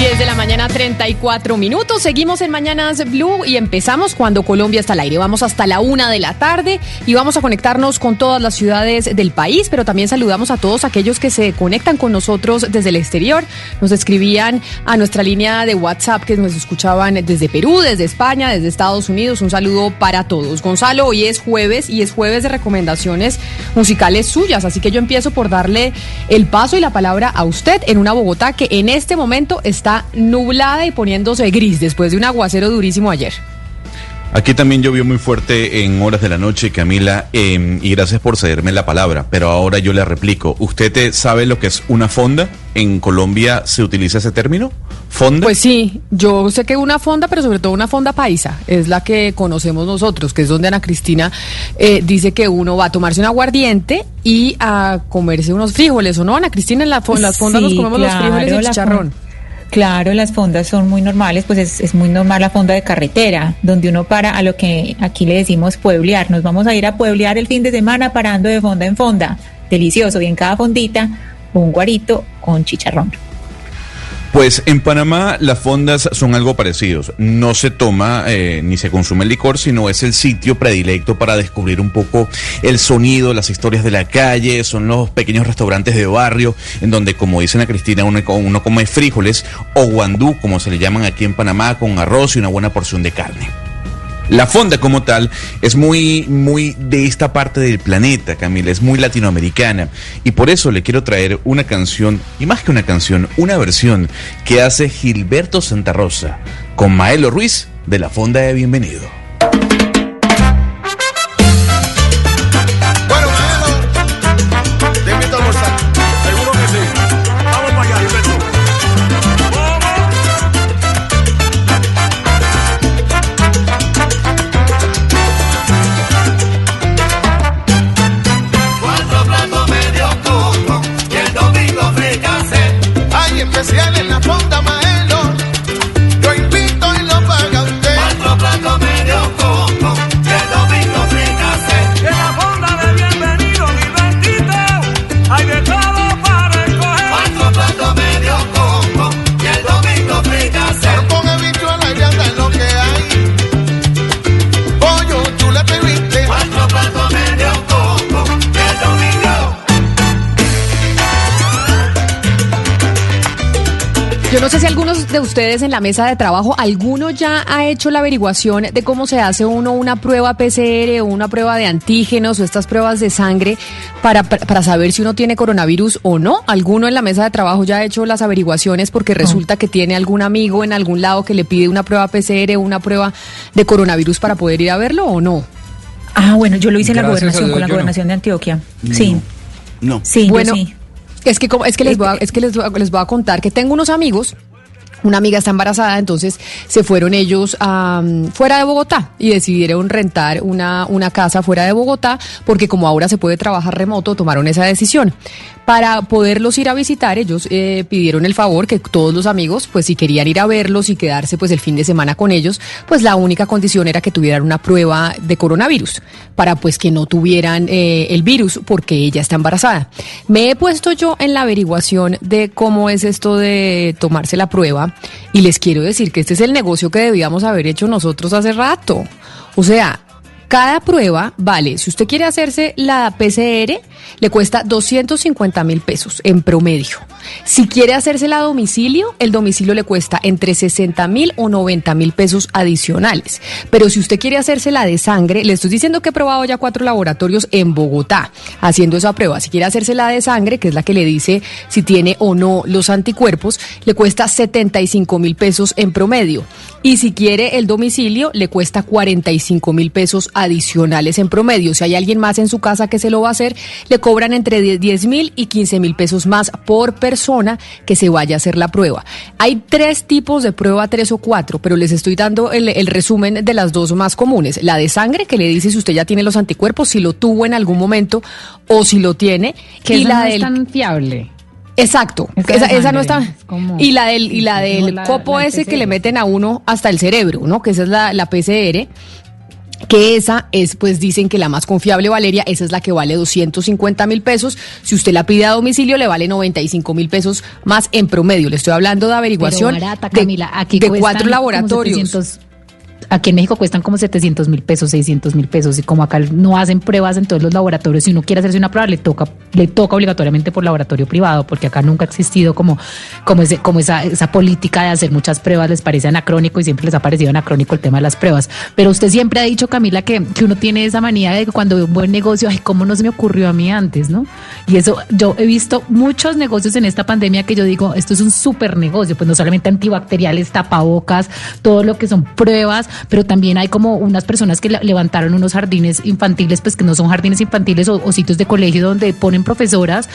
10 de la mañana, 34 minutos. Seguimos en Mañanas Blue y empezamos cuando Colombia está al aire. Vamos hasta la una de la tarde y vamos a conectarnos con todas las ciudades del país, pero también saludamos a todos aquellos que se conectan con nosotros desde el exterior. Nos escribían a nuestra línea de WhatsApp que nos escuchaban desde Perú, desde España, desde Estados Unidos. Un saludo para todos. Gonzalo, hoy es jueves y es jueves de recomendaciones musicales suyas, así que yo empiezo por darle el paso y la palabra a usted en una Bogotá que en este momento está nublada y poniéndose gris después de un aguacero durísimo ayer. Aquí también llovió muy fuerte en horas de la noche, Camila, eh, y gracias por cederme la palabra, pero ahora yo le replico. ¿Usted sabe lo que es una fonda? ¿En Colombia se utiliza ese término? ¿Fonda? Pues sí, yo sé que una fonda, pero sobre todo una fonda paisa, es la que conocemos nosotros, que es donde Ana Cristina eh, dice que uno va a tomarse un aguardiente y a comerse unos frijoles, ¿o no, Ana Cristina? En, la, las fondas nos comemos los frijoles y el chicharrón. Claro, las fondas son muy normales, pues es, es, muy normal la fonda de carretera, donde uno para a lo que aquí le decimos pueblear. Nos vamos a ir a pueblear el fin de semana parando de fonda en fonda. Delicioso, y en cada fondita un guarito con chicharrón. Pues en Panamá las fondas son algo parecidos. No se toma eh, ni se consume el licor, sino es el sitio predilecto para descubrir un poco el sonido, las historias de la calle. Son los pequeños restaurantes de barrio en donde, como dicen a Cristina, uno, uno come frijoles o guandú, como se le llaman aquí en Panamá, con arroz y una buena porción de carne. La fonda como tal es muy, muy de esta parte del planeta, Camila, es muy latinoamericana. Y por eso le quiero traer una canción, y más que una canción, una versión que hace Gilberto Santa Rosa con Maelo Ruiz de la Fonda de Bienvenido. De ustedes en la mesa de trabajo, alguno ya ha hecho la averiguación de cómo se hace uno una prueba PCR o una prueba de antígenos o estas pruebas de sangre para, para saber si uno tiene coronavirus o no. ¿Alguno en la mesa de trabajo ya ha hecho las averiguaciones porque resulta que tiene algún amigo en algún lado que le pide una prueba PCR o una prueba de coronavirus para poder ir a verlo o no? Ah, bueno, yo lo hice en la gobernación, Dios, con la no. gobernación de Antioquia. Sí, No. sí, Bueno, yo sí. Es que, como- es que, les, voy a, es que les, voy a- les voy a contar que tengo unos amigos. Una amiga está embarazada, entonces se fueron ellos mm, fuera de Bogotá y decidieron rentar una, una casa fuera de Bogotá porque como ahora se puede trabajar remoto, tomaron esa decisión. Para poderlos ir a visitar, ellos eh, pidieron el favor que todos los amigos, pues si querían ir a verlos y quedarse pues el fin de semana con ellos, pues la única condición era que tuvieran una prueba de coronavirus para pues que no tuvieran eh, el virus porque ella está embarazada. Me he puesto yo en la averiguación de cómo es esto de tomarse la prueba y les quiero decir que este es el negocio que debíamos haber hecho nosotros hace rato. O sea, cada prueba vale, si usted quiere hacerse la PCR, le cuesta 250 mil pesos en promedio. Si quiere hacérsela a domicilio, el domicilio le cuesta entre 60 mil o 90 mil pesos adicionales. Pero si usted quiere hacérsela de sangre, le estoy diciendo que he probado ya cuatro laboratorios en Bogotá haciendo esa prueba. Si quiere hacérsela de sangre, que es la que le dice si tiene o no los anticuerpos, le cuesta 75 mil pesos en promedio. Y si quiere el domicilio, le cuesta 45 mil pesos adicionales en promedio. Si hay alguien más en su casa que se lo va a hacer, le cobran entre 10 mil y 15 mil pesos más por persona que se vaya a hacer la prueba. Hay tres tipos de prueba, tres o cuatro, pero les estoy dando el, el resumen de las dos más comunes. La de sangre, que le dice si usted ya tiene los anticuerpos, si lo tuvo en algún momento o si lo tiene. Que y la no del es tan fiable. Exacto, Esa esa, de esa no está. Y la del, y la del la- copo la ese que le meten a uno hasta el cerebro, ¿no? Que esa es la, la PCR. Que esa es, pues dicen que la más confiable, Valeria, esa es la que vale 250 mil pesos. Si usted la pide a domicilio, le vale 95 mil pesos más en promedio. Le estoy hablando de averiguación barata, de- Camila. Aquí de, cuatro laboratorios. 700 aquí en México cuestan como 700 mil pesos, 600 mil pesos. Y como acá no hacen pruebas en todos los laboratorios, si uno quiere hacerse una prueba, le toca, le toca obligatoriamente por laboratorio privado, porque acá nunca ha existido como, como, ese, como esa, esa política de hacer muchas pruebas, les parece anacrónico y siempre les ha parecido anacrónico el tema de las pruebas. Pero usted siempre ha dicho, Camila, que, que uno tiene esa manía de que cuando ve un buen negocio, ay, ¿cómo no se me ocurrió a mí antes, no? Y eso, yo he visto muchos negocios en esta pandemia que yo digo, esto es un súper negocio, pues no solamente antibacteriales, tapabocas, todo lo que son pruebas, pero también hay como unas personas que le- levantaron unos jardines infantiles, pues que no son jardines infantiles o, o sitios de colegio donde ponen profesoras,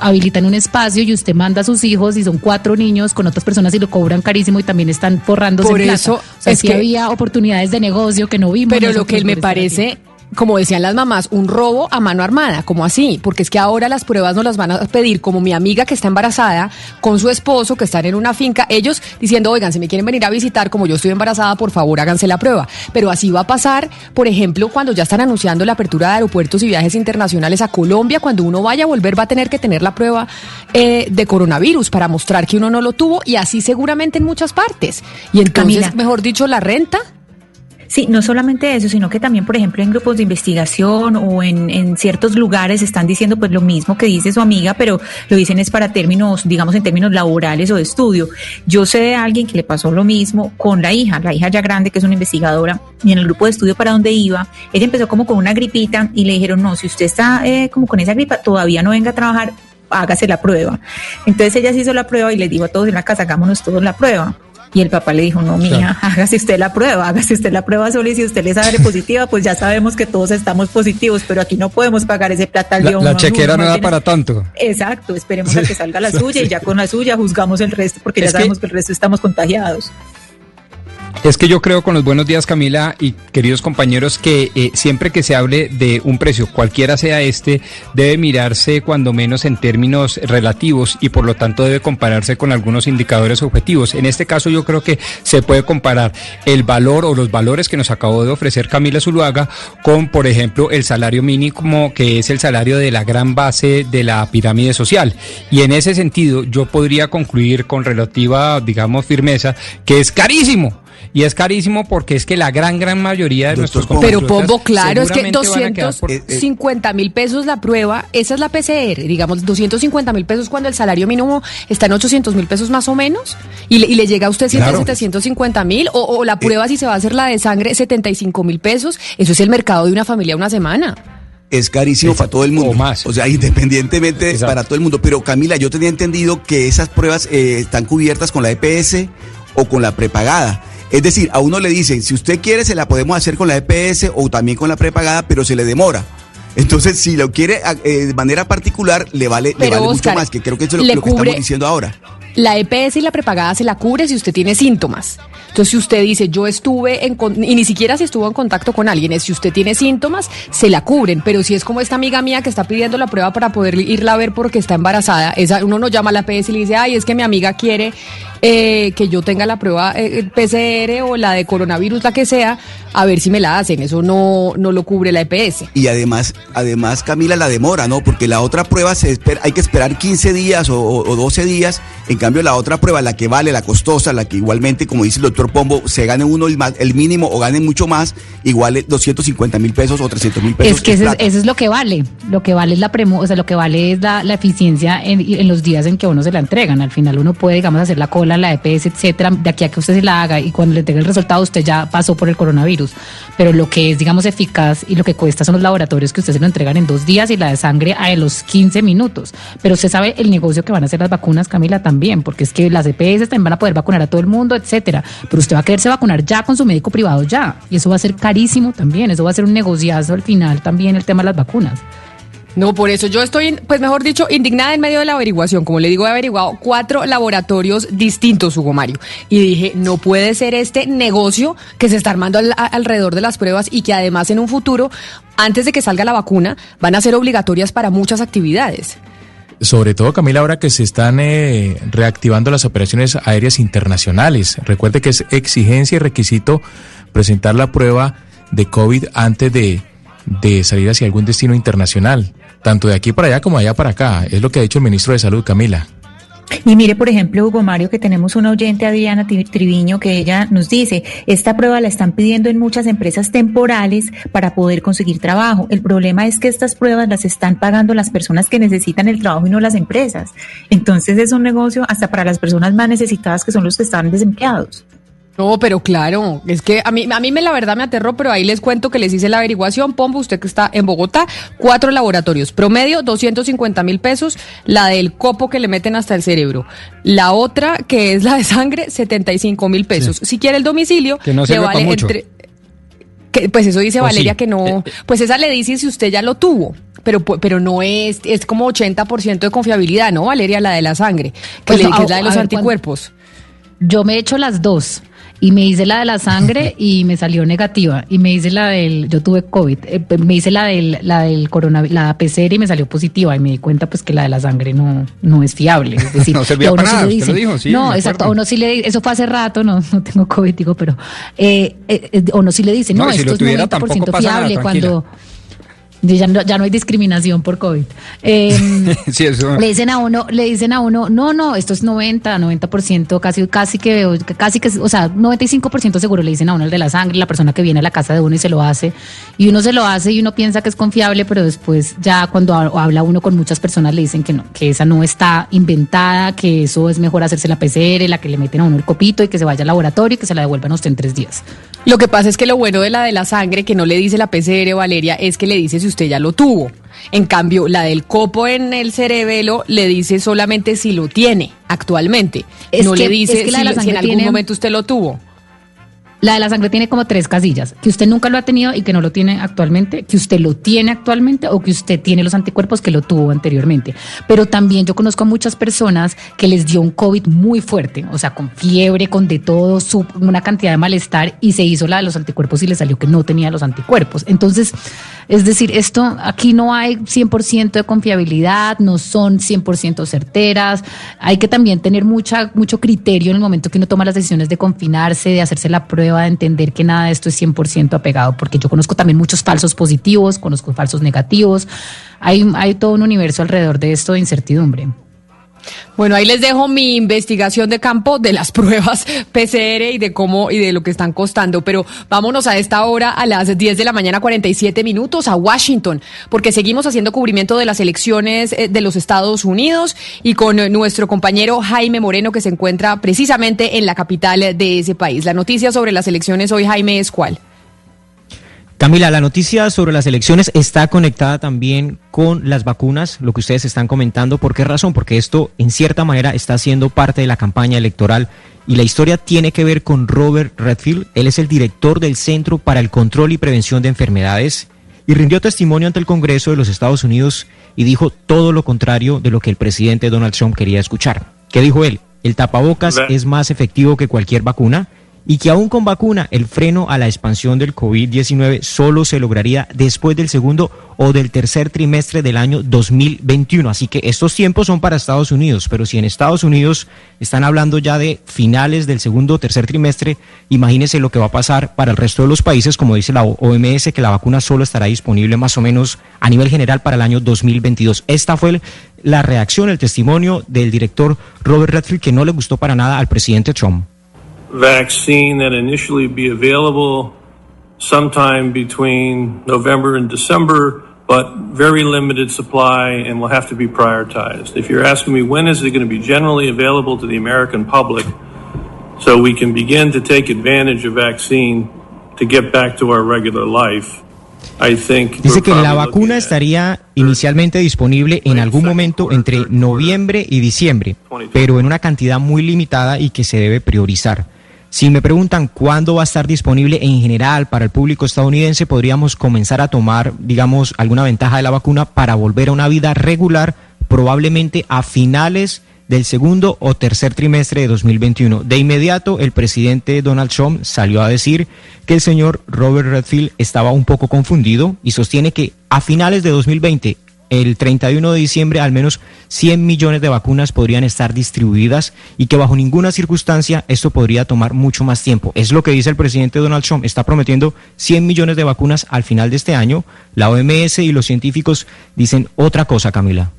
habilitan un espacio y usted manda a sus hijos y son cuatro niños con otras personas y lo cobran carísimo y también están forrándose Por eso o sea, es sí que- había oportunidades de negocio que no vimos. Pero lo que me parece, como decían las mamás, un robo a mano armada, como así, porque es que ahora las pruebas no las van a pedir como mi amiga que está embarazada con su esposo que están en una finca, ellos diciendo, oigan, si me quieren venir a visitar, como yo estoy embarazada, por favor háganse la prueba. Pero así va a pasar, por ejemplo, cuando ya están anunciando la apertura de aeropuertos y viajes internacionales a Colombia, cuando uno vaya a volver va a tener que tener la prueba eh, de coronavirus para mostrar que uno no lo tuvo y así seguramente en muchas partes. Y entonces, Camila. mejor dicho, la renta. Sí, no solamente eso, sino que también, por ejemplo, en grupos de investigación o en, en ciertos lugares están diciendo pues lo mismo que dice su amiga, pero lo dicen es para términos, digamos, en términos laborales o de estudio. Yo sé de alguien que le pasó lo mismo con la hija, la hija ya grande, que es una investigadora, y en el grupo de estudio para donde iba, ella empezó como con una gripita y le dijeron, no, si usted está eh, como con esa gripa, todavía no venga a trabajar, hágase la prueba. Entonces ella se hizo la prueba y les dijo a todos en la casa, hagámonos todos la prueba. Y el papá le dijo, no, mija, hágase usted la prueba, hágase usted la prueba sola y si usted le sale positiva, pues ya sabemos que todos estamos positivos, pero aquí no podemos pagar ese plata al La, la chequera no da para tanto. Exacto, esperemos a que salga la suya y ya con la suya juzgamos el resto, porque ya Es que- sabemos que el resto estamos contagiados. Es que yo creo con los buenos días Camila y queridos compañeros que eh, siempre que se hable de un precio, cualquiera sea este, debe mirarse cuando menos en términos relativos y por lo tanto debe compararse con algunos indicadores objetivos. En este caso yo creo que se puede comparar el valor o los valores que nos acabó de ofrecer Camila Zuluaga con, por ejemplo, el salario mínimo que es el salario de la gran base de la pirámide social. Y en ese sentido yo podría concluir con relativa, digamos, firmeza que es carísimo. Y es carísimo porque es que la gran, gran mayoría de nuestros Pero compatriotas Pombo, claro, es que seguramente van a quedar por- 250 mil pesos la prueba, esa es la PCR, digamos, 250 mil pesos cuando el salario mínimo está en 800 mil pesos más o menos, y le, y le llega a usted Claro. 750 mil, o, o la prueba si se va a hacer la de sangre, 75 mil pesos, eso es el mercado de una familia una semana. es carísimo para todo el mundo. o más. O sea, independientemente Exacto. para todo el mundo. Pero Camila, yo tenía entendido que esas pruebas eh, están cubiertas con la EPS o con la prepagada. Es decir, a uno le dicen, si usted quiere, se la podemos hacer con la EPS o también con la prepagada, pero se le demora. Entonces, si lo quiere a- eh, de manera particular, le vale, le vale Oscar, mucho más, que creo que eso es lo, lo que estamos diciendo ahora. La EPS y la prepagada se la cubre si usted tiene síntomas. Entonces, si usted dice, yo estuve en, y ni siquiera si estuvo en contacto con alguien, si usted tiene síntomas, se la cubren. Pero si es como esta amiga mía que está pidiendo la prueba para poder irla a ver porque está embarazada, esa, uno no llama a la EPS y le dice, ay, es que mi amiga quiere eh, que yo tenga la prueba eh, PCR o la de coronavirus, la que sea, a ver si me la hacen. Eso no, no lo cubre la EPS. Y además, además Camila, la demora, ¿no? Porque la otra prueba se espera, hay que esperar 15 días o- o 12 días. En cambio, la otra prueba, la que vale, la costosa, la que igualmente, como dice el doctor Pombo, se gane uno el, más- el mínimo o gane mucho más, igual 250 mil pesos o 300 mil pesos. Es que eso es, plata. eso es lo que vale. Lo que vale es la premo, o sea, lo que vale es la, la eficiencia en, en los días en que a uno se la entregan. Al final uno puede, digamos, hacer la cola, la EPS, etcétera, de aquí a que usted se la haga y cuando le entregue el resultado usted ya pasó por el coronavirus. Pero lo que es, digamos, eficaz y lo que cuesta son los laboratorios que usted se lo entregan en dos días y la de sangre a los 15 minutos. Pero usted sabe el negocio que van a hacer las vacunas, Camila, también, porque es que las EPS también van a poder vacunar a todo el mundo, etcétera. Pero usted va a quererse vacunar ya con su médico privado ya. Y eso va a ser carísimo también. Eso va a ser un negociazo al final también el tema de las vacunas. No, por eso yo estoy, pues mejor dicho, indignada en medio de la averiguación. Como le digo, he averiguado cuatro laboratorios distintos, Hugo Mario. Y dije, no puede ser este negocio que se está armando alrededor de las pruebas y que además en un futuro, antes de que salga la vacuna, van a ser obligatorias para muchas actividades. Sobre todo, Camila, ahora que se están eh, reactivando las operaciones aéreas internacionales. Recuerde que es exigencia y requisito presentar la prueba de COVID antes de, de salir hacia algún destino internacional, tanto de aquí para allá como de allá para acá. Es lo que ha dicho el ministro de Salud, Camila. Y mire, por ejemplo, Hugo Mario, que tenemos una oyente, Adriana Tri- Triviño, que ella nos dice, esta prueba la están pidiendo en muchas empresas temporales para poder conseguir trabajo. El problema es que estas pruebas las están pagando las personas que necesitan el trabajo y no las empresas. Entonces es un negocio hasta para las personas más necesitadas que son los que están desempleados. No, pero claro, es que a mí, a mí me la verdad me aterró, pero ahí les cuento que les hice la averiguación. Pombo, usted que está en Bogotá, cuatro laboratorios, promedio 250 mil pesos, la del copo que le meten hasta el cerebro. La otra, que es la de sangre, 75 mil pesos. Si quiere el domicilio, Que no le sirve pa' vale mucho. entre... que, pues eso dice ¿O Valeria sí? que no, pues esa le dice si usted ya lo tuvo. Pero, pero no es, es como 80% de confiabilidad, ¿no, Valeria? La de la sangre, que, Pues le, que es la de los a ver, ¿cuán- anticuerpos. Yo me he hecho las dos. Y me hice la de la sangre y me salió negativa. Y me hice la del, yo tuve COVID, eh, me hice la del, la del coronavirus, la PCR y me salió positiva. Y me di cuenta pues que la de la sangre no, no es fiable. Es decir, No servía para sí nada, usted lo dijo, sí, No, exacto, a uno sí le, eso fue hace rato, no, no tengo COVID, digo, pero, eh, eh, a uno sí le dicen, No, no, si esto es tuviera, 90% tampoco pasa nada, fiable cuando... Ya no, ya no hay discriminación por COVID. Em, Sí, eso. le dicen a uno, le dicen a uno, no, no, esto es 90, 90%, casi, casi que veo, casi que, o sea, 95% seguro le dicen a uno el de la sangre, la persona que viene a la casa de uno y se lo hace, y uno se lo hace y uno piensa que es confiable, pero después ya cuando ha- habla uno con muchas personas le dicen que no, que esa no está inventada, que eso es mejor hacerse la PCR, la que le meten a uno el copito y que se vaya al laboratorio y que se la devuelvan a usted en tres días. Lo que pasa es que lo bueno de la de la sangre, que no le dice la PCR, Valeria, es que le dice si usted ya lo tuvo. En cambio, la del copo en el cerebelo le dice solamente si lo tiene actualmente. Es no que- le dice es que la si, la si en algún tiene- momento usted lo tuvo. La de la sangre tiene como tres casillas, que usted nunca lo ha tenido y que no lo tiene actualmente, que usted lo tiene actualmente o que usted tiene los anticuerpos que lo tuvo anteriormente. Pero también yo conozco a muchas personas que les dio un COVID muy fuerte, o sea, con fiebre, con de todo, una cantidad de malestar y se hizo la de los anticuerpos y le salió que no tenía los anticuerpos. Entonces, es decir, esto aquí no hay 100% de confiabilidad, no son 100% certeras, hay que también tener mucha, mucho criterio en el momento que uno toma las decisiones de confinarse, de hacerse la prueba, de entender que nada de esto es 100% apegado, porque yo conozco también muchos falsos positivos, conozco falsos negativos, hay, hay todo un universo alrededor de esto de incertidumbre. Bueno, ahí les dejo mi investigación de campo de las pruebas PCR y de cómo y de lo que están costando. Pero vámonos a esta hora, a las 10 de la mañana, 47 minutos, a Washington, porque seguimos haciendo cubrimiento de las elecciones eh, de los Estados Unidos y con eh, nuestro compañero Jaime Moreno, que se encuentra precisamente en la capital de ese país. La noticia sobre las elecciones hoy, Jaime, es cuál? Camila, la noticia sobre las elecciones está conectada también con las vacunas, lo que ustedes están comentando. ¿Por qué razón? Porque esto, en cierta manera, está siendo parte de la campaña electoral. Y la historia tiene que ver con Robert Redfield. Él es el director del Centro para el Control y Prevención de Enfermedades y rindió testimonio ante el Congreso de los Estados Unidos y dijo todo lo contrario de lo que el presidente Donald Trump quería escuchar. ¿Qué dijo él? El tapabocas es más efectivo que cualquier vacuna y que aún con vacuna el freno a la expansión del COVID-19 solo se lograría después del segundo o del tercer trimestre del año 2021. Así que estos tiempos son para Estados Unidos, pero si en Estados Unidos están hablando ya de finales del segundo o tercer trimestre, imagínense lo que va a pasar para el resto de los países, como dice la OMS, que la vacuna solo estará disponible más o menos a nivel general para el año 2022. Esta fue la reacción, el testimonio del director Robert Redfield, que no le gustó para nada al presidente Trump. Vaccine that initially be available sometime between November and December, but very limited supply and will have to be prioritized. If you're asking me when is it going to be generally available to the American public so we can begin to take advantage of vaccine to get back to our regular life, I think Dice que la vacuna estaría inicialmente disponible en algún momento entre noviembre y diciembre, pero en una cantidad muy limitada y que se debe priorizar. Si me preguntan cuándo va a estar disponible en general para el público estadounidense, podríamos comenzar a tomar, digamos, alguna ventaja de la vacuna para volver a una vida regular, probablemente a finales del segundo o tercer trimestre de 2021. De inmediato, el presidente Donald Trump salió a decir que el señor Robert Redfield estaba un poco confundido y sostiene que a finales de 2020 el 31 de diciembre al menos 100 millones de vacunas podrían estar distribuidas y que bajo ninguna circunstancia esto podría tomar mucho más tiempo. Es lo que dice el presidente Donald Trump. Está prometiendo 100 millones de vacunas al final de este año. La OMS y los científicos dicen otra cosa, Camila.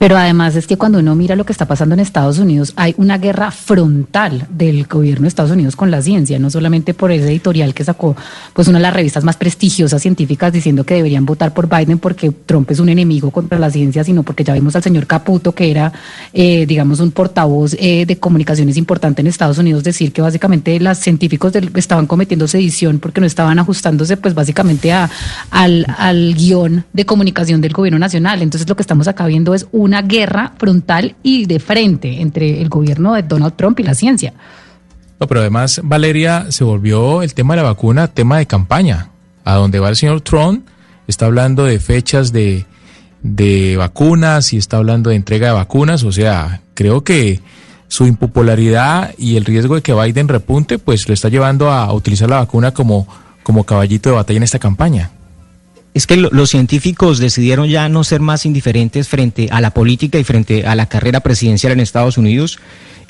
Pero además es que cuando uno mira lo que está pasando en Estados Unidos, hay una guerra frontal del gobierno de Estados Unidos con la ciencia, no solamente por ese editorial que sacó pues una de las revistas más prestigiosas científicas diciendo que deberían votar por Biden porque Trump es un enemigo contra la ciencia, sino porque ya vimos al señor Caputo, que era, eh, digamos, un portavoz eh, de comunicaciones importante en Estados Unidos, decir que básicamente los científicos estaban cometiendo sedición porque no estaban ajustándose pues básicamente a, al, al guion de comunicación del gobierno nacional. Entonces lo que estamos acá viendo es una guerra frontal y de frente entre el gobierno de Donald Trump y la ciencia. No, pero además, Valeria, se volvió el tema de la vacuna tema de campaña. A donde va el señor Trump, está hablando de fechas de, de vacunas y está hablando de entrega de vacunas. O sea, creo que su impopularidad y el riesgo de que Biden repunte, pues lo está llevando a utilizar la vacuna como, como caballito de batalla en esta campaña. Es que lo- los científicos decidieron ya no ser más indiferentes frente a la política y frente a la carrera presidencial en Estados Unidos.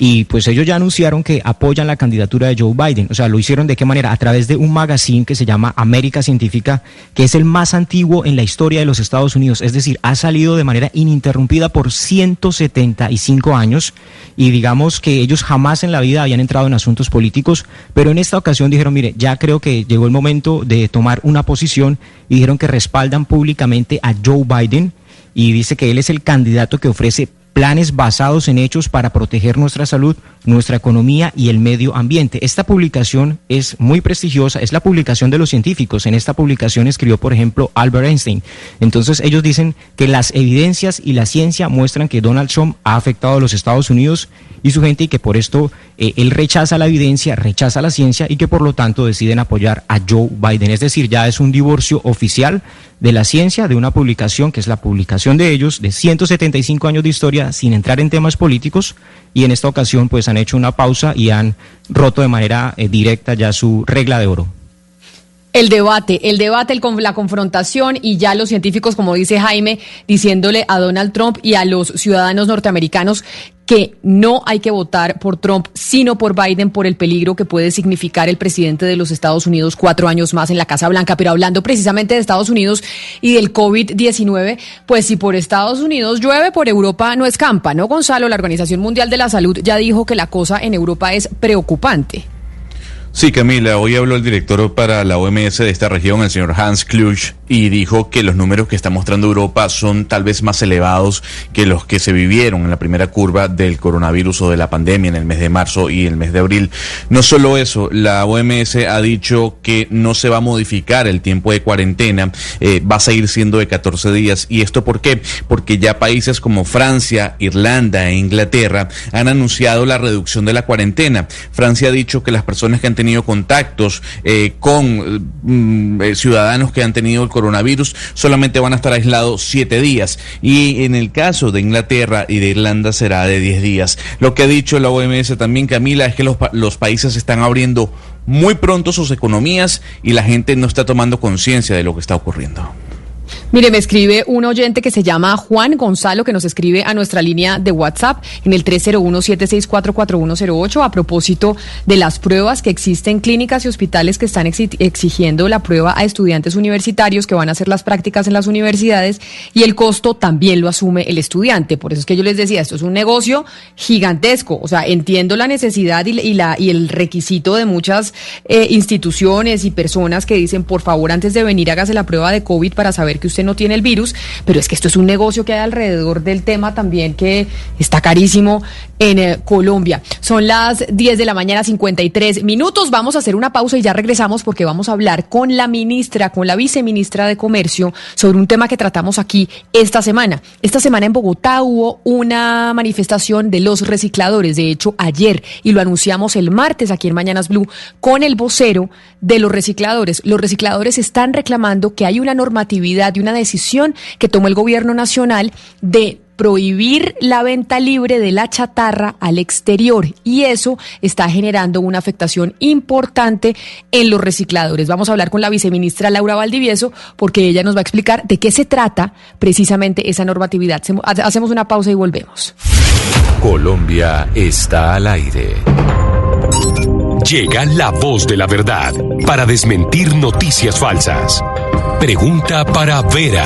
Y pues ellos ya anunciaron que apoyan la candidatura de Joe Biden. O sea, lo hicieron de qué manera? A través de un magazine que se llama América Científica, que es el más antiguo en la historia de los Estados Unidos. Es decir, ha salido de manera ininterrumpida por 175 años. Y digamos que ellos jamás en la vida habían entrado en asuntos políticos. Pero en esta ocasión dijeron, mire, ya creo que llegó el momento de tomar una posición. Y dijeron que respaldan públicamente a Joe Biden. Y dice que él es el candidato que ofrece planes basados en hechos para proteger nuestra salud, nuestra economía y el medio ambiente. Esta publicación es muy prestigiosa, es la publicación de los científicos. En esta publicación escribió, por ejemplo, Albert Einstein. Entonces ellos dicen que las evidencias y la ciencia muestran que Donald Trump ha afectado a los Estados Unidos y su gente y que por esto eh, él rechaza la evidencia, rechaza la ciencia y que por lo tanto deciden apoyar a Joe Biden. Es decir, ya es un divorcio oficial de la ciencia, de una publicación que es la publicación de ellos, de 175 años de historia, sin entrar en temas políticos, y en esta ocasión pues han hecho una pausa y han roto de manera eh, directa ya su regla de oro. El debate, el debate, el la confrontación y ya los científicos, como dice Jaime, diciéndole a Donald Trump y a los ciudadanos norteamericanos que no hay que votar por Trump, sino por Biden, por el peligro que puede significar el presidente de los Estados Unidos cuatro años más en la Casa Blanca. Pero hablando precisamente de Estados Unidos y del COVID-19, pues si por Estados Unidos llueve, por Europa no escampa, ¿no, Gonzalo? La Organización Mundial de la Salud ya dijo que la cosa en Europa es preocupante. Sí, Camila, hoy habló el director para la OMS de esta región, el señor Hans Kluge, y dijo que los números que está mostrando Europa son tal vez más elevados que los que se vivieron en la primera curva del coronavirus o de la pandemia en el mes de marzo y el mes de abril. No solo eso, la OMS ha dicho que no se va a modificar el tiempo de cuarentena, eh, va a seguir siendo de 14 días. ¿Y esto por qué? Porque ya países como Francia, Irlanda e Inglaterra han anunciado la reducción de la cuarentena. Francia ha dicho que las personas que han tenido contactos eh, con mm, eh, ciudadanos que han tenido el coronavirus solamente van a estar aislados siete días. Y en el caso de Inglaterra y de Irlanda será de 10 días. Lo que ha dicho la OMS también, Camila, es que los, los países están abriendo muy pronto sus economías y la gente no está tomando conciencia de lo que está ocurriendo. Mire, me escribe un oyente que se llama Juan Gonzalo, que nos escribe a nuestra línea de WhatsApp en el 301-764-4108 a propósito de las pruebas que existen clínicas y hospitales que están exi- exigiendo la prueba a estudiantes universitarios que van a hacer las prácticas en las universidades y el costo también lo asume el estudiante. Por eso es que yo les decía, esto es un negocio gigantesco. O sea, entiendo la necesidad y, y la, y el requisito de muchas eh, instituciones y personas que dicen, por favor, antes de venir hágase la prueba de COVID para saber que usted no tiene el virus, pero es que esto es un negocio que hay alrededor del tema también que está carísimo en eh, Colombia. Son las 10 de la mañana, 53 minutos. Vamos a hacer una pausa y ya regresamos porque vamos a hablar con la ministra, con la viceministra de Comercio sobre un tema que tratamos aquí esta semana. Esta semana en Bogotá hubo una manifestación de los recicladores, de hecho ayer, y lo anunciamos el martes aquí en Mañanas Blue con el vocero de los recicladores. Los recicladores están reclamando que hay una normatividad y una decisión que tomó el gobierno nacional de prohibir la venta libre de la chatarra al exterior y eso está generando una afectación importante en los recicladores. Vamos a hablar con la viceministra Laura Valdivieso porque ella nos va a explicar de qué se trata precisamente esa normatividad. Hacemos una pausa y volvemos. Colombia está al aire. Llega la voz de la verdad para desmentir noticias falsas. Pregunta para Vera.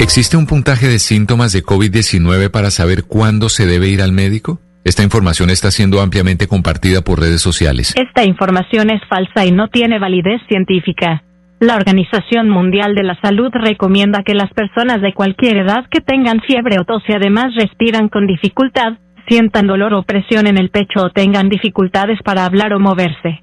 ¿Existe un puntaje de síntomas de COVID-19 para saber cuándo se debe ir al médico? Esta información está siendo ampliamente compartida por redes sociales. Esta información es falsa y no tiene validez científica. La Organización Mundial de la Salud recomienda que las personas de cualquier edad que tengan fiebre o tos y además respiran con dificultad, sientan dolor o presión en el pecho o tengan dificultades para hablar o moverse,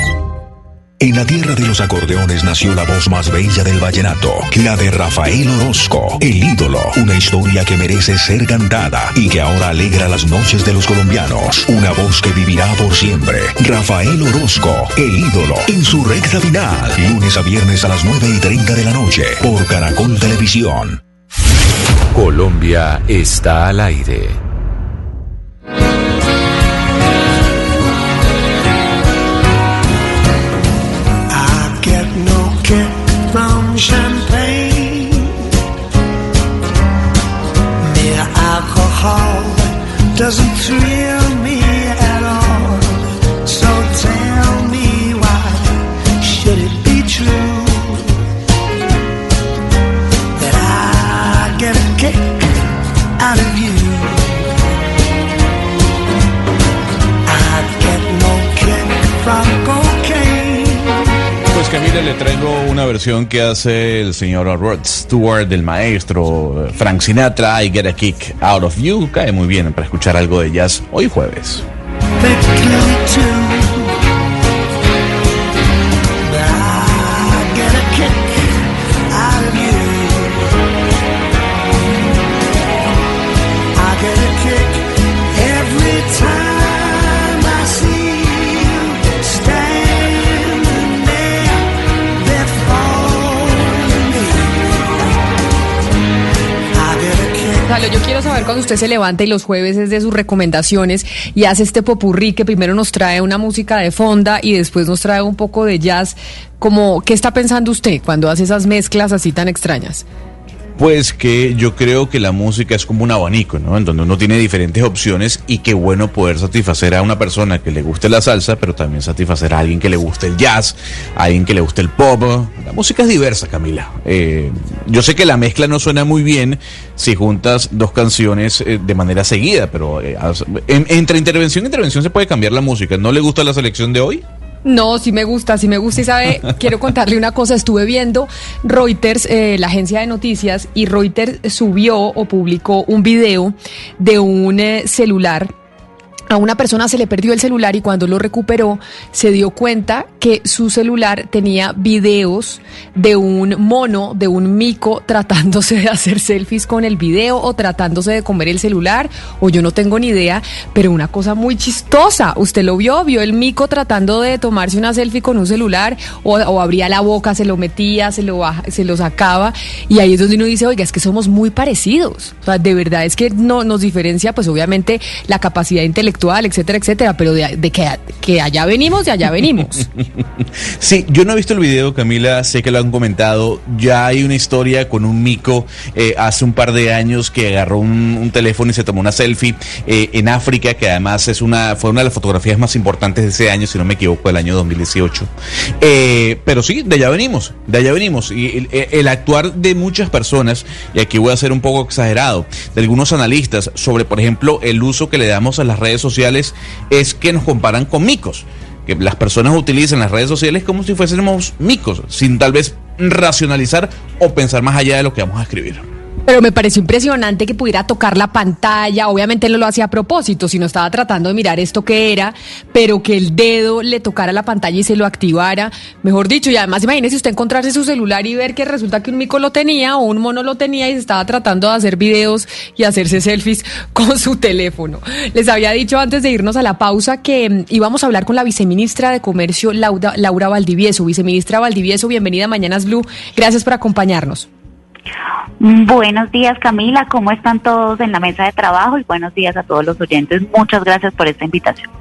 En la tierra de los acordeones nació la voz más bella del vallenato, la de Rafael Orozco, el ídolo, una historia que merece ser cantada y que ahora alegra las noches de los colombianos, una voz que vivirá por siempre. Rafael Orozco, el ídolo, en su recta final, lunes a viernes a las 9 y 30 de la noche, por Caracol Televisión. Colombia está al aire. Champagne. Mere alcohol doesn't thrill me at all. So tell me why should it be true that I get a kick out of you? I get no kick from cocaine. Pues Camila, le traigo una versión que hace el señor Rod Stewart, del maestro Frank Sinatra, I Get a Kick Out of You. Cae muy bien para escuchar algo de jazz hoy jueves. Quiero saber cuando usted se levanta y los jueves es de sus recomendaciones y hace este popurrí que primero nos trae una música de fonda y después nos trae un poco de jazz. Como, ¿Qué está pensando usted cuando hace esas mezclas así tan extrañas? Pues que yo creo que la música es como un abanico, ¿no? En donde uno tiene diferentes opciones y qué bueno poder satisfacer a una persona que le guste la salsa, pero también satisfacer a alguien que le guste el jazz, a alguien que le guste el pop. La música es diversa, Camila. Eh, yo sé que la mezcla no suena muy bien si juntas dos canciones eh, de manera seguida, pero eh, en- entre intervención e intervención se puede cambiar la música. ¿No le gusta la selección de hoy? No, sí me gusta, sí me gusta y sabe, quiero contarle una cosa, estuve viendo Reuters, eh, la agencia de noticias, y Reuters subió o publicó un video de un eh, celular. A una persona se le perdió el celular y cuando lo recuperó se dio cuenta que su celular tenía videos de un mono, de un mico tratándose de hacer selfies con el video o tratándose de comer el celular o yo no tengo ni idea, pero una cosa muy chistosa. Usted lo vio, vio el mico tratando de tomarse una selfie con un celular o, abría la boca, se lo metía, se lo, baja- se lo sacaba y ahí es donde uno dice, oiga, es que somos muy parecidos. O sea, de verdad es que no nos diferencia pues obviamente la capacidad etcétera, etcétera, pero de, de que, allá venimos, de allá venimos. Sí, yo no he visto el video, Camila, sé que lo han comentado. Ya hay una historia con un mico eh, hace un par de años que agarró un, un teléfono y se tomó una selfie eh, en África, que además es una fue una de las fotografías más importantes de ese año, si no me equivoco, del año 2018. Eh, pero sí, de allá venimos, de allá venimos. Y el, el actuar de muchas personas, y aquí voy a ser un poco exagerado, de algunos analistas sobre, por ejemplo, el uso que le damos a las redes sociales, es que nos comparan con micos que las personas utilizan las redes sociales como si fuésemos micos, sin tal vez racionalizar o pensar más allá de lo que vamos a escribir. Pero me pareció impresionante que pudiera tocar la pantalla. Obviamente no lo hacía a propósito, sino estaba tratando de mirar esto que era, pero que el dedo le tocara la pantalla y se lo activara. Mejor dicho, y además imagínese usted encontrarse su celular y ver que resulta que un mico lo tenía o un mono lo tenía y se estaba tratando de hacer videos y hacerse selfies con su teléfono. Les había dicho antes de irnos a la pausa que mm, íbamos a hablar con la viceministra de Comercio, Laura, Laura Valdivieso. Viceministra Valdivieso, bienvenida a Mañanas Blue. Gracias por acompañarnos. Buenos días Camila, ¿cómo están todos en la mesa de trabajo? Y buenos días a todos los oyentes. Muchas gracias por esta invitación.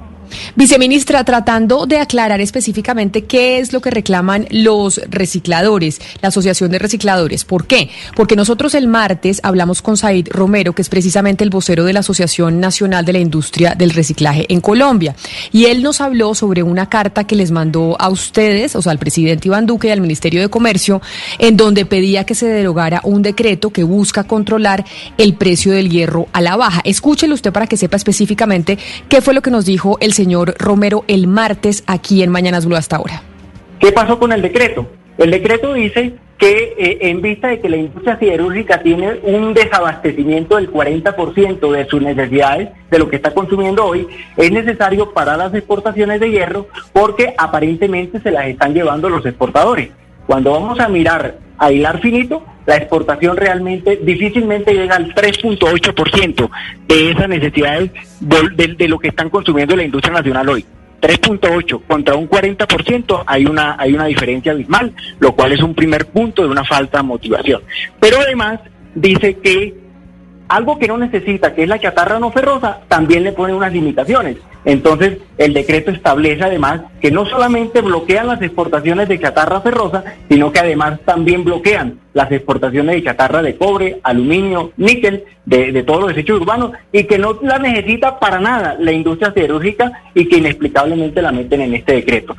Viceministra, tratando de aclarar específicamente qué es lo que reclaman los recicladores, la Asociación de Recicladores. ¿Por qué? Porque nosotros el martes hablamos con Said Romero, que es precisamente el vocero de la Asociación Nacional de la Industria del Reciclaje en Colombia. Y él nos habló sobre una carta que les mandó a ustedes, o sea, al presidente Iván Duque y al Ministerio de Comercio, en donde pedía que se derogara un decreto que busca controlar el precio del hierro a la baja. Escúchelo usted para que sepa específicamente qué fue lo que nos dijo el señor Romero el martes aquí en Mañanas Blue hasta ahora. ¿Qué pasó con el decreto? El decreto dice que eh, en vista de que la industria siderúrgica tiene un desabastecimiento del 40% de sus necesidades, de lo que está consumiendo hoy, es necesario parar las exportaciones de hierro porque aparentemente se las están llevando los exportadores. Cuando vamos a mirar a hilar finito, la exportación realmente difícilmente llega al 3.8% de esas necesidades de, de- de lo que están consumiendo la industria nacional hoy. 3.8 contra un 40% hay una hay una diferencia abismal, lo cual es un primer punto de una falta de motivación. Pero además dice que algo que no necesita, que es la chatarra no ferrosa, también le pone unas limitaciones. Entonces, el decreto establece además que no solamente bloquean las exportaciones de chatarra ferrosa, sino que además también bloquean las exportaciones de chatarra de cobre, aluminio, níquel, de, todos los desechos urbanos, y que no la necesita para nada la industria siderúrgica y que inexplicablemente la meten en este decreto.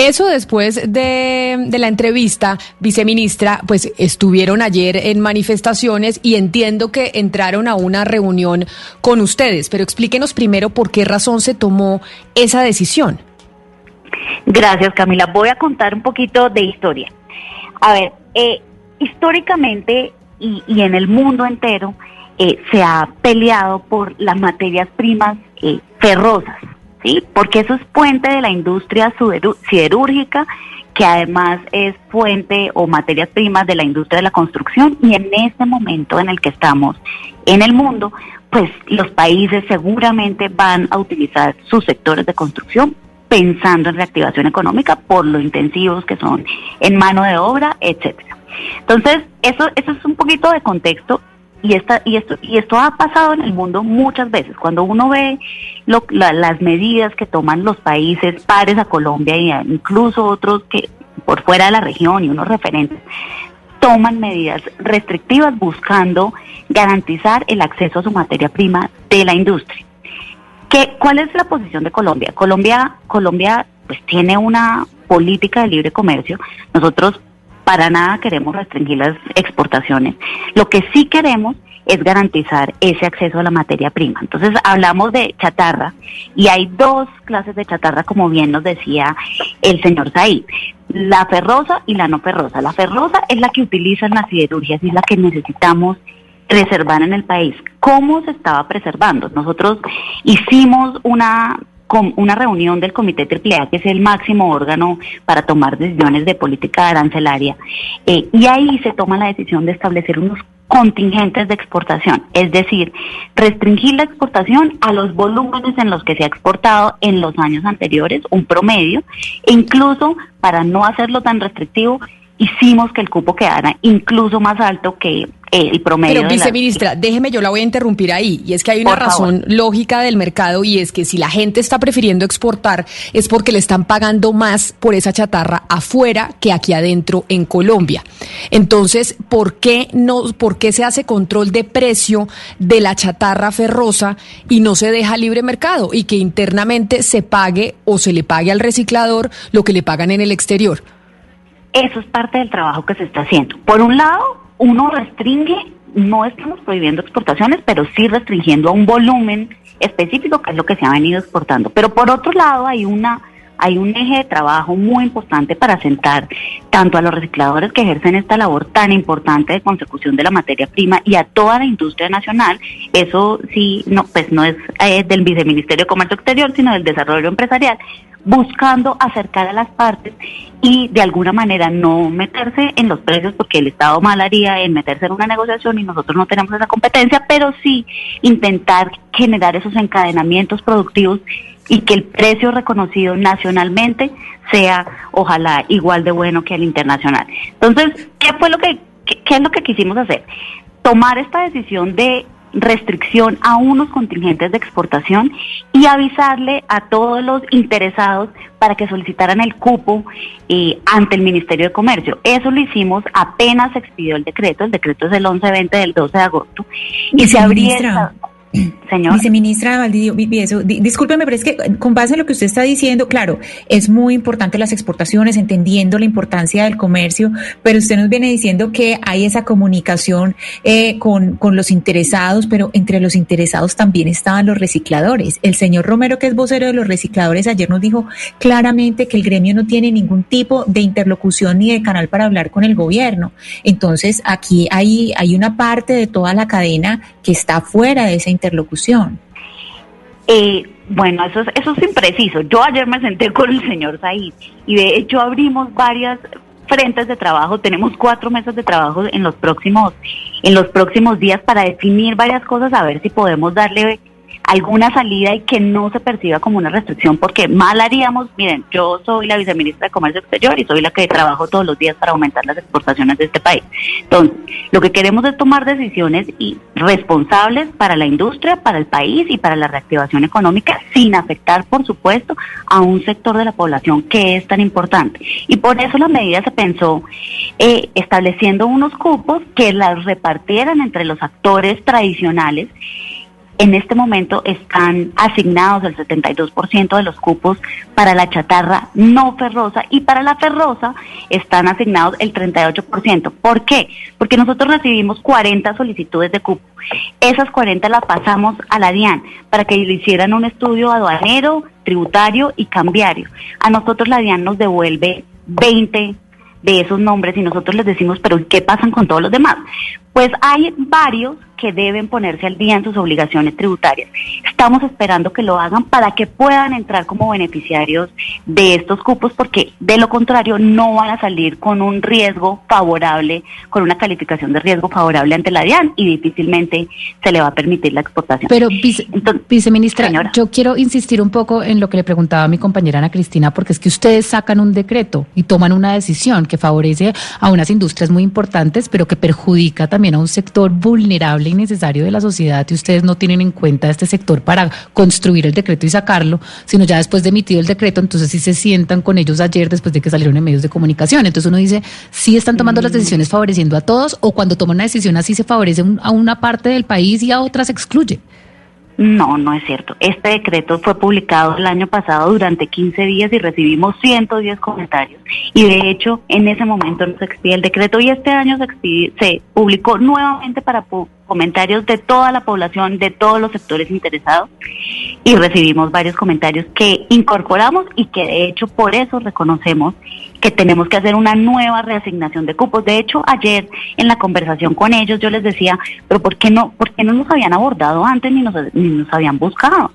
Eso después de, la entrevista, viceministra, pues estuvieron ayer en manifestaciones y entiendo que entraron a una reunión con ustedes, pero explíquenos primero por qué razón se tomó esa decisión. Gracias Camila. Voy a contar un poquito de historia. A ver, eh, históricamente y, y en el mundo entero eh, se ha peleado por las materias primas eh, ferrosas, ¿sí? Porque eso es puente de la industria siderúrgica, que además es fuente o materias primas de la industria de la construcción y en este momento en el que estamos en el mundo, pues los países seguramente van a utilizar sus sectores de construcción pensando en reactivación económica por lo intensivos que son en mano de obra, etcétera. Entonces, eso, eso es un poquito de contexto y esta y esto y esto ha pasado en el mundo muchas veces. Cuando uno ve lo- la- las medidas que toman los países pares a Colombia a- incluso otros que por fuera de la región y unos referentes toman medidas restrictivas buscando garantizar el acceso a su materia prima de la industria. ¿Qué, ¿Cuál es la posición de Colombia? Colombia, Colombia pues tiene una política de libre comercio. Nosotros para nada queremos restringir las exportaciones. Lo que sí queremos es garantizar ese acceso a la materia prima. Entonces hablamos de chatarra y hay dos clases de chatarra, como bien nos decía el señor Said, la ferrosa y la no ferrosa. La ferrosa es la que utilizan las siderurgias y es la que necesitamos preservar en el país. ¿Cómo se estaba preservando? Nosotros hicimos una una reunión del Comité AAA, que es el máximo órgano para tomar decisiones de política arancelaria, eh, y ahí se toma la decisión de establecer unos contingentes de exportación, es decir, restringir la exportación a los volúmenes en los que se ha exportado en los años anteriores, un promedio, e incluso para no hacerlo tan restrictivo, hicimos que el cupo quedara incluso más alto que el promedio. Pero, de la- viceministra, déjeme, yo la voy a interrumpir ahí. Y es que hay una Por favor. razón lógica del mercado y es que si la gente está prefiriendo exportar es porque le están pagando más por esa chatarra afuera que aquí adentro en Colombia. Entonces, ¿por qué, no, ¿por qué se hace control de precio de la chatarra ferrosa y no se deja libre mercado y que internamente se pague o se le pague al reciclador lo que le pagan en el exterior? Eso es parte del trabajo que se está haciendo. Por un lado, uno restringe, no estamos prohibiendo exportaciones, pero sí restringiendo a un volumen específico, que es lo que se ha venido exportando. Pero por otro lado, hay una hay un eje de trabajo muy importante para sentar tanto a los recicladores que ejercen esta labor tan importante de consecución de la materia prima y a toda la industria nacional. Eso sí, no, pues no es eh, del Viceministerio de Comercio Exterior, sino del Desarrollo Empresarial, buscando acercar a las partes y de alguna manera no meterse en los precios porque el Estado mal haría en meterse en una negociación y nosotros no tenemos esa competencia, pero sí intentar generar esos encadenamientos productivos y que el precio reconocido nacionalmente sea ojalá igual de bueno que el internacional. Entonces, ¿qué fue lo que qué, es lo que quisimos hacer? Tomar esta decisión de restricción a unos contingentes de exportación y avisarle a todos los interesados para que solicitaran el cupo eh, ante el Ministerio de Comercio. Eso lo hicimos apenas se expidió el decreto, el decreto es el 1120 del 12 de agosto, y se abrió Señor. Viceministra Valdivia, vi- vi eso. Di- discúlpeme, pero es que con base en lo que usted está diciendo, claro, es muy importante las exportaciones, entendiendo la importancia del comercio, pero usted nos viene diciendo que hay esa comunicación eh, con, con los interesados, pero entre los interesados también estaban los recicladores. El señor Romero, que es vocero de los recicladores, ayer nos dijo claramente que el gremio no tiene ningún tipo de interlocución ni de canal para hablar con el gobierno. Entonces, aquí hay, hay una parte de toda la cadena que está fuera de esa interlocución. Eh, bueno, eso es, eso es impreciso. Yo ayer me senté con el señor Said y de hecho abrimos varias frentes de trabajo. Tenemos cuatro meses de trabajo en los próximos, en los próximos días para definir varias cosas, a ver si podemos darle alguna salida y que no se perciba como una restricción, porque mal haríamos, miren, yo soy la viceministra de Comercio Exterior y soy la que trabajo todos los días para aumentar las exportaciones de este país. Entonces, lo que queremos es tomar decisiones y responsables para la industria, para el país y para la reactivación económica, sin afectar, por supuesto, a un sector de la población que es tan importante. Y por eso la medida se pensó eh, estableciendo unos cupos que las repartieran entre los actores tradicionales en este momento están asignados el 72% de los cupos para la chatarra no ferrosa y para la ferrosa están asignados el 38%. ¿Por qué? Porque nosotros recibimos 40 solicitudes de cupo. Esas 40 las pasamos a la DIAN para que le hicieran un estudio aduanero, tributario y cambiario. A nosotros la DIAN nos devuelve 20 de esos nombres y nosotros les decimos, pero ¿qué pasan con todos los demás? Pues hay varios que deben ponerse al día en sus obligaciones tributarias. Estamos esperando que lo hagan para que puedan entrar como beneficiarios de estos cupos, porque de lo contrario no van a salir con un riesgo favorable, con una calificación de riesgo favorable ante la DIAN y difícilmente se le va a permitir la exportación. Pero, vice- viceministra, yo quiero insistir un poco en lo que le preguntaba a mi compañera Ana Cristina, porque es que ustedes sacan un decreto y toman una decisión que favorece a unas industrias muy importantes, pero que perjudica también a un sector vulnerable y necesario de la sociedad y ustedes no tienen en cuenta este sector para construir el decreto y sacarlo, sino ya después de emitido el decreto, entonces sí se sientan con ellos ayer después de que salieron en medios de comunicación. Entonces uno dice, sí están tomando las decisiones favoreciendo a todos o cuando toman una decisión así se favorece a una parte del país y a otras se excluye. No, no es cierto. Este decreto fue publicado el año pasado durante 15 días y recibimos 110 comentarios. Y de hecho, en ese momento se expide el decreto y este año se, expide- se publicó nuevamente para comentarios de toda la población, de todos los sectores interesados. Y recibimos varios comentarios que incorporamos y que de hecho por eso reconocemos que tenemos que hacer una nueva reasignación de cupos. De hecho, ayer en la conversación con ellos yo les decía, pero ¿por qué no, por qué no nos habían abordado antes ni nos, ni nos habían buscado?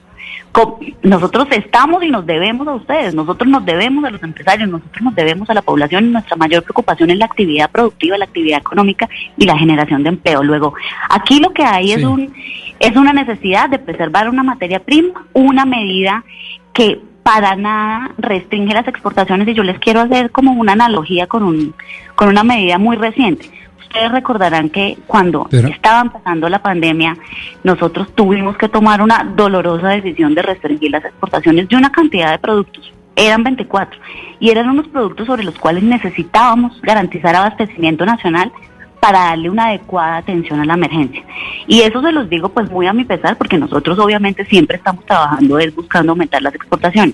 Nosotros estamos y nos debemos a ustedes, nosotros nos debemos a los empresarios, nosotros nos debemos a la población y nuestra mayor preocupación es la actividad productiva, la actividad económica y la generación de empleo. Luego, aquí lo que hay es un es una necesidad de preservar una materia prima, una medida que para nada restringe las exportaciones y yo les quiero hacer como una analogía con, un, con una medida muy reciente. Ustedes recordarán que cuando Pero- estaba empezando la pandemia, nosotros tuvimos que tomar una dolorosa decisión de restringir las exportaciones de una cantidad de productos. Eran 24 y eran unos productos sobre los cuales necesitábamos garantizar abastecimiento nacional para darle una adecuada atención a la emergencia. Y eso se los digo pues muy a mi pesar porque nosotros obviamente siempre estamos trabajando es buscando aumentar las exportaciones.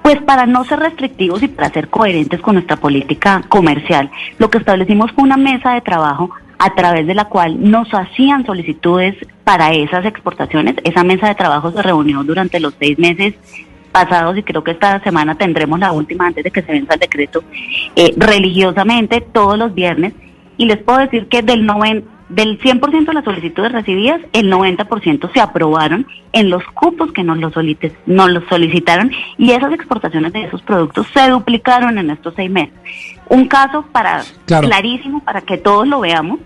Pues para no ser restrictivos y para ser coherentes con nuestra política comercial, lo que establecimos fue una mesa de trabajo a través de la cual nos hacían solicitudes para esas exportaciones. Esa mesa de trabajo se reunió durante los seis meses pasados y creo que esta semana tendremos la última antes de que se venza el decreto eh, religiosamente todos los viernes y les puedo decir que del noven- del 100% de las solicitudes recibidas, el 90% se aprobaron en los cupos que nos los, nos los solicitaron y esas exportaciones de esos productos se duplicaron en estos seis meses. Un caso para Claro. clarísimo para que todos lo veamos.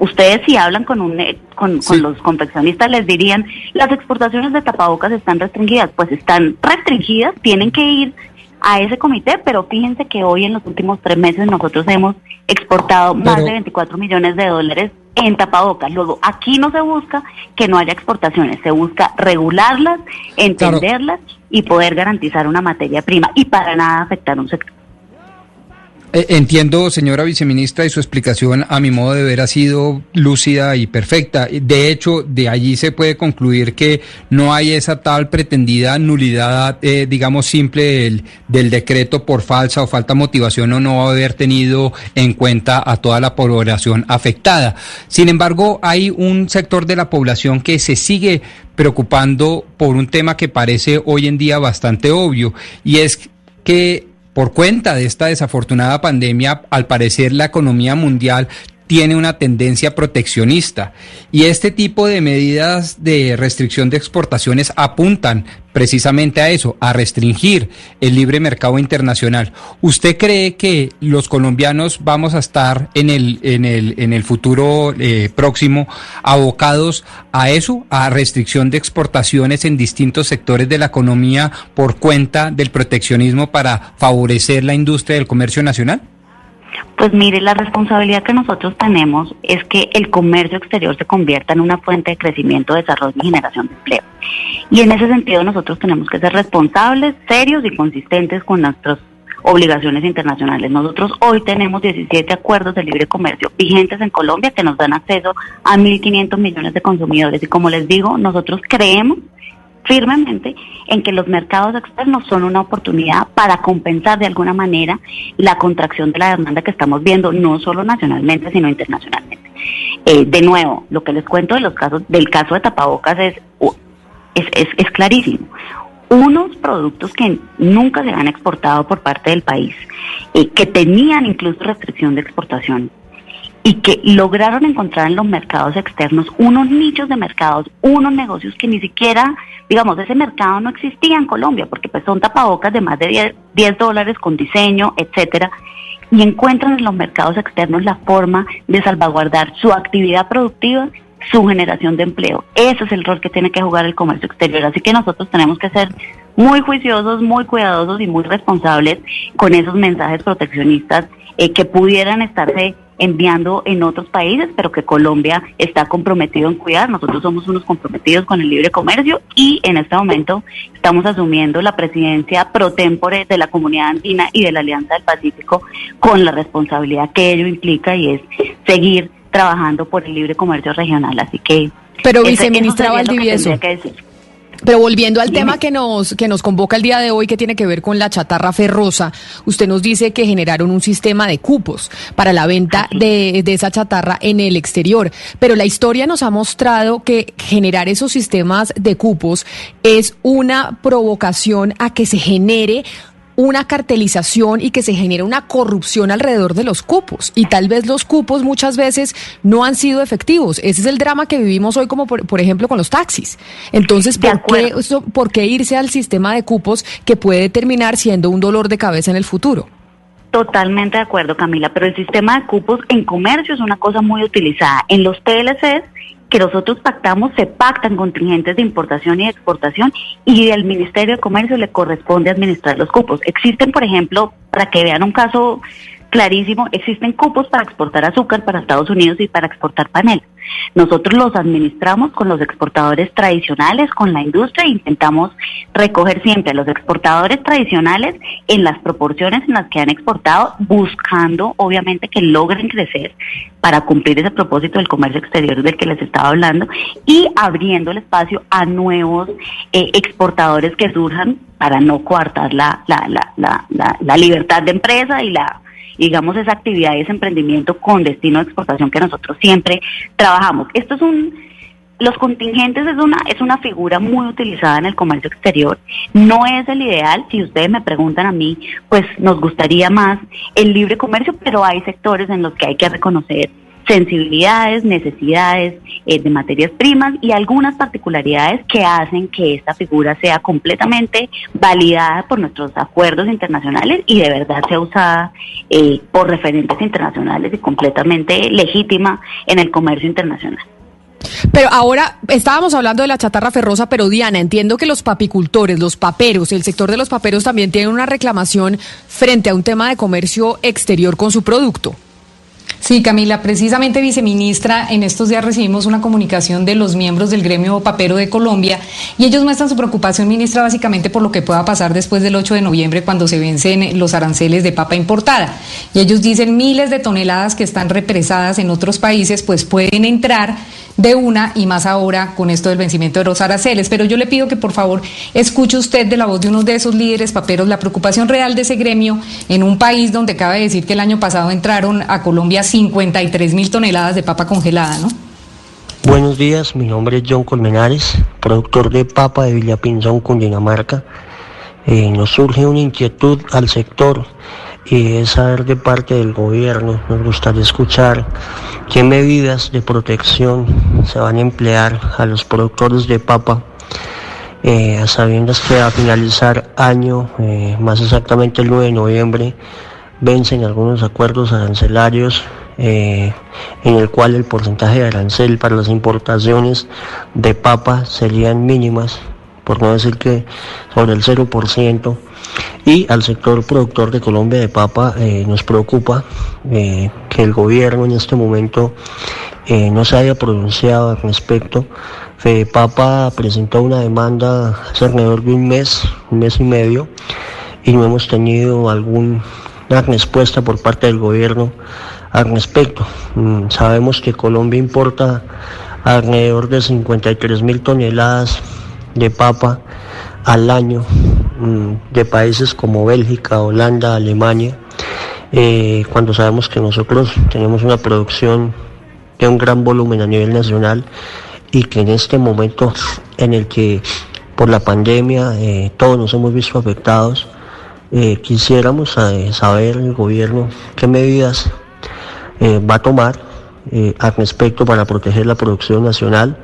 Ustedes si hablan con un eh, con, con los confeccionistas les dirían las exportaciones de tapabocas están restringidas, pues están restringidas, tienen que ir a ese comité, pero fíjense que hoy en los últimos tres meses nosotros hemos exportado más de 24 millones de dólares en tapabocas. Luego, aquí no se busca que no haya exportaciones, se busca regularlas, entenderlas y poder garantizar una materia prima y para nada afectar un sector. Eh, Entiendo, señora viceministra, y su explicación a mi modo de ver ha sido lúcida y perfecta. De hecho, de allí se puede concluir que no hay esa tal pretendida nulidad, eh, digamos, simple del, del decreto por falsa o falta motivación o no haber tenido en cuenta a toda la población afectada. Sin embargo, hay un sector de la población que se sigue preocupando por un tema que parece hoy en día bastante obvio, y es que por cuenta de esta desafortunada pandemia, al parecer la economía mundial tiene una tendencia proteccionista y este tipo de medidas de restricción de exportaciones apuntan precisamente a eso, a restringir el libre mercado internacional. ¿Usted cree que los colombianos vamos a estar en el en el en el futuro eh, próximo abocados a eso, a restricción de exportaciones en distintos sectores de la economía por cuenta del proteccionismo para favorecer la industria del comercio nacional? Pues mire, la responsabilidad que nosotros tenemos es que el comercio exterior se convierta en una fuente de crecimiento, desarrollo y generación de empleo. Y en ese sentido nosotros tenemos que ser responsables, serios y consistentes con nuestras obligaciones internacionales. Nosotros hoy tenemos 17 acuerdos de libre comercio vigentes en Colombia que nos dan acceso a 1.500 millones de consumidores. Y como les digo, nosotros creemos firmemente en que los mercados externos son una oportunidad para compensar de alguna manera la contracción de la demanda que estamos viendo, no solo nacionalmente, sino internacionalmente. Eh, de nuevo, lo que les cuento de los casos, del caso de tapabocas es, es, es, es clarísimo. Unos productos que nunca se han exportado por parte del país, eh, que tenían incluso restricción de exportación, y que lograron encontrar en los mercados externos unos nichos de mercados, unos negocios que ni siquiera, digamos, ese mercado no existía en Colombia, porque pues son tapabocas de más de 10, 10 dólares con diseño, etcétera, y encuentran en los mercados externos la forma de salvaguardar su actividad productiva, su generación de empleo. Ese es el rol que tiene que jugar el comercio exterior. Así que nosotros tenemos que ser muy juiciosos, muy cuidadosos y muy responsables con esos mensajes proteccionistas eh, que pudieran estarse enviando en otros países, pero que Colombia está comprometido en cuidar. Nosotros somos unos comprometidos con el libre comercio y en este momento estamos asumiendo la presidencia pro tempore de la Comunidad Andina y de la Alianza del Pacífico con la responsabilidad que ello implica y es seguir trabajando por el libre comercio regional. Así que Pero viceministra Valdivieso. que. Pero volviendo al tema que nos, que nos convoca el día de hoy, que tiene que ver con la chatarra ferrosa, usted nos dice que generaron un sistema de cupos para la venta de, de esa chatarra en el exterior. Pero la historia nos ha mostrado que generar esos sistemas de cupos es una provocación a que se genere una cartelización y que se genere una corrupción alrededor de los cupos. Y tal vez los cupos muchas veces no han sido efectivos. Ese es el drama que vivimos hoy, como por, por ejemplo con los taxis. Entonces, ¿por qué, eso- ¿por qué irse al sistema de cupos que puede terminar siendo un dolor de cabeza en el futuro? Totalmente de acuerdo, Camila, pero el sistema de cupos en comercio es una cosa muy utilizada. En los TLCs, que nosotros pactamos se pactan contingentes de importación y exportación y del Ministerio de Comercio le corresponde administrar los cupos. Existen, por ejemplo, para que vean un caso clarísimo, existen cupos para exportar azúcar para Estados Unidos y para exportar panela. Nosotros los administramos con los exportadores tradicionales, con la industria e intentamos recoger siempre a los exportadores tradicionales en las proporciones en las que han exportado, buscando obviamente que logren crecer para cumplir ese propósito del comercio exterior del que les estaba hablando y abriendo el espacio a nuevos eh, exportadores que surjan para no coartar la, la, la, la, la, la libertad de empresa y la digamos, esa actividad y ese emprendimiento con destino de exportación que nosotros siempre trabajamos. Esto es un, los contingentes es una, es una figura muy utilizada en el comercio exterior. No es el ideal, si ustedes me preguntan a mí, pues nos gustaría más el libre comercio, pero hay sectores en los que hay que reconocer sensibilidades, necesidades eh, de materias primas y algunas particularidades que hacen que esta figura sea completamente validada por nuestros acuerdos internacionales y de verdad sea usada eh, por referentes internacionales y completamente legítima en el comercio internacional. Pero ahora estábamos hablando de la chatarra ferrosa, pero Diana, entiendo que los papicultores, los paperos, el sector de los paperos también tienen una reclamación frente a un tema de comercio exterior con su producto. Sí, Camila, precisamente viceministra, en estos días recibimos una comunicación de los miembros del gremio papero de Colombia y ellos muestran su preocupación, ministra, básicamente por lo que pueda pasar después del 8 de noviembre cuando se vencen los aranceles de papa importada. Y ellos dicen miles de toneladas que están represadas en otros países, pues pueden entrar de una y más ahora con esto del vencimiento de los aranceles. Pero yo le pido que por favor escuche usted de la voz de uno de esos líderes paperos la preocupación real de ese gremio en un país donde cabe decir que el año pasado entraron a Colombia 53 mil toneladas de papa congelada, ¿no? Buenos días, mi nombre es John Colmenares, productor de papa de Villapinzón, Cundinamarca. Eh, nos surge una inquietud al sector y es saber de parte del gobierno, nos gustaría escuchar qué medidas de protección se van a emplear a los productores de papa, eh, sabiendas que a finalizar año, eh, más exactamente el 9 de noviembre, vencen algunos acuerdos arancelarios eh, en el cual el porcentaje de arancel para las importaciones de papa serían mínimas, por no decir que sobre el 0%. Y al sector productor de Colombia de papa eh, nos preocupa eh, que el gobierno en este momento eh, no se haya pronunciado al respecto. Papa presentó una demanda hace alrededor de un mes, un mes y medio, y no hemos tenido alguna respuesta por parte del gobierno al respecto. Mm, sabemos que Colombia importa alrededor de 53 mil toneladas de papa al año mm, de países como Bélgica, Holanda, Alemania, eh, cuando sabemos que nosotros tenemos una producción de un gran volumen a nivel nacional y que en este momento en el que por la pandemia eh, todos nos hemos visto afectados, eh, quisiéramos saber el gobierno qué medidas va a tomar al respecto para proteger la producción nacional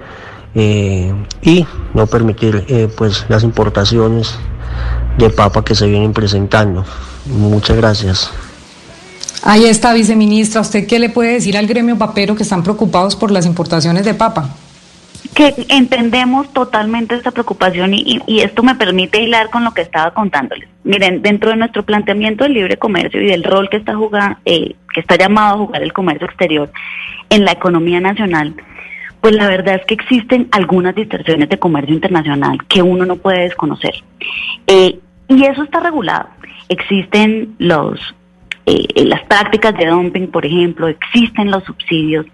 eh, y no permitir eh, pues las importaciones de papa que se vienen presentando. Muchas gracias. Ahí está, viceministra. ¿Usted qué le puede decir al gremio papero que están preocupados por las importaciones de papa? Que entendemos totalmente esta preocupación y, y esto me permite hilar con lo que estaba contándoles. Miren, dentro de nuestro planteamiento del libre comercio y del rol que está jugando, eh, que está llamado a jugar el comercio exterior en la economía nacional, pues la verdad es que existen algunas distorsiones de comercio internacional que uno no puede desconocer. Eh, y eso está regulado. Existen los, eh, las prácticas de dumping, por ejemplo, existen los subsidios.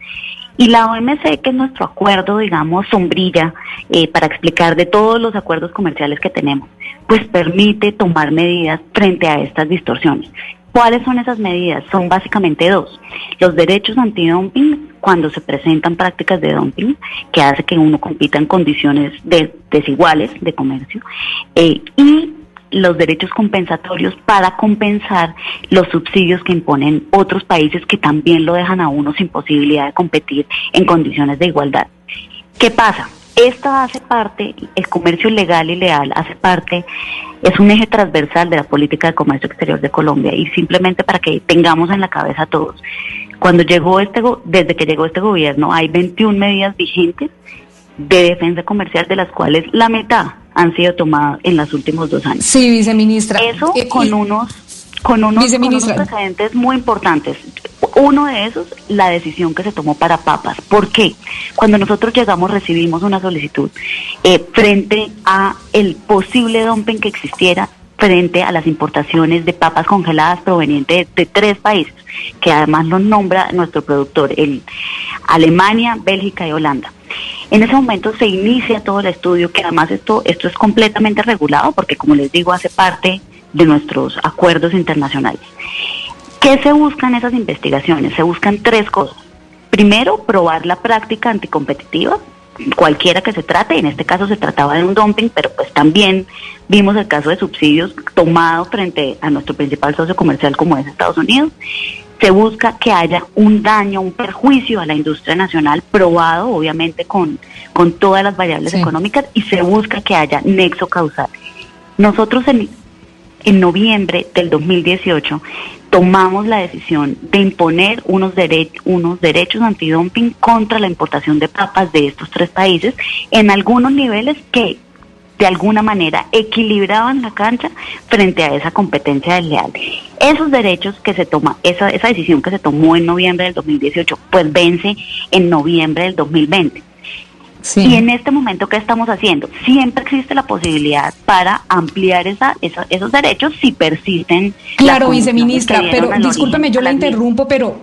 Y la OMC, que es nuestro acuerdo, digamos, sombrilla eh, para explicar de todos los acuerdos comerciales que tenemos, pues permite tomar medidas frente a estas distorsiones. ¿Cuáles son esas medidas? Son básicamente dos. Los derechos antidumping cuando se presentan prácticas de dumping, que hace que uno compita en condiciones desiguales de comercio, eh, y los derechos compensatorios para compensar los subsidios que imponen otros países que también lo dejan a uno sin posibilidad de competir en condiciones de igualdad. ¿Qué pasa? Esto hace parte, el comercio legal y leal hace parte, es un eje transversal de la política de comercio exterior de Colombia y simplemente para que tengamos en la cabeza todos, Cuando llegó este, desde que llegó este gobierno, hay 21 medidas vigentes de defensa comercial, de las cuales la mitad han sido tomadas en los últimos dos años. Sí, viceministra. Eso Eh, con y- unos con unos, con unos precedentes muy importantes. Uno de esos, la decisión que se tomó para papas. ¿Por qué? Cuando nosotros llegamos recibimos una solicitud eh, frente a el posible dumping que existiera frente a las importaciones de papas congeladas provenientes de, de tres países, que además los nombra nuestro productor, el Alemania, Bélgica y Holanda. En ese momento se inicia todo el estudio, que además esto, esto es completamente regulado, porque como les digo, hace parte de nuestros acuerdos internacionales. ¿Qué se buscan esas investigaciones? Se buscan tres cosas. Primero, probar la práctica anticompetitiva, cualquiera que se trate, en este caso se trataba de un dumping, pero pues también vimos el caso de subsidios tomado frente a nuestro principal socio comercial como es Estados Unidos. Se busca que haya un daño, un perjuicio a la industria nacional, probado obviamente con, con todas las variables Sí. económicas, y se busca que haya nexo causal. Nosotros en, en noviembre del 2018 tomamos la decisión de imponer unos, dere- unos derechos antidumping contra la importación de papas de estos tres países en algunos niveles que de alguna manera equilibraban la cancha frente a esa competencia desleal. Esos derechos que se toma, esa, esa decisión que se tomó en noviembre del 2018, pues vence en noviembre del 2020. Y en este momento, ¿qué estamos haciendo? Siempre existe la posibilidad para ampliar esa, esa- esos derechos si persisten. Claro, viceministra, pero discúlpeme, yo la interrumpo, pero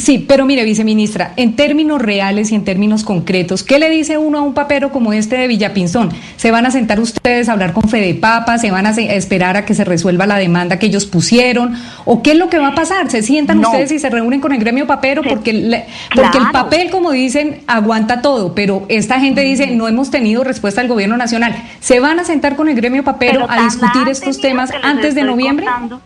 sí, pero mire, viceministra, en términos reales y en términos concretos, ¿qué le dice uno a un papero como este de Villapinzón? ¿Se van a sentar ustedes a hablar con Fedepapa? ¿Se van a esperar a que se resuelva la demanda que ellos pusieron? ¿O qué es lo que va a pasar? ¿Se sientan No. ustedes y se reúnen con el gremio papero? Porque, le- porque el papel, como dicen, aguanta todo, pero esta gente dice, no hemos tenido respuesta del gobierno nacional. ¿Se van a sentar con el gremio papero Pero a discutir estos temas antes de noviembre? contando.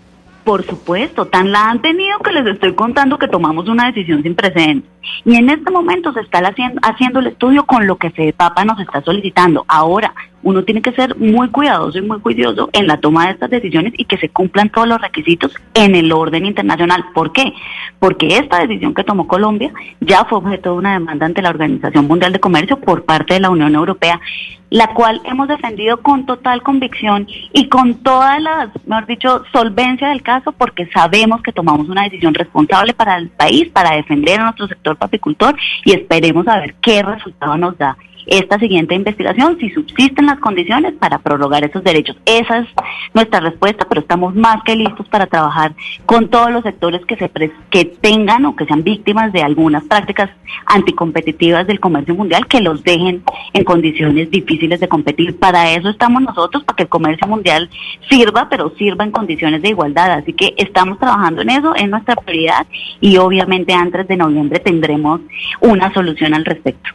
Por supuesto, tan la han tenido que les estoy contando que tomamos una decisión sin precedentes. Y en este momento se está haciendo, haciendo el estudio con lo que Papa nos está solicitando. Ahora, uno tiene que ser muy cuidadoso y muy juicioso en la toma de estas decisiones y que se cumplan todos los requisitos en el orden internacional. ¿Por qué? Porque esta decisión que tomó Colombia ya fue objeto de una demanda ante la Organización Mundial de Comercio por parte de la Unión Europea, la cual hemos defendido con total convicción y con toda la, mejor dicho, solvencia del caso, porque sabemos que tomamos una decisión responsable para el país, para defender a nuestro sector papicultor y esperemos a ver qué resultado nos da esta siguiente investigación, si subsisten las condiciones para prorrogar esos derechos. Esa es nuestra respuesta, pero estamos más que listos para trabajar con todos los sectores que se pres- que tengan o que sean víctimas de algunas prácticas anticompetitivas del comercio mundial que los dejen en condiciones difíciles de competir. Para eso estamos nosotros, para que el comercio mundial sirva, pero sirva en condiciones de igualdad. Así que estamos trabajando en eso, es nuestra prioridad y obviamente antes de noviembre tendremos una solución al respecto.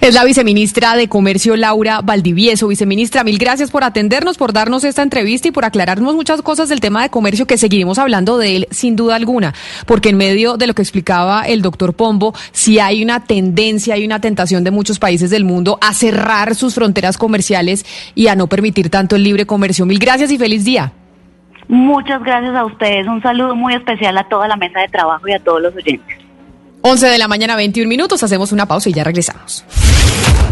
Es la viceministra de Comercio, Laura Valdivieso. Viceministra, mil gracias por atendernos, por darnos esta entrevista y por aclararnos muchas cosas del tema de comercio que seguiremos hablando de él sin duda alguna, porque en medio de lo que explicaba el doctor Pombo, si hay una tendencia, hay una tentación de muchos países del mundo a cerrar sus fronteras comerciales y a no permitir tanto el libre comercio. Mil gracias y feliz día. Muchas gracias a ustedes. Un saludo muy especial a toda la mesa de trabajo y a todos los oyentes. 11 de la mañana, 21 minutos. Hacemos una pausa y ya regresamos.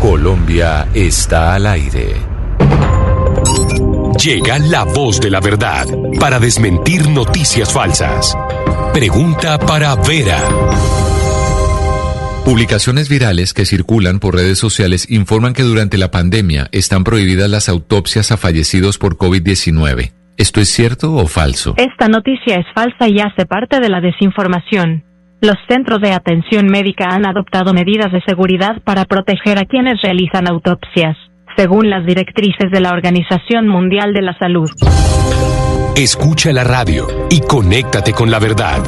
Colombia está al aire. Llega la voz de la verdad para desmentir noticias falsas. Pregunta para Vera. Publicaciones virales que circulan por redes sociales informan que durante la pandemia están prohibidas las autopsias a fallecidos por COVID-19. ¿Esto es cierto o falso? Esta noticia es falsa y hace parte de la desinformación. Los centros de atención médica han adoptado medidas de seguridad para proteger a quienes realizan autopsias, según las directrices de la Organización Mundial de la Salud. Escucha la radio y conéctate con la verdad.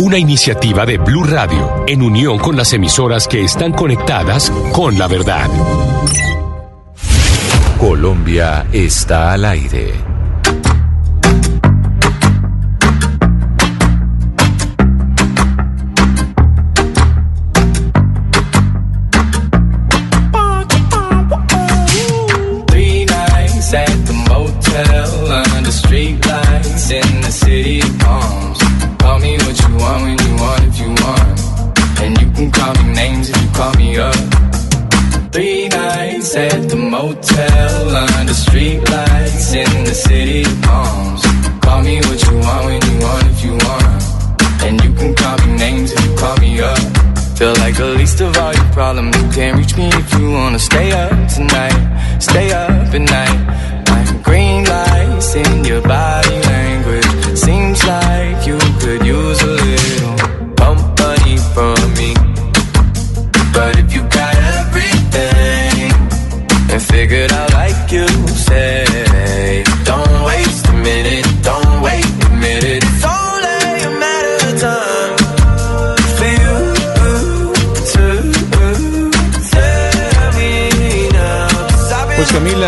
Una iniciativa de Blue Radio en unión con las emisoras que están conectadas con la verdad. Colombia está al aire. can call me names if you call me up. Three nights at the motel under streetlights in the city of palms. Call me what you want when you want if you want. And you can call me names if you call me up. Feel like the least of all your problems. You can't reach me if you wanna stay up tonight. Stay up at night. Like green lights in your body language. Seems like you could use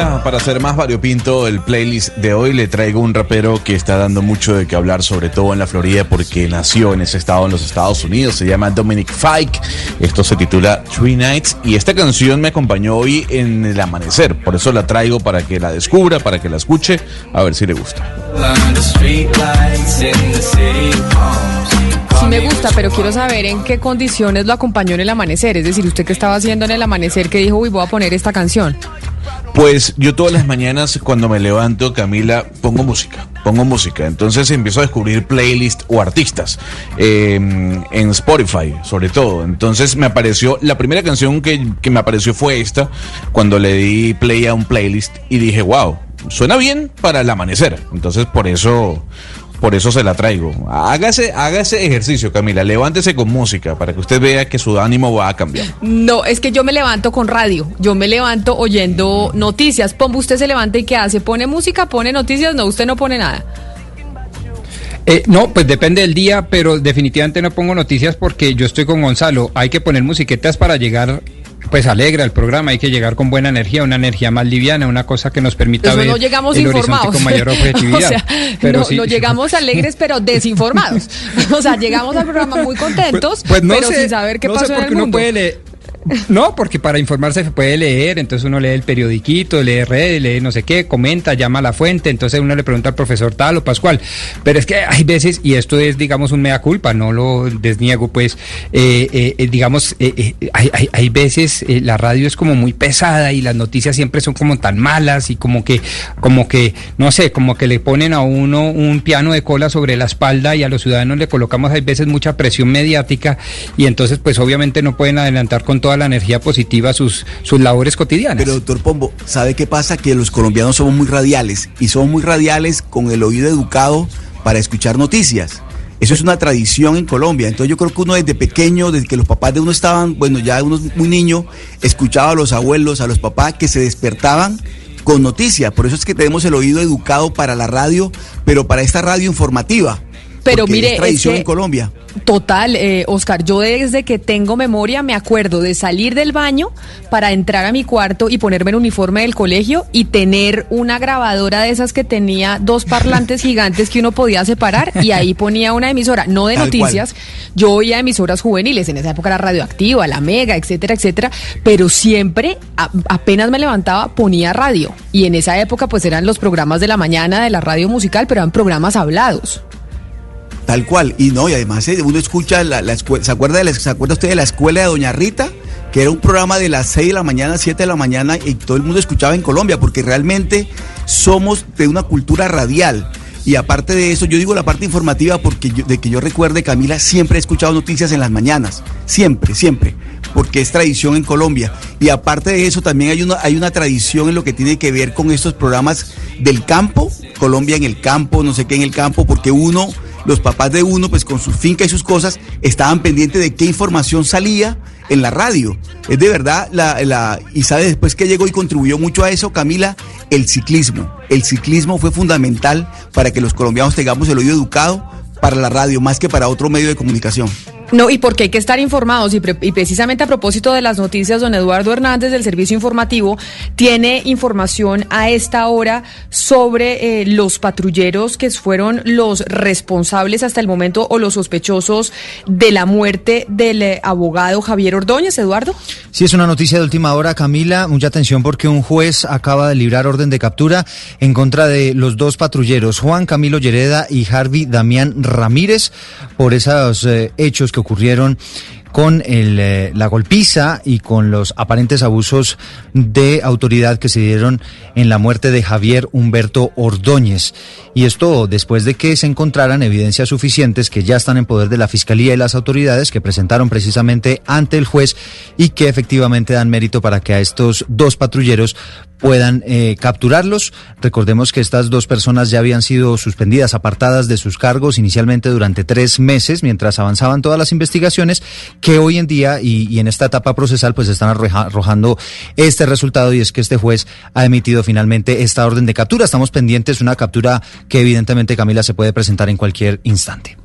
Para hacer más variopinto el playlist de hoy, le traigo un rapero que está dando mucho de qué hablar, sobre todo en la Florida, porque nació en ese estado en los Estados Unidos. Se llama Dominic Fike. Esto se titula Three Nights. Y esta canción me acompañó hoy en el amanecer. Por eso la traigo para que la descubra, para que la escuche, a ver si le gusta. Sí me gusta, pero quiero saber en qué condiciones lo acompañó en el amanecer. Es decir, usted qué estaba haciendo en el amanecer que dijo, uy, voy a poner esta canción. Pues yo todas las mañanas cuando me levanto, Camila, pongo música, pongo música. Entonces empiezo a descubrir playlists o artistas eh, en Spotify, sobre todo. Entonces me apareció, la primera canción que, que me apareció fue esta, cuando le di play a un playlist y dije, wow, suena bien para el amanecer. Entonces por eso... Por eso se la traigo. Hágase, hágase ejercicio, Camila. Levántese con música para que usted vea que su ánimo va a cambiar. No, es que yo me levanto con radio. Yo me levanto oyendo noticias. Pombo, usted se levanta y ¿qué hace? ¿Pone música? ¿Pone noticias? No, usted no pone nada. Eh, no, pues depende del día, pero definitivamente no pongo noticias porque yo estoy con Gonzalo. Hay que poner musiquetas para llegar pues alegre al programa, hay que llegar con buena energía, una energía más liviana, una cosa que nos permita Eso ver no llegamos el horizonte informados. con mayor objetividad. o sea, Pero no, sí- no llegamos alegres, pero desinformados. o sea, llegamos al programa muy contentos, Pues no pero sé, sin saber qué no sé en el uno mundo. puede No, porque para informarse se puede leer, entonces uno lee el periodiquito, lee redes, lee no sé qué, comenta, llama a la fuente, entonces uno le pregunta al profesor tal o Pascual. Pero es que hay veces, y esto es, digamos, un mea culpa, no lo desniego, pues, eh, eh, eh, digamos, eh, eh, hay, hay- hay veces la radio es como muy pesada y las noticias siempre son como tan malas y como que, como que, no sé, como que le ponen a uno un piano de cola sobre la espalda y a los ciudadanos le colocamos hay veces mucha presión mediática y entonces pues obviamente no pueden adelantar con la energía positiva sus, sus labores cotidianas. Pero doctor Pombo, ¿sabe qué pasa? Que los colombianos somos muy radiales y somos muy radiales con el oído educado para escuchar noticias. Eso es una tradición en Colombia. Entonces yo creo que uno desde pequeño, desde que los papás de uno estaban, bueno, ya uno muy niño, escuchaba a los abuelos, a los papás que se despertaban con noticias. Por eso es que tenemos el oído educado para la radio, pero para esta radio informativa. Pero porque mire, es es tradición que- en Colombia. Total, eh, Oscar, yo desde que tengo memoria me acuerdo de salir del baño para entrar a mi cuarto y ponerme el uniforme del colegio y tener una grabadora de esas que tenía dos parlantes gigantes que uno podía separar y ahí ponía una emisora, no de Tal noticias, yo oía emisoras juveniles, en esa época era radioactiva, la mega, etcétera, etcétera, pero siempre, a- apenas me levantaba, ponía radio y en esa época pues eran los programas de la mañana de la radio musical, pero eran programas hablados. Tal cual. Y no, y además eh, uno escucha la, la ¿se acuerda de se acuerda usted de la escuela de Doña Rita? Que era un programa de las 6 de la mañana, 7 de la mañana y todo el mundo escuchaba en Colombia porque realmente somos de una cultura radial. Y aparte de eso, yo digo la parte informativa porque de que yo recuerde, Camila, siempre he escuchado noticias en las mañanas. Siempre, siempre. Porque es tradición en Colombia. Y aparte de eso, también hay una, hay una tradición en lo que tiene que ver con estos programas del campo, Colombia en el campo, no sé qué en el campo, porque uno, los papás de uno, pues con su finca y sus cosas, estaban pendientes de qué información salía en la radio. Es de verdad, la, y sabe después que llegó y contribuyó mucho a eso, Camila, el ciclismo. El ciclismo fue fundamental para que los colombianos tengamos el oído educado para la radio, más que para otro medio de comunicación. No, y porque hay que estar informados. Y, pre- y precisamente a propósito de las noticias, don Eduardo Hernández del Servicio Informativo tiene información a esta hora sobre eh, los patrulleros que fueron los responsables hasta el momento o los sospechosos de la muerte del eh, abogado Javier Ordóñez. Eduardo. Sí, es una noticia de última hora, Camila. Mucha atención porque un juez acaba de librar orden de captura en contra de los dos patrulleros, Juan Camilo Llereda y Harvey Damián Ramírez, por esos eh, hechos que ocurrieron con el, eh, la golpiza y con los aparentes abusos de autoridad que se dieron en la muerte de Javier Humberto Ordóñez. Y esto después de que se encontraran evidencias suficientes que ya están en poder de la Fiscalía y las autoridades que presentaron precisamente ante el juez y que efectivamente dan mérito para que a estos dos patrulleros puedan eh, capturarlos. Recordemos que estas dos personas ya habían sido suspendidas, apartadas de sus cargos inicialmente durante tres meses mientras avanzaban todas las investigaciones que hoy en día y, en esta etapa procesal pues están arroja- arrojando este resultado y es que este juez ha emitido finalmente esta orden de captura. Estamos pendientes, una captura que evidentemente Camila se puede presentar en cualquier instante.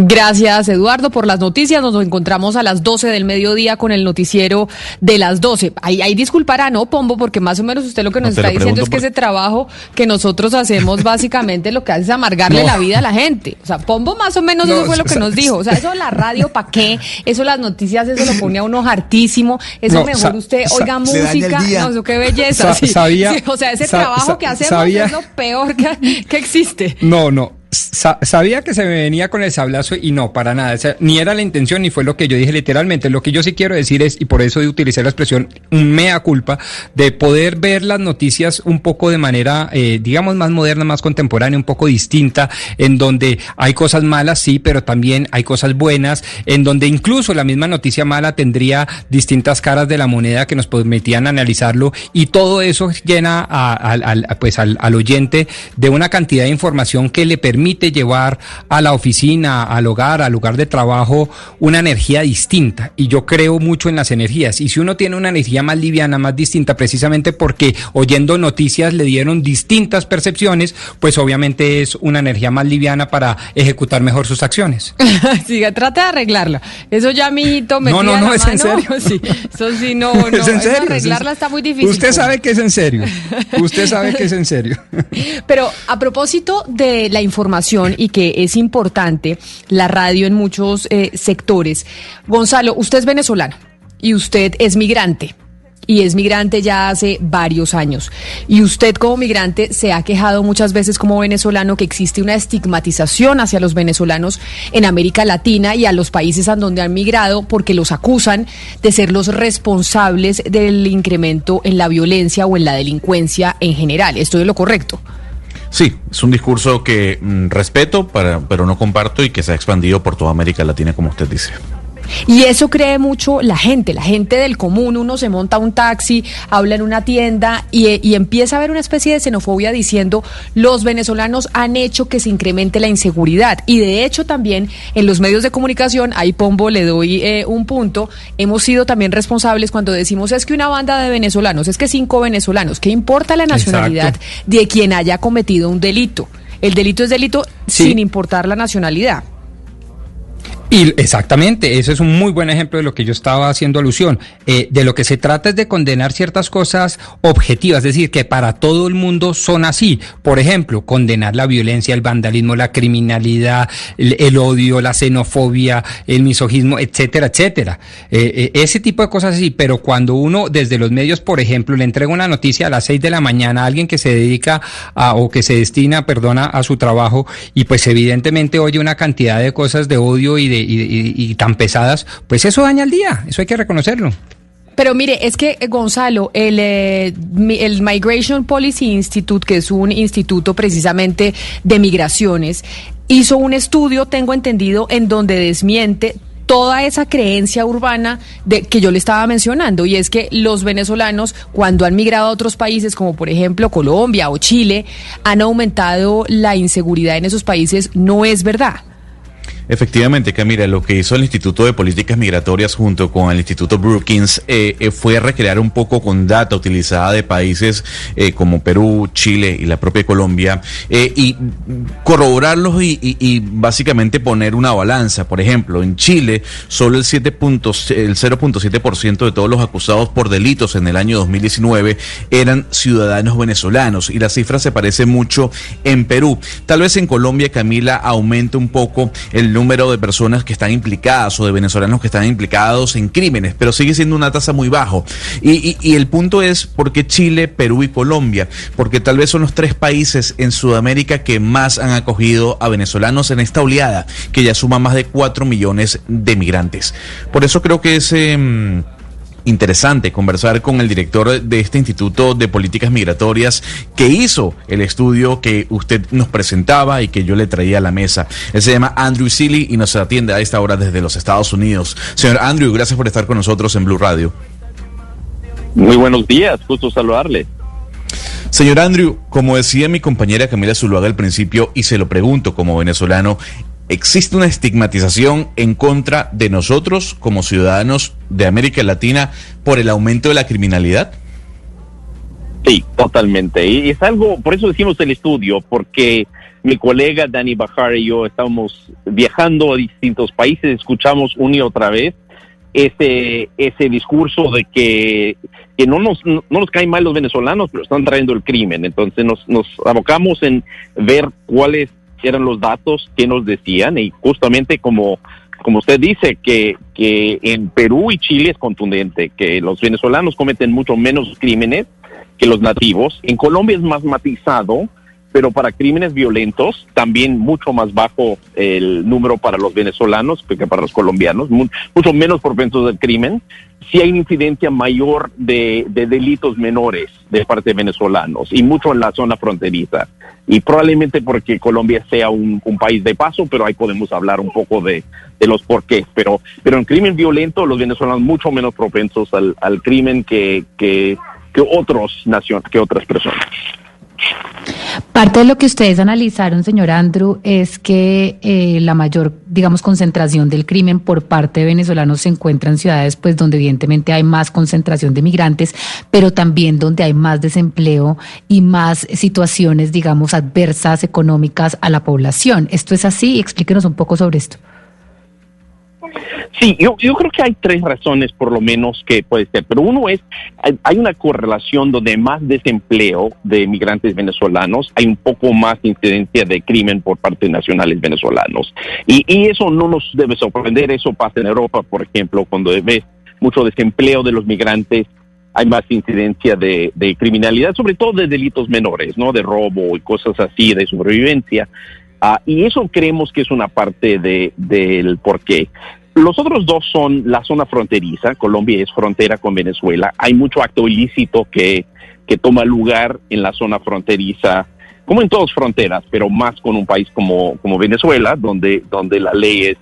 Gracias, Eduardo, por las noticias. Nos encontramos a las 12 del mediodía con el noticiero de las 12. Ahí, ahí disculpará, ¿no, Pombo? Porque más o menos usted lo que nos No, está diciendo es que por- ese trabajo que nosotros hacemos básicamente lo que hace es amargarle No. la vida a la gente. O sea, Pombo más o menos No, eso fue lo que nos dijo. O sea, eso la radio, ¿para qué? Eso las noticias, eso lo pone a uno hartísimo. Eso No, mejor usted oiga música. No, eso qué belleza. Sa- sí. sabía- Sí, o sea, ese trabajo que hacemos sabía- es lo peor que, que existe. No, no. Sa- sabía que se me venía con el sablazo y no, para nada. Ni era la intención ni fue lo que yo dije literalmente. Lo que yo sí quiero decir es, y por eso utilicé la expresión mea culpa, de poder ver las noticias un poco de manera, eh, digamos, más moderna, más contemporánea, un poco distinta, en donde hay cosas malas, sí, pero también hay cosas buenas, en donde incluso la misma noticia mala tendría distintas caras de la moneda que nos permitían analizarlo y todo eso llena a- pues al oyente de una cantidad de información que le permite llevar a la oficina, al hogar, al lugar de trabajo una energía distinta y yo creo mucho en las energías y si uno tiene una energía más liviana, más distinta precisamente porque oyendo noticias le dieron distintas percepciones, pues obviamente es una energía más liviana para ejecutar mejor sus acciones. Siga, trata de arreglarla. Eso ya, mijito, me No, no, no, es en serio. Sí, eso sí, no, no. Es en eso serio, es en arreglarla está muy difícil. Usted sabe que es en serio. Usted sabe que es en serio. Pero a propósito de la información y que es importante la radio en muchos eh, sectores, Gonzalo, usted es venezolano y usted es migrante. Y es migrante ya hace varios años. Y usted como migrante se ha quejado muchas veces como venezolano que existe una estigmatización hacia los venezolanos en América Latina y a los países a donde han migrado porque los acusan de ser los responsables del incremento en la violencia o en la delincuencia en general. ¿Estoy en lo correcto? Sí, es un discurso que mm, respeto, para, pero no comparto y que se ha expandido por toda América Latina, como usted dice. Y eso cree mucho la gente, la gente del común. Uno se monta un taxi, habla en una tienda y, y empieza a haber una especie de xenofobia diciendo los venezolanos han hecho que se incremente la inseguridad. Y de hecho también en los medios de comunicación, ahí Pombo le doy eh, un punto, hemos sido también responsables cuando decimos es que una banda de venezolanos, es que cinco venezolanos, ¿qué importa la nacionalidad Exacto. de quien haya cometido un delito? El delito es delito Sí. sin importar la nacionalidad. Y exactamente, ese es un muy buen ejemplo de lo que yo estaba haciendo alusión. Eh, de lo que se trata es de condenar ciertas cosas objetivas, es decir, que para todo el mundo son así. Por ejemplo, condenar la violencia, el vandalismo, la criminalidad, el, odio, la xenofobia, el misogismo, etcétera, etcétera. Eh, eh, ese tipo de cosas así, pero cuando uno desde los medios, por ejemplo, le entrega una noticia a las seis de la mañana a alguien que se dedica a, o que se destina, perdona, a su trabajo y pues evidentemente oye una cantidad de cosas de odio y de y, tan pesadas, pues eso daña el día, eso hay que reconocerlo. Pero mire, es que eh, Gonzalo, el, eh, el Migration Policy Institute, que es un instituto precisamente de migraciones, hizo un estudio, tengo entendido, en donde desmiente toda esa creencia urbana de que yo le estaba mencionando y es que los venezolanos cuando han migrado a otros países como por ejemplo Colombia o Chile han aumentado la inseguridad en esos países no es verdad. Efectivamente, Camila, lo que hizo el Instituto de Políticas Migratorias junto con el Instituto Brookings eh, eh, fue recrear un poco con data utilizada de países eh, como Perú, Chile y la propia Colombia eh, y corroborarlos y, básicamente poner una balanza. Por ejemplo, en Chile solo el 7 puntos- el 0.7% de todos los acusados por delitos en el año 2019 eran ciudadanos venezolanos y la cifra se parece mucho en Perú. Tal vez en Colombia, Camila, aumenta un poco el número de personas que están implicadas o de venezolanos que están implicados en crímenes, pero sigue siendo una tasa muy bajo. Y, el punto es por qué Chile, Perú y Colombia, porque tal vez son los tres países en Sudamérica que más han acogido a venezolanos en esta oleada, que ya suma más de 4 millones de migrantes. Por eso creo que es... interesante conversar con el director de este Instituto de Políticas Migratorias que hizo el estudio que usted nos presentaba y que yo le traía a la mesa. Él se llama Andrew Seeley y nos atiende a esta hora desde los Estados Unidos. Señor Andrew, gracias por estar con nosotros en Blue Radio. Muy buenos días, gusto saludarle. Señor Andrew, como decía mi compañera Camila Zuluaga al principio, y se lo pregunto como venezolano, ¿existe una estigmatización en contra de nosotros como ciudadanos de América Latina por el aumento de la criminalidad? Sí, totalmente. Y es algo, por eso decimos el estudio, porque mi colega Dani Bajar y yo estamos viajando a distintos países, escuchamos una y otra vez ese, ese discurso de que, que no, nos, no nos caen mal los venezolanos, pero están trayendo el crimen. Entonces nos, nos abocamos en ver eran los datos que nos decían y justamente como, como usted dice, que, que en Perú y Chile es contundente, que los venezolanos cometen mucho menos crímenes que los nativos. En Colombia es más matizado, pero para crímenes violentos también mucho más bajo el número para los venezolanos que para los colombianos, mu- mucho menos propensos al crimen. Sí hay una incidencia mayor de, de delitos menores de parte de venezolanos y mucho en la zona fronteriza. Y probablemente porque Colombia sea un, país de paso, pero ahí podemos hablar un poco de, los porqués. Pero, pero en crimen violento los venezolanos mucho menos propensos al, crimen que, que, que otros naciones, que otras personas. Parte de lo que ustedes analizaron, señor Andrew, es que eh, la mayor, digamos, concentración del crimen por parte de venezolanos se encuentra en ciudades, pues, donde evidentemente hay más concentración de migrantes, pero también donde hay más desempleo y más situaciones, digamos, adversas económicas a la población. ¿Esto es así? Explíquenos un poco sobre esto. Sí, yo, yo creo que hay tres razones por lo menos que puede ser, pero uno es, hay- una correlación donde más desempleo de migrantes venezolanos, hay un poco más incidencia de crimen por parte de nacionales venezolanos. Y, y eso no nos debe sorprender, eso pasa en Europa, por ejemplo, cuando ves mucho desempleo de los migrantes, hay más incidencia de, de criminalidad, sobre todo de delitos menores, ¿no? De robo y cosas así, de sobrevivencia. Ah, y eso creemos que es una parte de, del porqué. Los otros dos son la zona fronteriza. Colombia es frontera con Venezuela. Hay mucho acto ilícito que, que toma lugar en la zona fronteriza, como en todas fronteras, pero más con un país como, como Venezuela, donde, donde la ley es,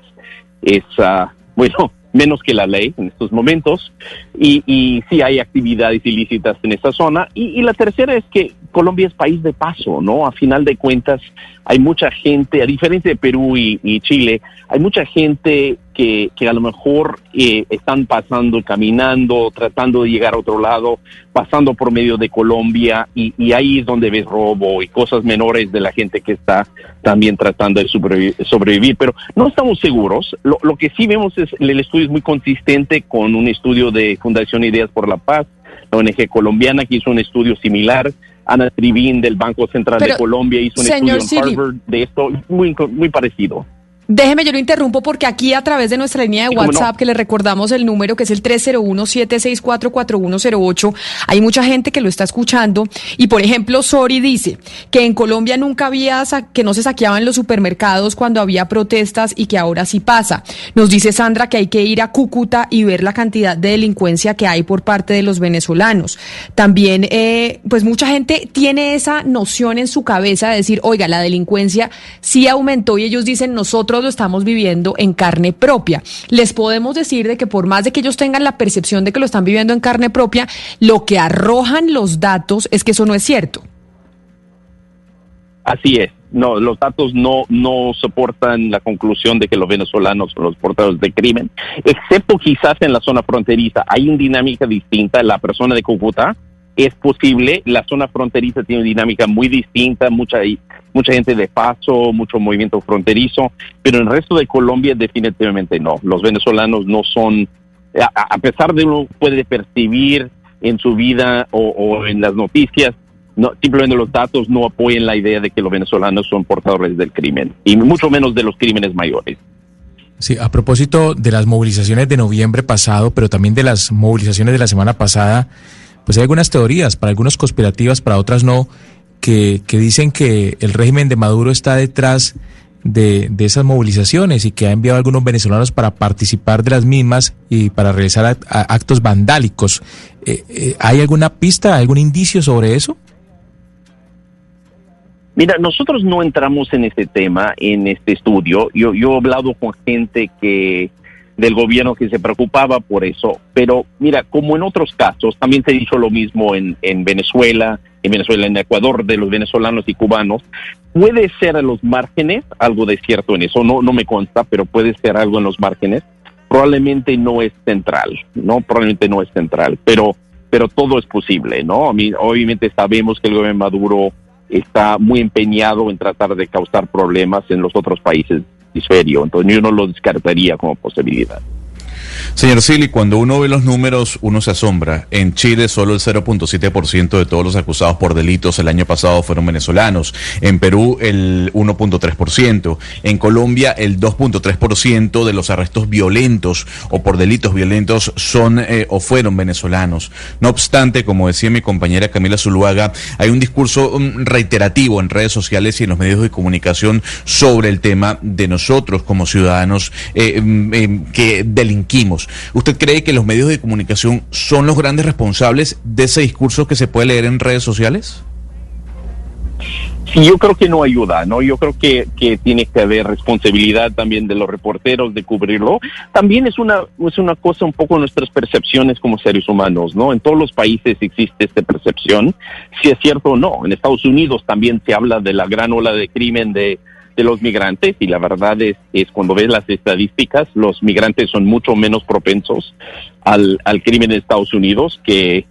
es ah, bueno, menos que la ley en estos momentos. Y, y sí hay actividades ilícitas en esta zona. Y, y la tercera es que Colombia es país de paso, ¿no? A final de cuentas, hay mucha gente, a diferencia de Perú y Chile, hay mucha gente que, que a lo mejor eh, están pasando, caminando, tratando de llegar a otro lado, pasando por medio de Colombia, y, y ahí es donde ves robo y cosas menores de la gente que está también tratando de sobrevi- sobrevivir. Pero no estamos seguros. Lo, lo que sí vemos es, el estudio es muy consistente con un estudio de Fundación Ideas por la Paz, la ONG colombiana que hizo un estudio similar. Ana Trivín del Banco Central Pero, de Colombia hizo un estudio en. Harvard de esto, muy, muy parecido. Déjeme, yo lo interrumpo porque aquí a través de nuestra línea de no. WhatsApp, que le recordamos el número que es el 301-764-4108, hay mucha gente que lo está escuchando. Y por ejemplo, Sori dice que en Colombia nunca había, que no se saqueaban los supermercados cuando había protestas y que ahora sí pasa. Nos dice Sandra que hay que ir a Cúcuta y ver la cantidad de delincuencia que hay por parte de los venezolanos. También, eh, pues mucha gente tiene esa noción en su cabeza de decir, oiga, la delincuencia sí aumentó y ellos dicen, nosotros lo estamos viviendo en carne propia. Les podemos decir de que por más de que ellos tengan la percepción de que lo están viviendo en carne propia, lo que arrojan los datos es que eso no es cierto. Así es. No, los datos no, no soportan la conclusión de que los venezolanos son los portadores de crimen, excepto quizás en la zona fronteriza. Hay una dinámica distinta. La persona de Cúcuta es posible. La zona fronteriza tiene una dinámica muy distinta. Mucha, mucha gente de paso, mucho movimiento fronterizo. Pero en el resto de Colombia definitivamente no. Los venezolanos no son, a, pesar de uno puede percibir en su vida o, en las noticias, no, simplemente los datos no apoyan la idea de que los venezolanos son portadores del crimen y mucho menos de los crímenes mayores. Sí, a propósito de las movilizaciones de noviembre pasado, pero también de las movilizaciones de la semana pasada, pues hay algunas teorías, para algunos conspirativas, para otras no, que, que dicen que el régimen de Maduro está detrás de, de, esas movilizaciones y que ha enviado a algunos venezolanos para participar de las mismas y para realizar actos vandálicos. Eh, eh, ¿Hay alguna pista, algún indicio sobre eso? Mira, nosotros no entramos en este tema, en este estudio. Yo, yo he hablado con gente que del gobierno que se preocupaba por eso, pero mira, como en otros casos, también se dicho lo mismo en, en Venezuela, en Venezuela, en Ecuador, de los venezolanos y cubanos, puede ser a los márgenes, algo de cierto en eso, no, no me consta, pero puede ser algo en los márgenes, probablemente no es central, ¿no? Probablemente no es central, pero, pero todo es posible, ¿no? A mí, obviamente sabemos que el gobierno Maduro está muy empeñado en tratar de causar problemas en los otros países hemisferio, entonces yo no lo descartaría como posibilidad. Señor Sili, cuando uno ve los números, uno se asombra. En Chile, solo el 0.7% de todos los acusados por delitos el año pasado fueron venezolanos. En Perú, el 1.3%. En Colombia, el 2.3% de los arrestos violentos o por delitos violentos son eh, o fueron venezolanos. No obstante, como decía mi compañera Camila Zuluaga, hay un discurso um, reiterativo en redes sociales y en los medios de comunicación sobre el tema de nosotros como ciudadanos eh, eh, que delinquimos. ¿Usted cree que los medios de comunicación son los grandes responsables de ese discurso que se puede leer en redes sociales? Sí, yo creo que no ayuda, ¿no? Yo creo que, que tiene que haber responsabilidad también de los reporteros de cubrirlo. También es una, es una cosa un poco nuestras percepciones como seres humanos, ¿no? En todos los países existe esta percepción, si es cierto o no. En Estados Unidos también se habla de la gran ola de crimen de, de los migrantes y la verdad es, es cuando ves las estadísticas, los migrantes son mucho menos propensos al, crimen en Estados Unidos que,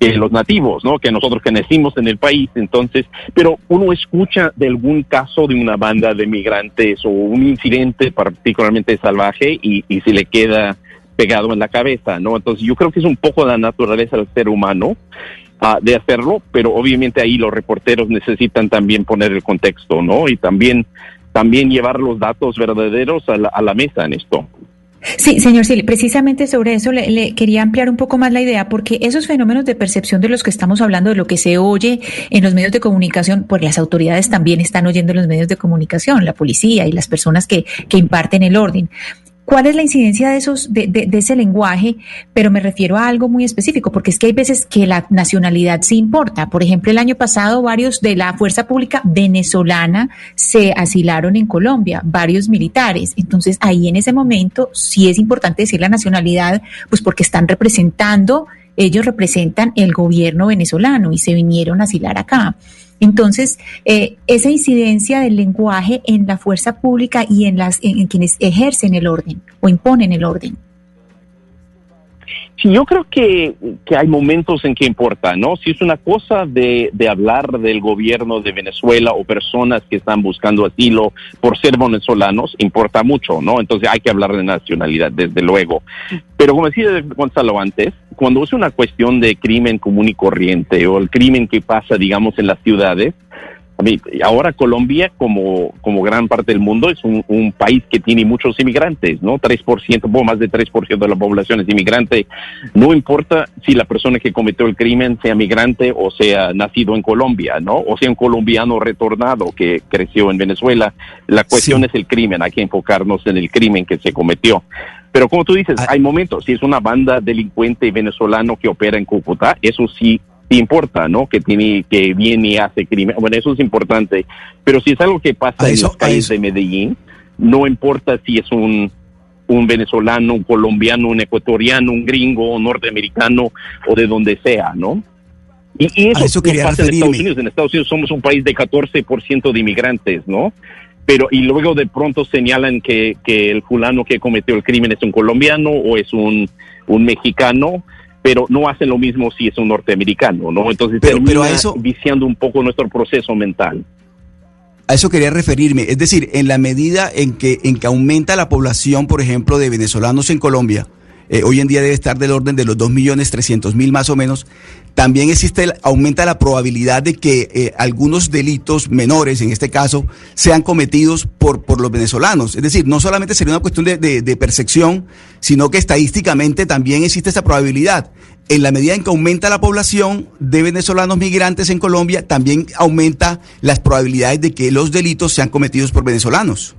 que los nativos, ¿no? Que nosotros que nacimos en el país. Entonces, pero uno escucha de algún caso de una banda de migrantes o un incidente particularmente salvaje y, y se le queda pegado en la cabeza, ¿no? Entonces yo creo que es un poco la naturaleza del ser humano uh, de hacerlo, pero obviamente ahí los reporteros necesitan también poner el contexto, ¿no? Y también, también llevar los datos verdaderos a la, a la mesa en esto. Sí, señor Sili, precisamente sobre eso le, le, quería ampliar un poco más la idea, porque esos fenómenos de percepción de los que estamos hablando, de lo que se oye en los medios de comunicación, pues las autoridades también están oyendo en los medios de comunicación, la policía y las personas que, que imparten el orden. ¿Cuál es la incidencia de esos, de, de, de, ese lenguaje? Pero me refiero a algo muy específico, porque es que hay veces que la nacionalidad sí importa. Por ejemplo, el año pasado varios de la fuerza pública venezolana se asilaron en Colombia, varios militares. Entonces, ahí en ese momento sí es importante decir la nacionalidad, pues porque están representando, ellos representan el gobierno venezolano y se vinieron a asilar acá. Entonces, eh, esa incidencia del lenguaje en la fuerza pública y en, las, en, en quienes ejercen el orden o imponen el orden. Sí, yo creo que, que, hay momentos en que importa, ¿no? Si es una cosa de, de, hablar del gobierno de Venezuela o personas que están buscando asilo por ser venezolanos, importa mucho, ¿no? Entonces hay que hablar de nacionalidad, desde luego. Pero como decía Gonzalo antes, cuando es una cuestión de crimen común y corriente o el crimen que pasa, digamos, en las ciudades, ahora Colombia, como, como gran parte del mundo, es un, un país que tiene muchos inmigrantes, ¿no? 3%, poco más de 3% de la población es inmigrante. No importa si la persona que cometió el crimen sea migrante o sea nacido en Colombia, ¿no? O sea un colombiano retornado que creció en Venezuela. La cuestión sí. es el crimen, hay que enfocarnos en el crimen que se cometió. Pero como tú dices, hay momentos, si es una banda delincuente venezolano que opera en Cúcuta, eso sí importa, ¿no? Que tiene, que viene y hace crimen. Bueno, eso es importante. Pero si es algo que pasa en los calles de Medellín, no importa si es un, un venezolano, un colombiano, un ecuatoriano, un gringo, un norteamericano o de donde sea, ¿no? Y, y eso, eso pasa en Estados Unidos. En Estados Unidos somos un país de 14% de inmigrantes, ¿no? Pero y luego de pronto señalan que, que el fulano que cometió el crimen es un colombiano o es un, un mexicano pero no hacen lo mismo si es un norteamericano, ¿no? Entonces pero, pero a eso viciando un poco nuestro proceso mental. A eso quería referirme, es decir, en la medida en que en que aumenta la población, por ejemplo, de venezolanos en Colombia, eh, hoy en día debe estar del orden de los 2.300.000 más o menos, también existe, aumenta la probabilidad de que eh, algunos delitos menores, en este caso, sean cometidos por, por los venezolanos. Es decir, no solamente sería una cuestión de, de percepción, sino que estadísticamente también existe esa probabilidad. En la medida en que aumenta la población de venezolanos migrantes en Colombia, también aumenta las probabilidades de que los delitos sean cometidos por venezolanos.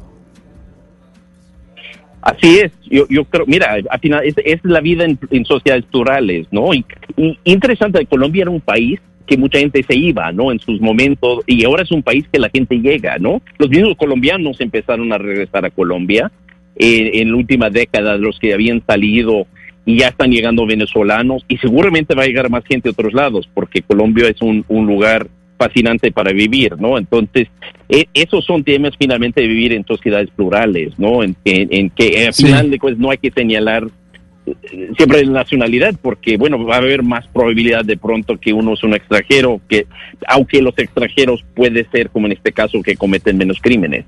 Así es, yo, yo creo, mira, al final es, la vida en, sociedades plurales, ¿no? Y, y interesante, Colombia era un país que mucha gente se iba, ¿no? En sus momentos, y ahora es un país que la gente llega, ¿no? Los mismos colombianos empezaron a regresar a Colombia eh, en la última década, los que habían salido y ya están llegando venezolanos, y seguramente va a llegar más gente a otros lados, porque Colombia es un, un lugar fascinante para vivir, ¿no? Entonces, eh, esos son temas finalmente de vivir en sociedades plurales, ¿no? En, en, en que al Sí. final de cuentas no hay que señalar eh, siempre la nacionalidad, porque bueno, va a haber más probabilidad de pronto que uno es un extranjero, que aunque los extranjeros puede ser, como en este caso, que cometen menos crímenes.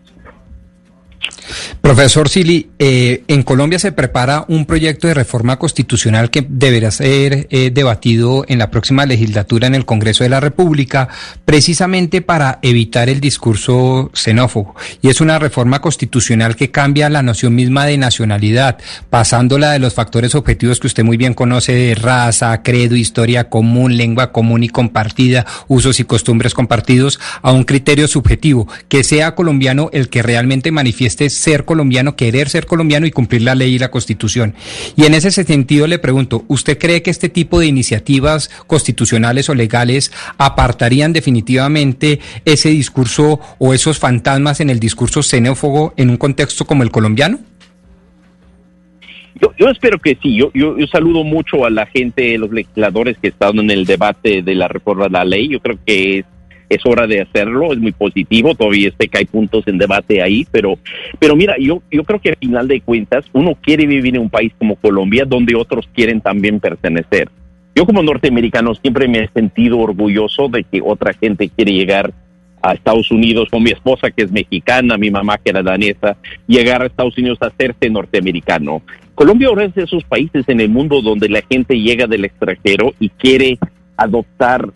Profesor Sili, eh, en Colombia se prepara un proyecto de reforma constitucional que deberá ser eh, debatido en la próxima legislatura en el Congreso de la República, precisamente para evitar el discurso xenófobo. Y es una reforma constitucional que cambia la noción misma de nacionalidad, pasándola de los factores objetivos que usted muy bien conoce de raza, credo, historia común, lengua común y compartida, usos y costumbres compartidos, a un criterio subjetivo, que sea colombiano el que realmente manifieste ser colombiano, querer ser colombiano y cumplir la ley y la constitución. Y en ese sentido le pregunto, ¿usted cree que este tipo de iniciativas constitucionales o legales apartarían definitivamente ese discurso o esos fantasmas en el discurso xenófobo en un contexto como el colombiano? Yo, yo espero que sí. Yo, yo, yo saludo mucho a la gente, los legisladores que están en el debate de la reforma de la ley. Yo creo que es, es hora de hacerlo. Es muy positivo. Todavía sé que hay puntos en debate ahí, pero, pero mira, yo, yo creo que al final de cuentas uno quiere vivir en un país como Colombia donde otros quieren también pertenecer. Yo como norteamericano siempre me he sentido orgulloso de que otra gente quiere llegar a Estados Unidos con mi esposa que es mexicana, mi mamá que era danesa, llegar a Estados Unidos a hacerse norteamericano. Colombia ahora es de esos países en el mundo donde la gente llega del extranjero y quiere adoptar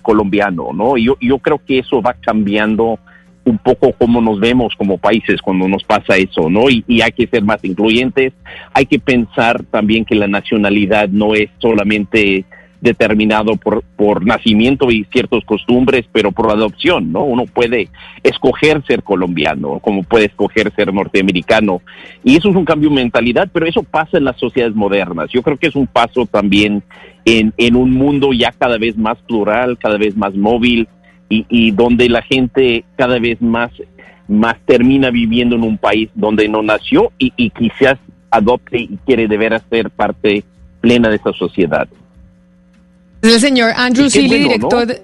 colombiano, ¿no? Yo, yo creo que eso va cambiando un poco cómo nos vemos como países cuando nos pasa eso, ¿no? Y, y hay que ser más incluyentes, hay que pensar también que la nacionalidad no es solamente determinado por, por nacimiento y ciertas costumbres, pero por adopción, ¿no? Uno puede escoger ser colombiano, como puede escoger ser norteamericano. Y eso es un cambio de mentalidad, pero eso pasa en las sociedades modernas. Yo creo que es un paso también en, en un mundo ya cada vez más plural, cada vez más móvil y, y donde la gente cada vez más, más termina viviendo en un país donde no nació y, quizás adopte y quiere de veras ser parte plena de esa sociedad. El señor Andrew Seeley, bueno, director ¿no? de...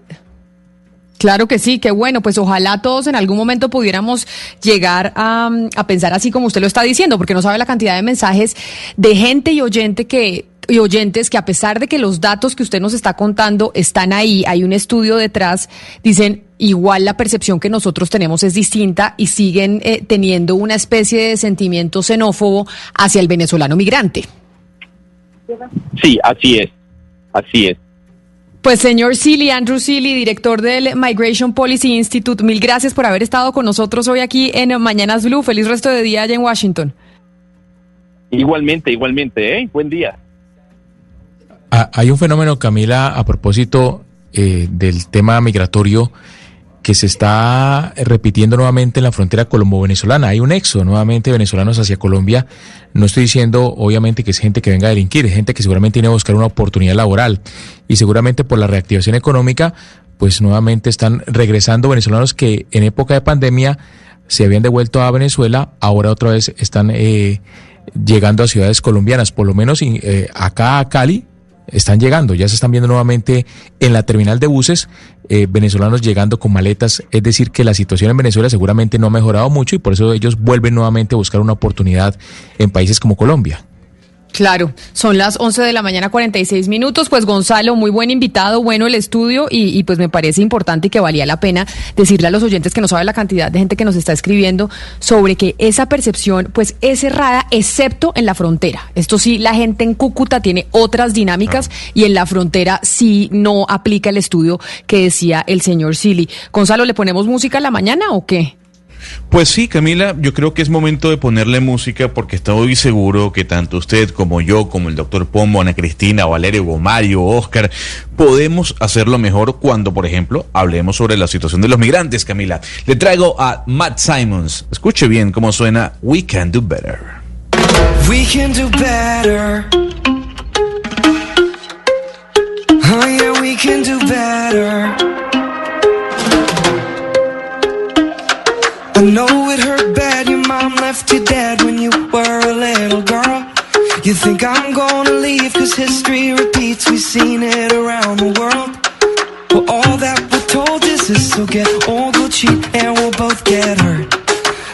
Claro que sí, qué bueno, pues ojalá todos en algún momento pudiéramos llegar a, a pensar así como usted lo está diciendo, porque no sabe la cantidad de mensajes de gente y oyente que y oyentes que a pesar de que los datos que usted nos está contando están ahí, hay un estudio detrás, dicen igual la percepción que nosotros tenemos es distinta y siguen eh, teniendo una especie de sentimiento xenófobo hacia el venezolano migrante. Sí, así es, así es. Pues señor Seeley, Andrew Seeley, director del Migration Policy Institute, mil gracias por haber estado con nosotros hoy aquí en Mañanas Blue. Feliz resto de día allá en Washington. Igualmente, igualmente, ¿eh? Buen día. Ah, hay un fenómeno, Camila, a propósito eh, del tema migratorio que se está repitiendo nuevamente en la frontera colombo-venezolana. Hay un éxodo nuevamente venezolanos hacia Colombia. No estoy diciendo, obviamente, que es gente que venga a delinquir, es gente que seguramente viene a buscar una oportunidad laboral y seguramente por la reactivación económica, pues nuevamente están regresando venezolanos que en época de pandemia se habían devuelto a Venezuela, ahora otra vez están eh, llegando a ciudades colombianas, por lo menos eh, acá a Cali, están llegando, ya se están viendo nuevamente en la terminal de buses eh, venezolanos llegando con maletas, es decir, que la situación en Venezuela seguramente no ha mejorado mucho y por eso ellos vuelven nuevamente a buscar una oportunidad en países como Colombia. Claro, son las 11 de la mañana 46 minutos. Pues Gonzalo, muy buen invitado, bueno el estudio y, y, pues me parece importante y que valía la pena decirle a los oyentes que no saben la cantidad de gente que nos está escribiendo sobre que esa percepción pues es errada excepto en la frontera. Esto sí, la gente en Cúcuta tiene otras dinámicas y en la frontera sí no aplica el estudio que decía el señor Silly. Gonzalo, ¿le ponemos música a la mañana o qué? Pues sí, Camila, yo creo que es momento de ponerle música porque estoy seguro que tanto usted como yo, como el doctor Pombo, Ana Cristina, Valerio, Mario, Oscar, podemos hacerlo mejor cuando, por ejemplo, hablemos sobre la situación de los migrantes, Camila. Le traigo a Matt Simons. Escuche bien cómo suena We Can Do Better. We can do better. Oh yeah, we can do better. I know it hurt bad, your mom left you dead when you were a little girl. You think I'm gonna leave cause history repeats, we've seen it around the world. Well, all that we're told is this, so get old, we'll cheat, and we'll both get hurt.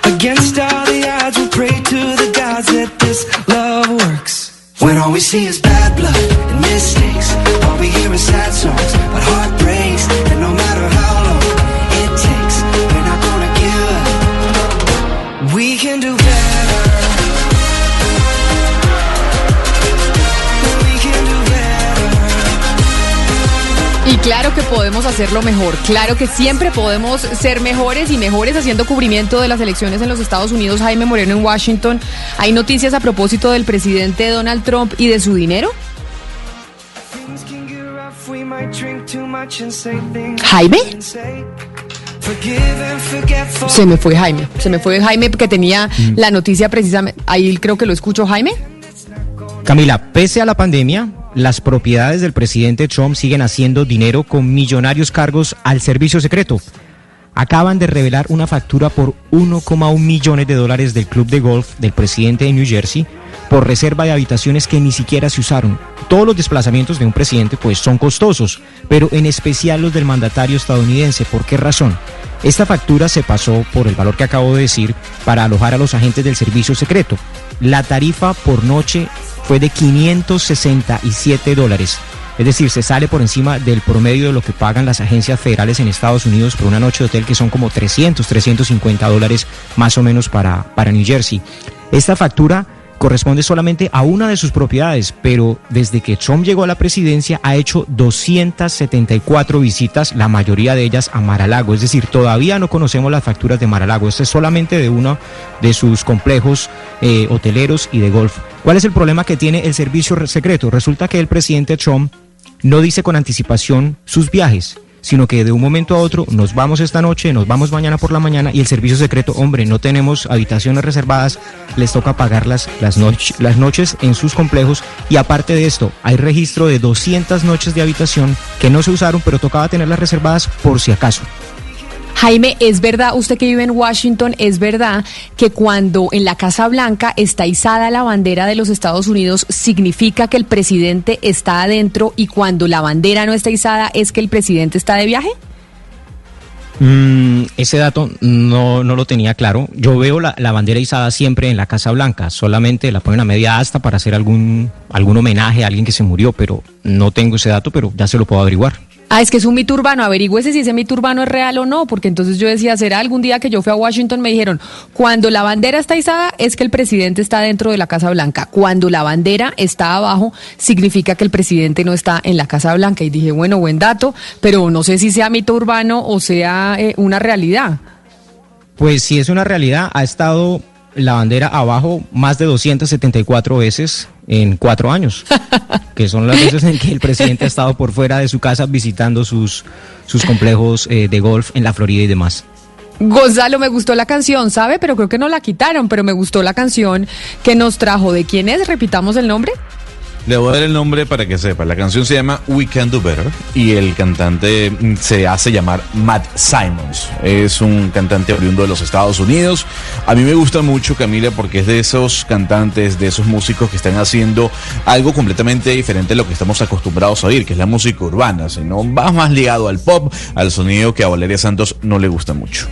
Against all the odds, we'll pray to the gods that this love works. When all we see is bad blood and mistakes, all we hear is sad songs, que podemos hacerlo mejor, claro que siempre podemos ser mejores y mejores haciendo cubrimiento de las elecciones en los Estados Unidos. Jaime Moreno en Washington. ¿Hay noticias a propósito del presidente Donald Trump y de su dinero? Jaime? Se me fue Jaime, se me fue Jaime porque tenía la noticia precisamente. Ahí creo que lo escucho, Jaime. Camila, pese a la pandemia, las propiedades del presidente Trump siguen haciendo dinero con millonarios cargos al servicio secreto. Acaban de revelar una factura por 1,1 millones de dólares del club de golf del presidente de New Jersey por reserva de habitaciones que ni siquiera se usaron. Todos los desplazamientos de un presidente pues son costosos, pero en especial los del mandatario estadounidense. ¿Por qué razón? Esta factura se pasó por el valor que acabo de decir para alojar a los agentes del servicio secreto. La tarifa por noche fue de 567 dólares. Es decir, se sale por encima del promedio de lo que pagan las agencias federales en Estados Unidos por una noche de hotel, que son como 300, 350 dólares más o menos para, para New Jersey. Esta factura corresponde solamente a una de sus propiedades, pero desde que Trump llegó a la presidencia ha hecho 274 visitas, la mayoría de ellas a Mar-a-Lago. Es decir, todavía no conocemos las facturas de Mar-a-Lago. Este es solamente de uno de sus complejos eh, hoteleros y de golf. ¿Cuál es el problema que tiene el servicio secreto? Resulta que el presidente Trump no dice con anticipación sus viajes, sino que de un momento a otro nos vamos esta noche, nos vamos mañana por la mañana y el servicio secreto, hombre, no tenemos habitaciones reservadas, les toca pagar las, las, noch- las noches en sus complejos y aparte de esto, hay registro de 200 noches de habitación que no se usaron, pero tocaba tenerlas reservadas por si acaso. Jaime, ¿es verdad, usted que vive en Washington, es verdad que cuando en la Casa Blanca está izada la bandera de los Estados Unidos, significa que el presidente está adentro y cuando la bandera no está izada es que el presidente está de viaje? Mm, ese dato no, no lo tenía claro. Yo veo la, la bandera izada siempre en la Casa Blanca, solamente la ponen a media asta para hacer algún, algún homenaje a alguien que se murió, pero no tengo ese dato, pero ya se lo puedo averiguar. Ah, es que es un mito urbano. Averigüese si ese mito urbano es real o no, porque entonces yo decía, será algún día que yo fui a Washington, me dijeron, cuando la bandera está izada es que el presidente está dentro de la Casa Blanca. Cuando la bandera está abajo, significa que el presidente no está en la Casa Blanca. Y dije, bueno, buen dato, pero no sé si sea mito urbano o sea eh, una realidad. Pues si es una realidad, ha estado la bandera abajo más de 274 veces en cuatro años, que son las veces en que el presidente ha estado por fuera de su casa visitando sus, sus complejos eh, de golf en la Florida y demás. Gonzalo, me gustó la canción, ¿sabe? Pero creo que no la quitaron, pero me gustó la canción que nos trajo. ¿De quién es? Repitamos el nombre. Le voy a dar el nombre para que sepa. La canción se llama We Can Do Better y el cantante mm, se hace llamar Matt Simons. Es un cantante oriundo de los Estados Unidos. A mí me gusta mucho Camila porque es de esos cantantes, de esos músicos que están haciendo algo completamente diferente a lo que estamos acostumbrados a oír, que es la música urbana, sino va más ligado al pop, al sonido que a Valeria Santos no le gusta mucho.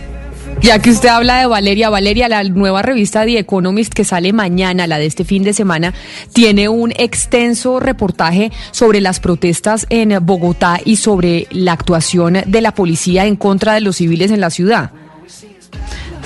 Ya que usted habla de Valeria, Valeria, la nueva revista The Economist que sale mañana, la de este fin de semana, tiene un extenso reportaje sobre las protestas en Bogotá y sobre la actuación de la policía en contra de los civiles en la ciudad.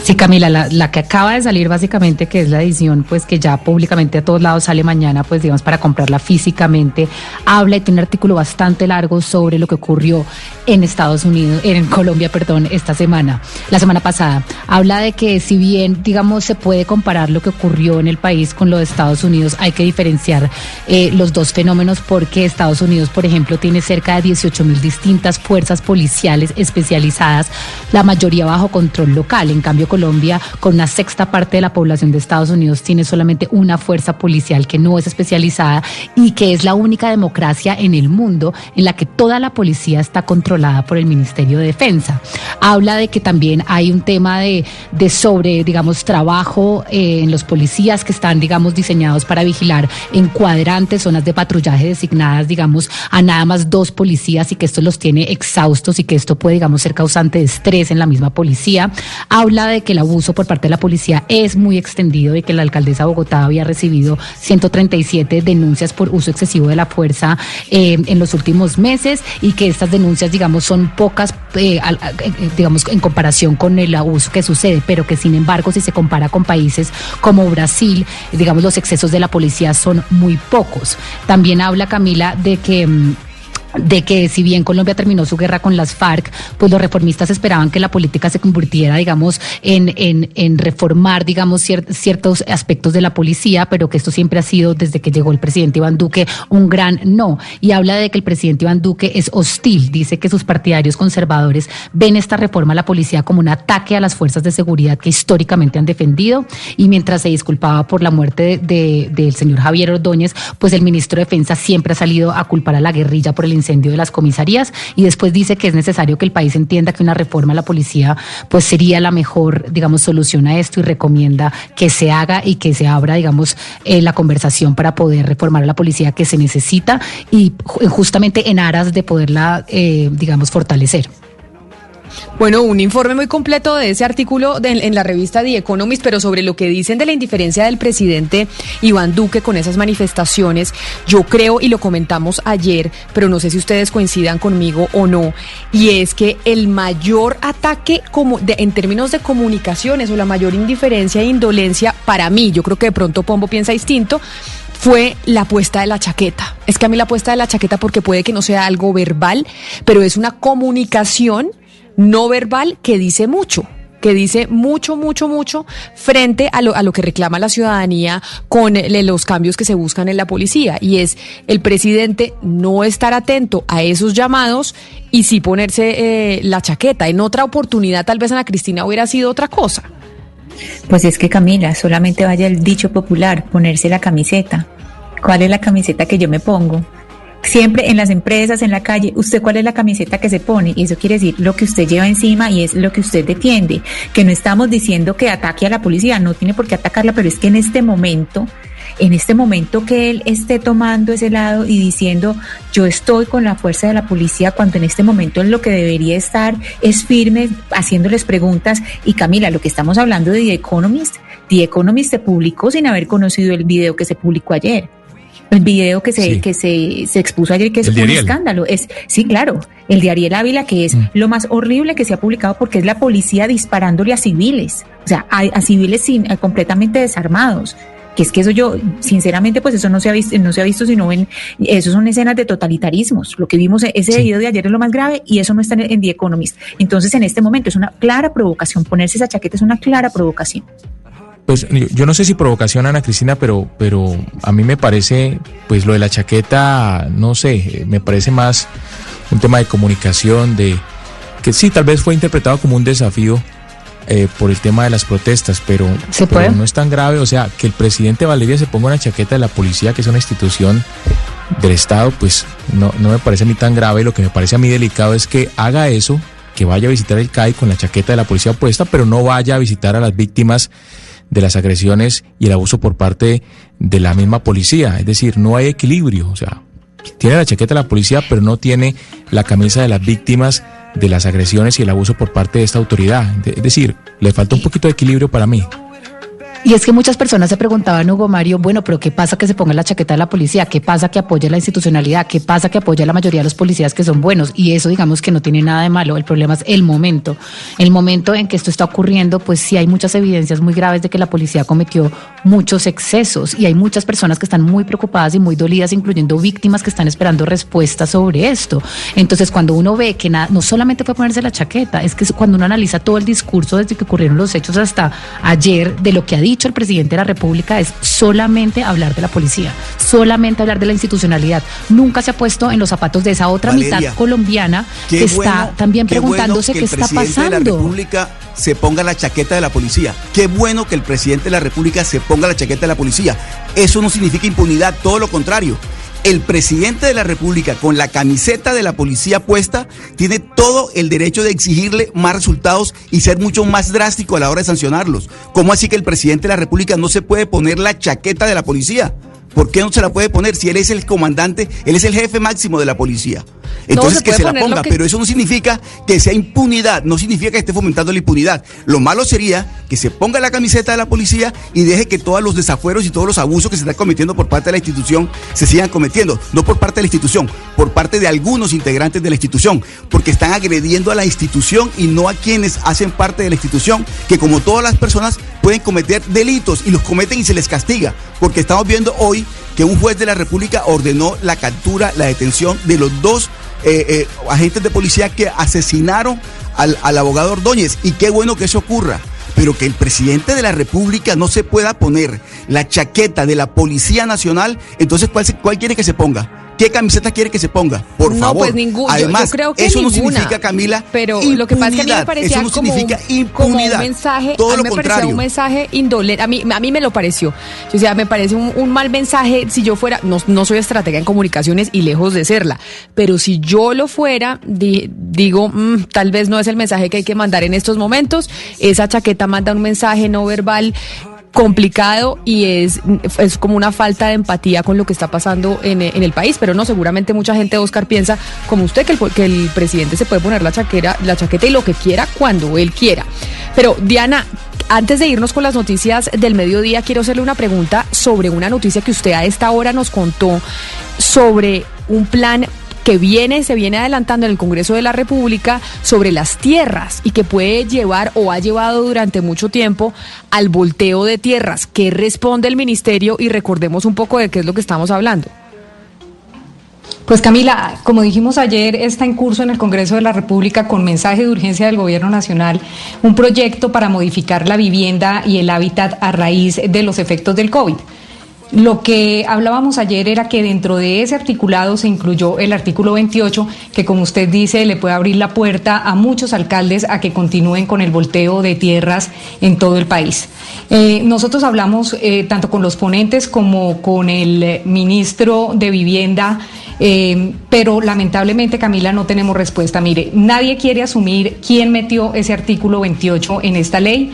Sí, Camila, la, que acaba de salir básicamente, que es la edición, pues que ya públicamente a todos lados sale mañana, pues digamos, para comprarla físicamente, habla y tiene un artículo bastante largo sobre lo que ocurrió en Estados Unidos, en Colombia, perdón, esta semana, la semana pasada. Habla de que si bien, digamos, se puede comparar lo que ocurrió en el país con lo de Estados Unidos, hay que diferenciar eh, los dos fenómenos porque Estados Unidos, por ejemplo, tiene cerca de 18 mil distintas fuerzas policiales especializadas, la mayoría bajo control local. En cambio, Colombia, con una sexta parte de la población de Estados Unidos, tiene solamente una fuerza policial que no es especializada y que es la única democracia en el mundo en la que toda la policía está controlada por el Ministerio de Defensa. Habla de que también hay un tema de, de sobre, digamos, trabajo eh, en los policías que están, digamos, diseñados para vigilar en cuadrantes, zonas de patrullaje designadas, digamos, a nada más dos policías y que esto los tiene exhaustos y que esto puede, digamos, ser causante de estrés en la misma policía. Habla de que el abuso por parte de la policía es muy extendido y que la alcaldesa de Bogotá había recibido 137 denuncias por uso excesivo de la fuerza eh, en los últimos meses y que estas denuncias, digamos, son pocas, eh, digamos, en comparación con el abuso que sucede, pero que sin embargo, si se compara con países como Brasil, digamos, los excesos de la policía son muy pocos. También habla Camila de que mm, de que si bien Colombia terminó su guerra con las FARC, pues los reformistas esperaban que la política se convirtiera, digamos, en, en, en reformar, digamos, ciertos aspectos de la policía, pero que esto siempre ha sido, desde que llegó el presidente Iván Duque, un gran no. Y habla de que el presidente Iván Duque es hostil, dice que sus partidarios conservadores ven esta reforma a la policía como un ataque a las fuerzas de seguridad que históricamente han defendido. Y mientras se disculpaba por la muerte de, del señor Javier Ordóñez, pues el ministro de Defensa siempre ha salido a culpar a la guerrilla por el incendio de las comisarías y después dice que es necesario que el país entienda que una reforma a la policía pues sería la mejor, digamos, solución a esto y recomienda que se haga y que se abra, digamos, eh, la conversación para poder reformar a la policía que se necesita y justamente en aras de poderla, eh, digamos, fortalecer. Bueno, un informe muy completo de ese artículo de, en la revista The Economist, pero sobre lo que dicen de la indiferencia del presidente Iván Duque con esas manifestaciones, yo creo, y lo comentamos ayer, pero no sé si ustedes coincidan conmigo o no, y es que el mayor ataque como de, en términos de comunicaciones o la mayor indiferencia e indolencia para mí, yo creo que de pronto Pombo piensa distinto, fue la puesta de la chaqueta. Es que a mí la puesta de la chaqueta porque puede que no sea algo verbal, pero es una comunicación no verbal que dice mucho que dice mucho, mucho, mucho frente a lo, a lo que reclama la ciudadanía con los cambios que se buscan en la policía. Y es el presidente no estar atento a esos llamados y sí ponerse eh, la chaqueta. En otra oportunidad, tal vez Ana Cristina hubiera sido otra cosa. Pues es que Camila, solamente vaya el dicho popular, ponerse la camiseta. ¿Cuál es la camiseta que yo me pongo? Siempre en las empresas, en la calle, usted cuál es la camiseta que se pone y eso quiere decir lo que usted lleva encima y es lo que usted defiende, que no estamos diciendo que ataque a la policía, no tiene por qué atacarla, pero es que en este momento en este momento que él esté tomando ese lado y diciendo yo estoy con la fuerza de la policía cuando en este momento en lo que debería estar es firme haciéndoles preguntas. Y Camila, lo que estamos hablando de The Economist, The Economist se publicó sin haber conocido el video que se publicó ayer. El video que se, que se, se, expuso ayer, que es un escándalo. Es, sí, claro, el de Ariel Ávila, que es mm. lo más horrible que se ha publicado porque es la policía disparándole a civiles, o sea, a, civiles sin, eh, completamente desarmados que es que eso yo, sinceramente, pues eso no se ha visto, no se ha visto, sino en, eso son escenas de totalitarismos. Lo que vimos, ese video de ayer es lo más grave y eso no está en, en The Economist. Entonces, en este momento es una clara provocación, ponerse esa chaqueta es una clara provocación. Pues yo no sé si provocación, Ana Cristina, pero, pero a mí me parece, pues lo de la chaqueta, no sé, me parece más un tema de comunicación, de que sí, tal vez fue interpretado como un desafío eh, por el tema de las protestas, pero, no es tan grave. O sea, que el presidente Valeria se ponga una chaqueta de la policía, que es una institución del Estado, pues no, no me parece a mí tan grave. Lo que me parece a mí delicado es que haga eso, que vaya a visitar el CAI con la chaqueta de la policía puesta, pero no vaya a visitar a las víctimas de las agresiones y el abuso por parte de la misma policía. Es decir, no hay equilibrio. O sea, tiene la chaqueta de la policía, pero no tiene la camisa de las víctimas de las agresiones y el abuso por parte de esta autoridad. Es decir, le falta un poquito de equilibrio para mí. Y es que muchas personas se preguntaban, Hugo Mario, bueno, pero ¿qué pasa que se ponga la chaqueta de la policía? ¿Qué pasa que apoye la institucionalidad? ¿Qué pasa que apoya a la mayoría de los policías que son buenos? Y eso digamos que no tiene nada de malo. El problema es el momento. El momento en que esto está ocurriendo, pues sí hay muchas evidencias muy graves de que la policía cometió muchos excesos y hay muchas personas que están muy preocupadas y muy dolidas, incluyendo víctimas que están esperando respuestas sobre esto. Entonces, cuando uno ve que nada, no solamente fue ponerse la chaqueta, es que cuando uno analiza todo el discurso desde que ocurrieron los hechos hasta ayer de lo que ha dicho el presidente de la República es solamente hablar de la policía, solamente hablar de la institucionalidad. Nunca se ha puesto en los zapatos de esa otra Valeria, mitad colombiana que está bueno- también qué bueno preguntándose que qué el está presidente de la pasando. República se ponga la chaqueta de la policía. Qué bueno que el presidente de la República se ponga la chaqueta de la policía. Eso no significa impunidad, todo lo contrario. El presidente de la República con la camiseta de la policía puesta tiene todo el derecho de exigirle más resultados y ser mucho más drástico a la hora de sancionarlos. ¿Cómo así que el presidente de la República no se puede poner la chaqueta de la policía? ¿Por qué no se la puede poner si él es el comandante, él es el jefe máximo de la policía? Entonces se que se la ponga, que- pero eso no significa que sea impunidad, no significa que esté fomentando la impunidad. Lo malo sería que se ponga la camiseta de la policía y deje que todos los desafueros y todos los abusos que se están cometiendo por parte de la institución se sigan cometiendo, no por parte de la institución, por parte de algunos integrantes de la institución, porque están agrediendo a la institución y no a quienes hacen parte de la institución, que como todas las personas pueden cometer delitos y los cometen y se les castiga, porque estamos viendo hoy que un juez de la República ordenó la captura, la detención de los dos eh, eh, agentes de policía que asesinaron al, al abogado Ordóñez. Y qué bueno que eso ocurra. Pero que el presidente de la República no se pueda poner la chaqueta de la Policía Nacional, entonces ¿cuál, cuál quiere que se ponga? ¿Qué camiseta quiere que se ponga? Por No, favor. pues ningún- yo- Además, yo creo que eso no ninguna. significa, Camila, Pero lo que pasa es que a mí me parecía eso no como, significa un- como un mensaje, Todo a mí lo me parecía contrario. un mensaje indolente, a mí, a mí me lo pareció. O sea, me parece un, un mal mensaje si yo fuera, no, no soy estratega en comunicaciones y lejos de serla, pero si yo lo fuera, di- digo, mm, tal vez no es el mensaje que hay que mandar en estos momentos. Esa chaqueta manda un mensaje no verbal complicado y es, es como una falta de empatía con lo que está pasando en, en el país, pero no, seguramente mucha gente, Oscar, piensa como usted que el, que el presidente se puede poner la, chaquera, la chaqueta y lo que quiera cuando él quiera. Pero Diana, antes de irnos con las noticias del mediodía, quiero hacerle una pregunta sobre una noticia que usted a esta hora nos contó sobre un plan que viene, se viene adelantando en el Congreso de la República sobre las tierras y que puede llevar o ha llevado durante mucho tiempo al volteo de tierras. ¿Qué responde el ministerio? Y recordemos un poco de qué es lo que estamos hablando. Pues Camila, como dijimos ayer, está en curso en el Congreso de la República con mensaje de urgencia del Gobierno Nacional un proyecto para modificar la vivienda y el hábitat a raíz de los efectos del COVID. Lo que hablábamos ayer era que dentro de ese articulado se incluyó el artículo 28, que como usted dice le puede abrir la puerta a muchos alcaldes a que continúen con el volteo de tierras en todo el país. Eh, nosotros hablamos eh, tanto con los ponentes como con el ministro de Vivienda, eh, pero lamentablemente Camila no tenemos respuesta. Mire, nadie quiere asumir quién metió ese artículo 28 en esta ley.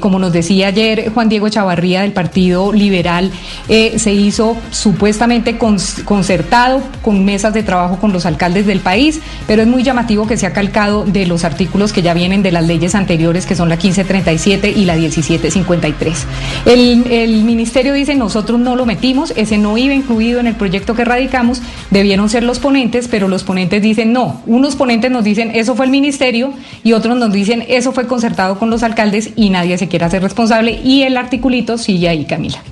Como nos decía ayer Juan Diego Chavarría del Partido Liberal, eh, se hizo supuestamente concertado con mesas de trabajo con los alcaldes del país, pero es muy llamativo que se ha calcado de los artículos que ya vienen de las leyes anteriores, que son la 1537 y la 1753. El, el ministerio dice, nosotros no lo metimos, ese no iba incluido en el proyecto que radicamos, debieron ser los ponentes, pero los ponentes dicen no. Unos ponentes nos dicen, eso fue el ministerio, y otros nos dicen, eso fue concertado con los alcaldes y nadie se quiere hacer responsable, y el articulito sigue ahí, Camila.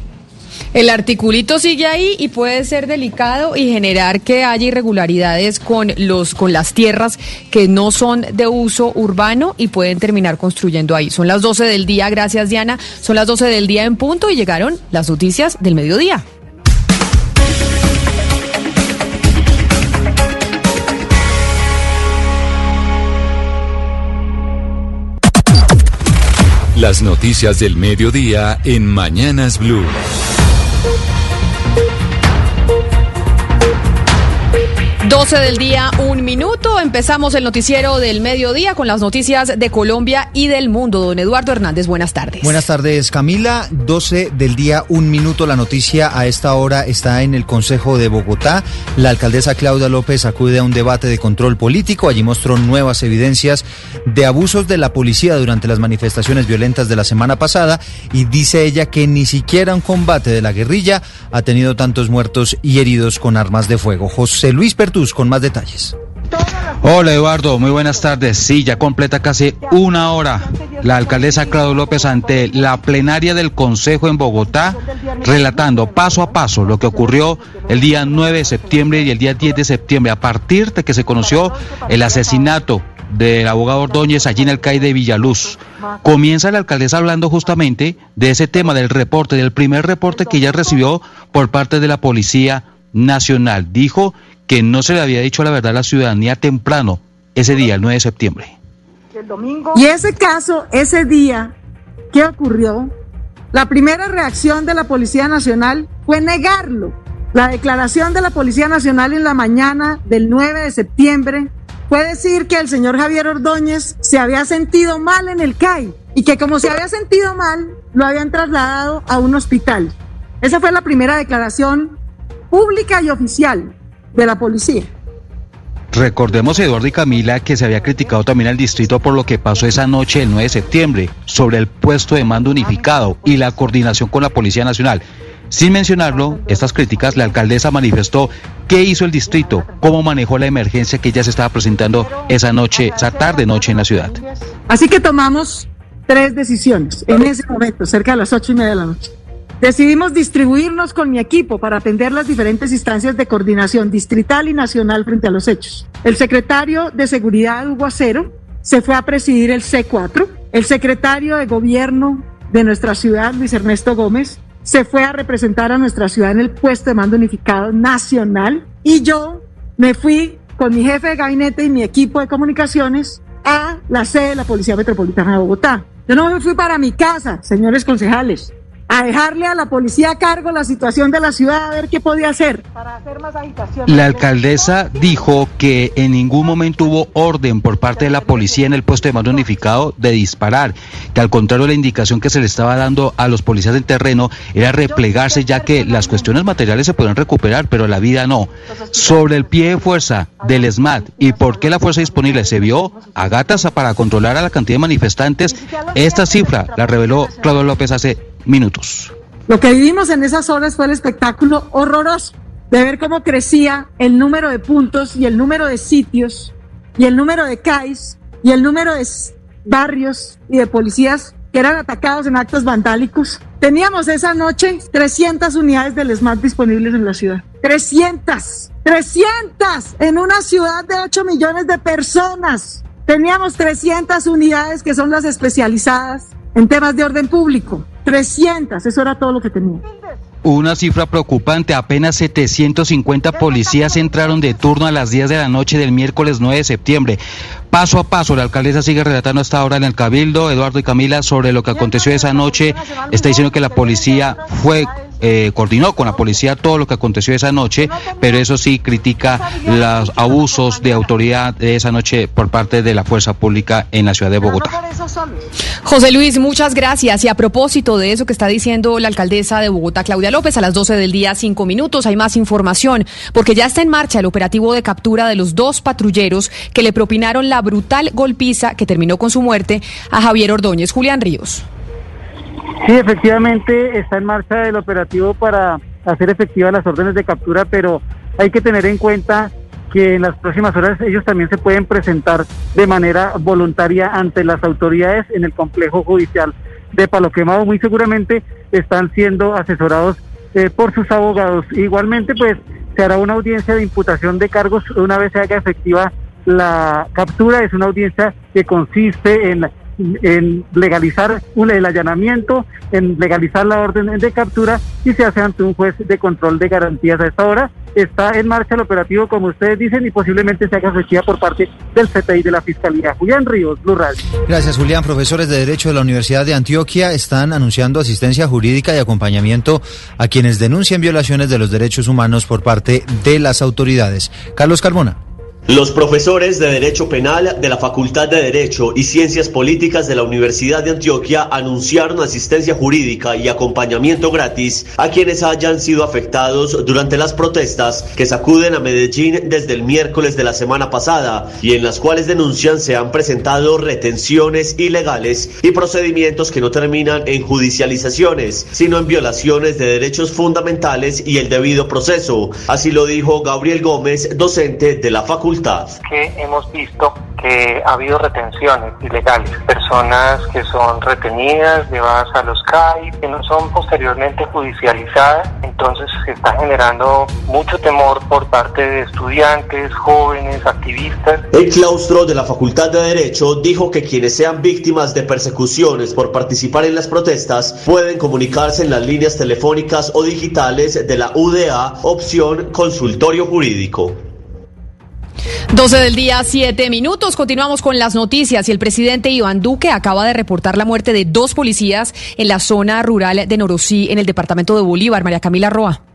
El articulito sigue ahí y puede ser delicado y generar que haya irregularidades con los con las tierras que no son de uso urbano y pueden terminar construyendo ahí. Son las 12 del día, gracias Diana. Son las 12 del día en punto y llegaron las noticias del mediodía. Las noticias del mediodía en Mañanas Blue. Thank you. 12 del día, un minuto. Empezamos el noticiero del mediodía con las noticias de Colombia y del mundo. Don Eduardo Hernández, buenas tardes. Buenas tardes, Camila. 12 del día, un minuto. La noticia a esta hora está en el Consejo de Bogotá. La alcaldesa Claudia López acude a un debate de control político. Allí mostró nuevas evidencias de abusos de la policía durante las manifestaciones violentas de la semana pasada y dice ella que ni siquiera un combate de la guerrilla ha tenido tantos muertos y heridos con armas de fuego. José Luis Con más detalles. Hola Eduardo, muy buenas tardes. Sí, ya completa casi una hora la alcaldesa Claudio López ante la plenaria del Consejo en Bogotá, relatando paso a paso lo que ocurrió el día 9 de septiembre y el día 10 de septiembre, a partir de que se conoció el asesinato del abogado Ordóñez allí en el CAI de Villaluz. Comienza la alcaldesa hablando justamente de ese tema, del reporte, del primer reporte que ella recibió por parte de la Policía Nacional. Dijo que no se le había dicho la verdad a la ciudadanía temprano, ese día, el 9 de septiembre. Y ese caso, ese día, ¿qué ocurrió? La primera reacción de la Policía Nacional fue negarlo. La declaración de la Policía Nacional en la mañana del 9 de septiembre fue decir que el señor Javier Ordóñez se había sentido mal en el CAI y que como se había sentido mal, lo habían trasladado a un hospital. Esa fue la primera declaración pública y oficial de la policía. Recordemos, Eduardo y Camila, que se había criticado también al distrito por lo que pasó esa noche el 9 de septiembre sobre el puesto de mando unificado y la coordinación con la Policía Nacional. Sin mencionarlo, estas críticas, la alcaldesa manifestó qué hizo el distrito, cómo manejó la emergencia que ya se estaba presentando esa noche, esa tarde noche en la ciudad. Así que tomamos tres decisiones en ese momento, cerca de las ocho y media de la noche. Decidimos distribuirnos con mi equipo para atender las diferentes instancias de coordinación distrital y nacional frente a los hechos. El secretario de Seguridad, Hugo Acero, se fue a presidir el C4. El secretario de Gobierno de nuestra ciudad, Luis Ernesto Gómez, se fue a representar a nuestra ciudad en el puesto de mando unificado nacional. Y yo me fui con mi jefe de gabinete y mi equipo de comunicaciones a la sede de la Policía Metropolitana de Bogotá. Yo no me fui para mi casa, señores concejales a dejarle a la policía a cargo la situación de la ciudad a ver qué podía hacer. La alcaldesa dijo que en ningún momento hubo orden por parte de la policía en el puesto de mando unificado de disparar, que al contrario la indicación que se le estaba dando a los policías del terreno era replegarse ya que las cuestiones materiales se pueden recuperar, pero la vida no. Sobre el pie de fuerza del SMAT y por qué la fuerza disponible se vio a gatas para controlar a la cantidad de manifestantes, esta cifra la reveló Claudio López hace minutos. Lo que vivimos en esas horas fue el espectáculo horroroso de ver cómo crecía el número de puntos y el número de sitios y el número de CAIs y el número de barrios y de policías que eran atacados en actos vandálicos. Teníamos esa noche 300 unidades del SMAT disponibles en la ciudad. 300, 300 en una ciudad de 8 millones de personas. Teníamos 300 unidades que son las especializadas en temas de orden público. 300, eso era todo lo que tenía. Una cifra preocupante, apenas 750 policías entraron de turno a las 10 de la noche del miércoles 9 de septiembre. Paso a paso, la alcaldesa sigue relatando hasta ahora en el Cabildo, Eduardo y Camila, sobre lo que aconteció esa noche. Está diciendo que la policía fue eh, coordinó con la policía todo lo que aconteció esa noche, pero eso sí critica los abusos de autoridad de esa noche por parte de la fuerza pública en la ciudad de Bogotá. José Luis, muchas gracias. Y a propósito de eso que está diciendo la alcaldesa de Bogotá, Claudia López, a las 12 del día, cinco minutos, hay más información, porque ya está en marcha el operativo de captura de los dos patrulleros que le propinaron la brutal golpiza que terminó con su muerte a Javier Ordóñez. Julián Ríos. Sí, efectivamente está en marcha el operativo para hacer efectivas las órdenes de captura, pero hay que tener en cuenta que en las próximas horas ellos también se pueden presentar de manera voluntaria ante las autoridades en el complejo judicial de Palo Quemado. Muy seguramente están siendo asesorados eh, por sus abogados. Igualmente, pues se hará una audiencia de imputación de cargos una vez se haga efectiva la captura. Es una audiencia que consiste en en legalizar un- el allanamiento, en legalizar la orden de captura y se hace ante un juez de control de garantías. A esta hora está en marcha el operativo, como ustedes dicen, y posiblemente se haga efectiva por parte del CTI de la Fiscalía. Julián Ríos, Blue Radio. Gracias, Julián. Profesores de Derecho de la Universidad de Antioquia están anunciando asistencia jurídica y acompañamiento a quienes denuncian violaciones de los derechos humanos por parte de las autoridades. Carlos Carmona. Los profesores de Derecho Penal de la Facultad de Derecho y Ciencias Políticas de la Universidad de Antioquia anunciaron asistencia jurídica y acompañamiento gratis a quienes hayan sido afectados durante las protestas que sacuden a Medellín desde el miércoles de la semana pasada y en las cuales denuncian se han presentado retenciones ilegales y procedimientos que no terminan en judicializaciones, sino en violaciones de derechos fundamentales y el debido proceso. Así lo dijo Gabriel Gómez, docente de la facultad. Que hemos visto que ha habido retenciones ilegales, personas que son retenidas, llevadas a los CAI, que no son posteriormente judicializadas, entonces se está generando mucho temor por parte de estudiantes, jóvenes, activistas. El claustro de la Facultad de Derecho dijo que quienes sean víctimas de persecuciones por participar en las protestas pueden comunicarse en las líneas telefónicas o digitales de la UDA, opción consultorio jurídico. 12 del día, 7 minutos. Continuamos con las noticias y el presidente Iván Duque acaba de reportar la muerte de dos policías en la zona rural de Norosí, en el departamento de Bolívar. María Camila Roa.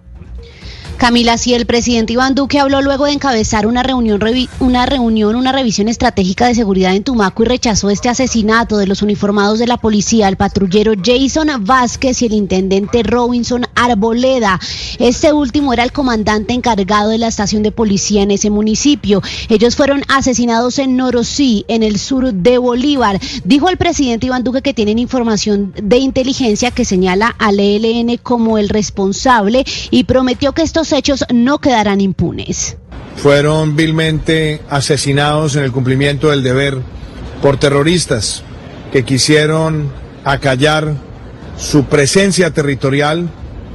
Camila, sí, el presidente Iván Duque habló luego de encabezar una reunión, una reunión, una revisión estratégica de seguridad en Tumaco y rechazó este asesinato de los uniformados de la policía, el patrullero Jason Vázquez y el intendente Robinson Arboleda. Este último era el comandante encargado de la estación de policía en ese municipio. Ellos fueron asesinados en Norosí, en el sur de Bolívar. Dijo el presidente Iván Duque que tienen información de inteligencia que señala al ELN como el responsable y prometió que estos hechos no quedarán impunes. fueron vilmente asesinados en el cumplimiento del deber por terroristas que quisieron acallar su presencia territorial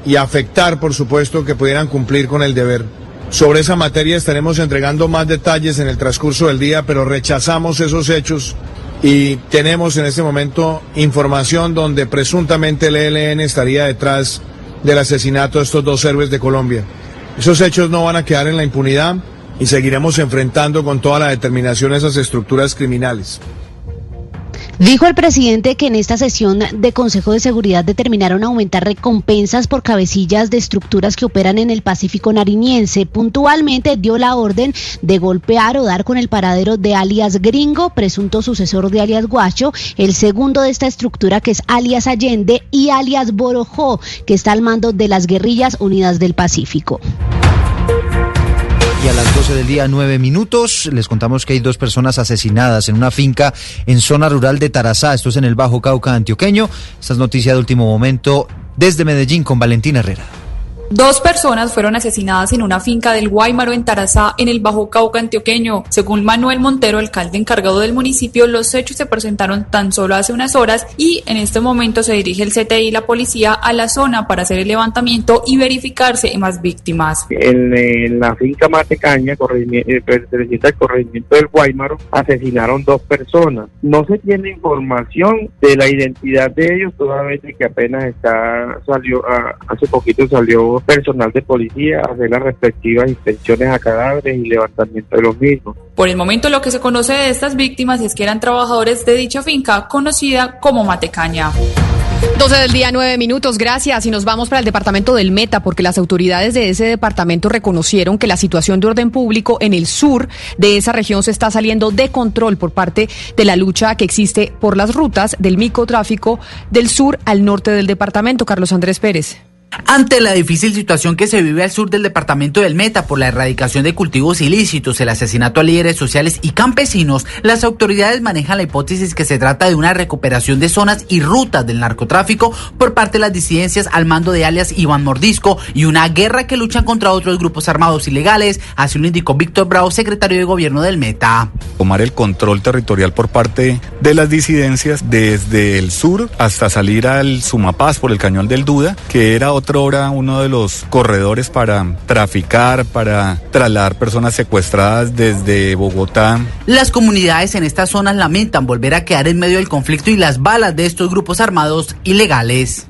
y afectar, por supuesto, que pudieran cumplir con el deber. Sobre esa materia estaremos entregando más detalles en el transcurso del día, pero rechazamos esos hechos y tenemos en este momento información donde presuntamente el ELN estaría detrás del asesinato de estos dos héroes de Colombia. Esos hechos no van a quedar en la impunidad y seguiremos enfrentando con toda la determinación esas estructuras criminales. Dijo el presidente que en esta sesión de Consejo de Seguridad determinaron aumentar recompensas por cabecillas de estructuras que operan en el Pacífico Nariñense. Puntualmente dio la orden de golpear o dar con el paradero de alias Gringo, presunto sucesor de alias Guacho, el segundo de esta estructura que es alias Allende y alias Borojó, que está al mando de las guerrillas unidas del Pacífico. Y a las 12 del día, 9 minutos, les contamos que hay dos personas asesinadas en una finca en zona rural de Tarazá. Esto es en el Bajo Cauca antioqueño. Esta es noticia de último momento desde Medellín con Valentina Herrera. Dos personas fueron asesinadas en una finca del Guaymaro en Tarazá, en el Bajo Cauca antioqueño. Según Manuel Montero, alcalde encargado del municipio, los hechos se presentaron tan solo hace unas horas y en este momento se dirige el CTI y la policía a la zona para hacer el levantamiento y verificarse más víctimas. En, en la finca Matecaña, eh, perteneciente al corregimiento del Guaymaro, asesinaron dos personas. No se tiene información de la identidad de ellos, toda vez de que apenas está salió ah, hace poquito salió personal de policía a hacer las respectivas inspecciones a cadáveres y levantamiento de los mismos. Por el momento lo que se conoce de estas víctimas es que eran trabajadores de dicha finca conocida como Matecaña. 12 del día, 9 minutos, gracias. Y nos vamos para el departamento del Meta, porque las autoridades de ese departamento reconocieron que la situación de orden público en el sur de esa región se está saliendo de control por parte de la lucha que existe por las rutas del microtráfico del sur al norte del departamento. Carlos Andrés Pérez. Ante la difícil situación que se vive al sur del departamento del Meta por la erradicación de cultivos ilícitos, el asesinato a líderes sociales y campesinos, las autoridades manejan la hipótesis que se trata de una recuperación de zonas y rutas del narcotráfico por parte de las disidencias al mando de alias Iván Mordisco y una guerra que luchan contra otros grupos armados ilegales, así lo indicó Víctor Bravo, secretario de gobierno del Meta. tomar el control territorial por parte de las disidencias desde el sur hasta salir al Sumapaz por el cañón del Duda, que era otra uno de los corredores para traficar, para trasladar personas secuestradas desde Bogotá. Las comunidades en estas zonas lamentan volver a quedar en medio del conflicto y las balas de estos grupos armados ilegales.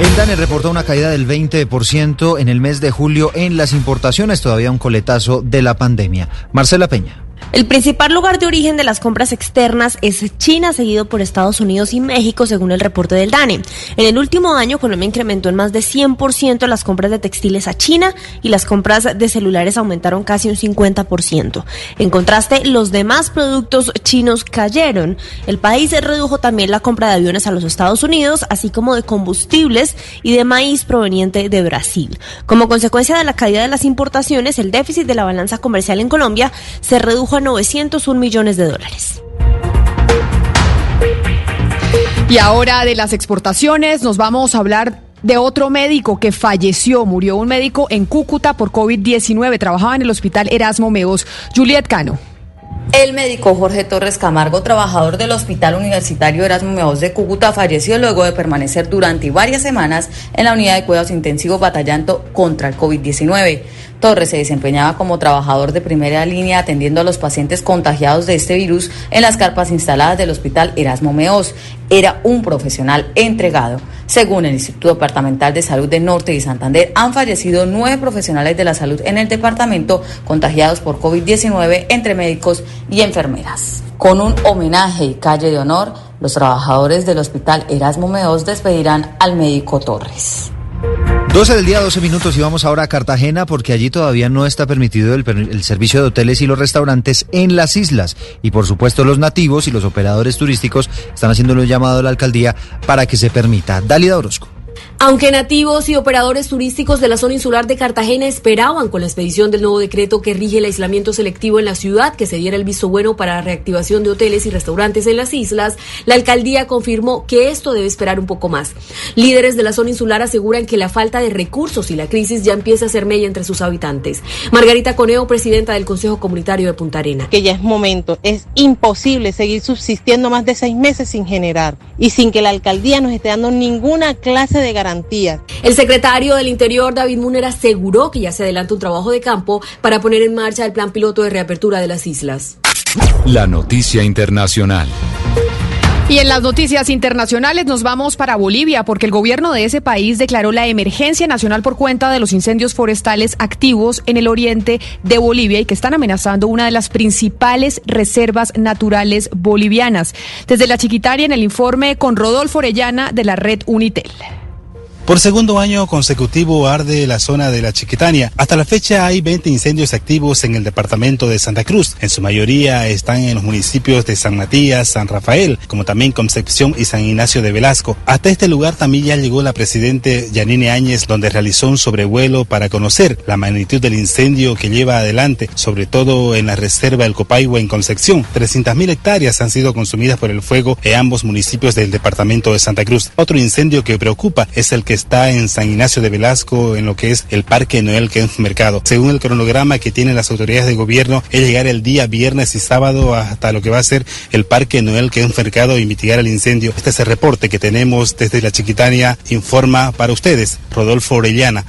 El DANE reportó una caída del 20% en el mes de julio en las importaciones, todavía un coletazo de la pandemia. Marcela Peña. El principal lugar de origen de las compras externas es China, seguido por Estados Unidos y México, según el reporte del DANE. En el último año, Colombia incrementó en más de 100% las compras de textiles a China y las compras de celulares aumentaron casi un 50%. En contraste, los demás productos chinos cayeron. El país redujo también la compra de aviones a los Estados Unidos, así como de combustibles y de maíz proveniente de Brasil. Como consecuencia de la caída de las importaciones, el déficit de la balanza comercial en Colombia se redujo a 901 millones de dólares. Y ahora de las exportaciones nos vamos a hablar de otro médico que falleció. Murió un médico en Cúcuta por COVID-19. Trabajaba en el hospital Erasmo Meos. Juliet Cano. El médico Jorge Torres Camargo, trabajador del Hospital Universitario Erasmo Meos de Cúcuta, falleció luego de permanecer durante varias semanas en la unidad de cuidados intensivos batallando contra el COVID-19. Torres se desempeñaba como trabajador de primera línea atendiendo a los pacientes contagiados de este virus en las carpas instaladas del Hospital Erasmo Meos. Era un profesional entregado. Según el Instituto Departamental de Salud de Norte y Santander, han fallecido nueve profesionales de la salud en el departamento contagiados por COVID-19 entre médicos y enfermeras. Con un homenaje y calle de honor, los trabajadores del Hospital Erasmo Meos despedirán al médico Torres. 12 del día, 12 minutos y vamos ahora a Cartagena porque allí todavía no está permitido el, el, servicio de hoteles y los restaurantes en las islas. Y por supuesto los nativos y los operadores turísticos están haciendo un llamado a la alcaldía para que se permita. Dalida Orozco. Aunque nativos y operadores turísticos de la zona insular de Cartagena esperaban con la expedición del nuevo decreto que rige el aislamiento selectivo en la ciudad que se diera el visto bueno para la reactivación de hoteles y restaurantes en las islas, la alcaldía confirmó que esto debe esperar un poco más. Líderes de la zona insular aseguran que la falta de recursos y la crisis ya empieza a ser mella entre sus habitantes. Margarita Coneo, presidenta del Consejo Comunitario de Punta Arena. Que ya es momento, es imposible seguir subsistiendo más de seis meses sin generar y sin que la alcaldía nos esté dando ninguna clase de garantía el secretario del Interior, David Muner, aseguró que ya se adelanta un trabajo de campo para poner en marcha el plan piloto de reapertura de las islas. La noticia internacional. Y en las noticias internacionales nos vamos para Bolivia porque el gobierno de ese país declaró la emergencia nacional por cuenta de los incendios forestales activos en el oriente de Bolivia y que están amenazando una de las principales reservas naturales bolivianas. Desde la Chiquitaria en el informe con Rodolfo Orellana de la red Unitel. Por segundo año consecutivo arde la zona de la Chiquitania. Hasta la fecha hay 20 incendios activos en el departamento de Santa Cruz. En su mayoría están en los municipios de San Matías, San Rafael, como también Concepción y San Ignacio de Velasco. Hasta este lugar también ya llegó la presidente Yanine Áñez, donde realizó un sobrevuelo para conocer la magnitud del incendio que lleva adelante, sobre todo en la reserva del Copaigua en Concepción. 300.000 hectáreas han sido consumidas por el fuego en ambos municipios del departamento de Santa Cruz. Otro incendio que preocupa es el que está en San Ignacio de Velasco, en lo que es el Parque Noel que es Mercado. Según el cronograma que tienen las autoridades de gobierno, es llegar el día viernes y sábado hasta lo que va a ser el Parque Noel que es Mercado y mitigar el incendio. Este es el reporte que tenemos desde la Chiquitania, informa para ustedes Rodolfo Orellana.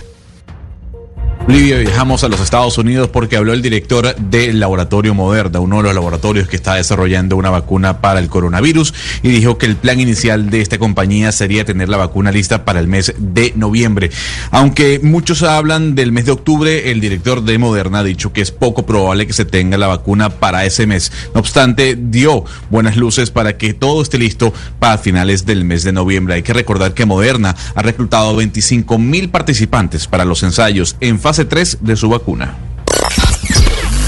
Bolivia viajamos a los Estados Unidos porque habló el director del laboratorio Moderna, uno de los laboratorios que está desarrollando una vacuna para el coronavirus, y dijo que el plan inicial de esta compañía sería tener la vacuna lista para el mes de noviembre. Aunque muchos hablan del mes de octubre, el director de Moderna ha dicho que es poco probable que se tenga la vacuna para ese mes. No obstante, dio buenas luces para que todo esté listo para finales del mes de noviembre. Hay que recordar que Moderna ha reclutado 25 mil participantes para los ensayos en fase 3 de su vacuna.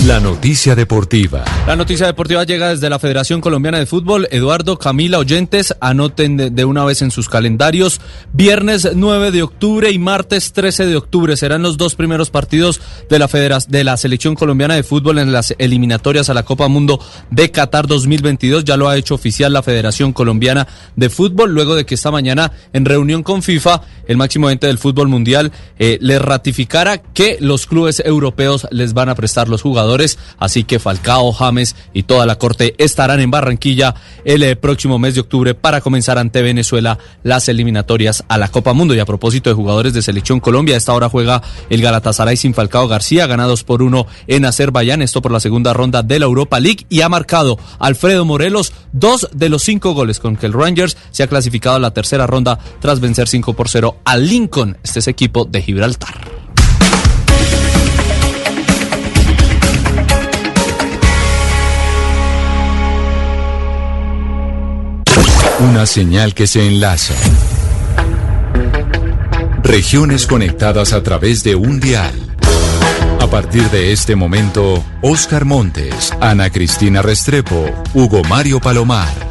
La noticia deportiva. La noticia deportiva llega desde la Federación Colombiana de Fútbol. Eduardo Camila Oyentes, anoten de, de, una vez en sus calendarios. Viernes 9 de octubre y martes 13 de octubre serán los dos primeros partidos de la, de la Selección Colombiana de Fútbol en las eliminatorias a la Copa Mundo de Qatar 2022. Ya lo ha hecho oficial la Federación Colombiana de Fútbol luego de que esta mañana en reunión con FIFA el máximo ente del fútbol mundial, eh, le ratificara que los clubes europeos les van a prestar los jugadores. Así que Falcao, James y toda la corte estarán en Barranquilla el eh, próximo mes de octubre para comenzar ante Venezuela las eliminatorias a la Copa Mundo. Y a propósito de jugadores de Selección Colombia, a esta hora juega el Galatasaray sin Falcao García, ganados por uno en Azerbaiyán, esto por la segunda ronda de la Europa League y ha marcado Alfredo Morelos dos de los cinco goles con que el Rangers se ha clasificado a la tercera ronda tras vencer 5 por 0 al Lincoln, este es equipo de Gibraltar. Una señal que se enlaza. Regiones conectadas a través de un dial. A partir de este momento, Oscar Montes, Ana Cristina Restrepo, Hugo Mario Palomar,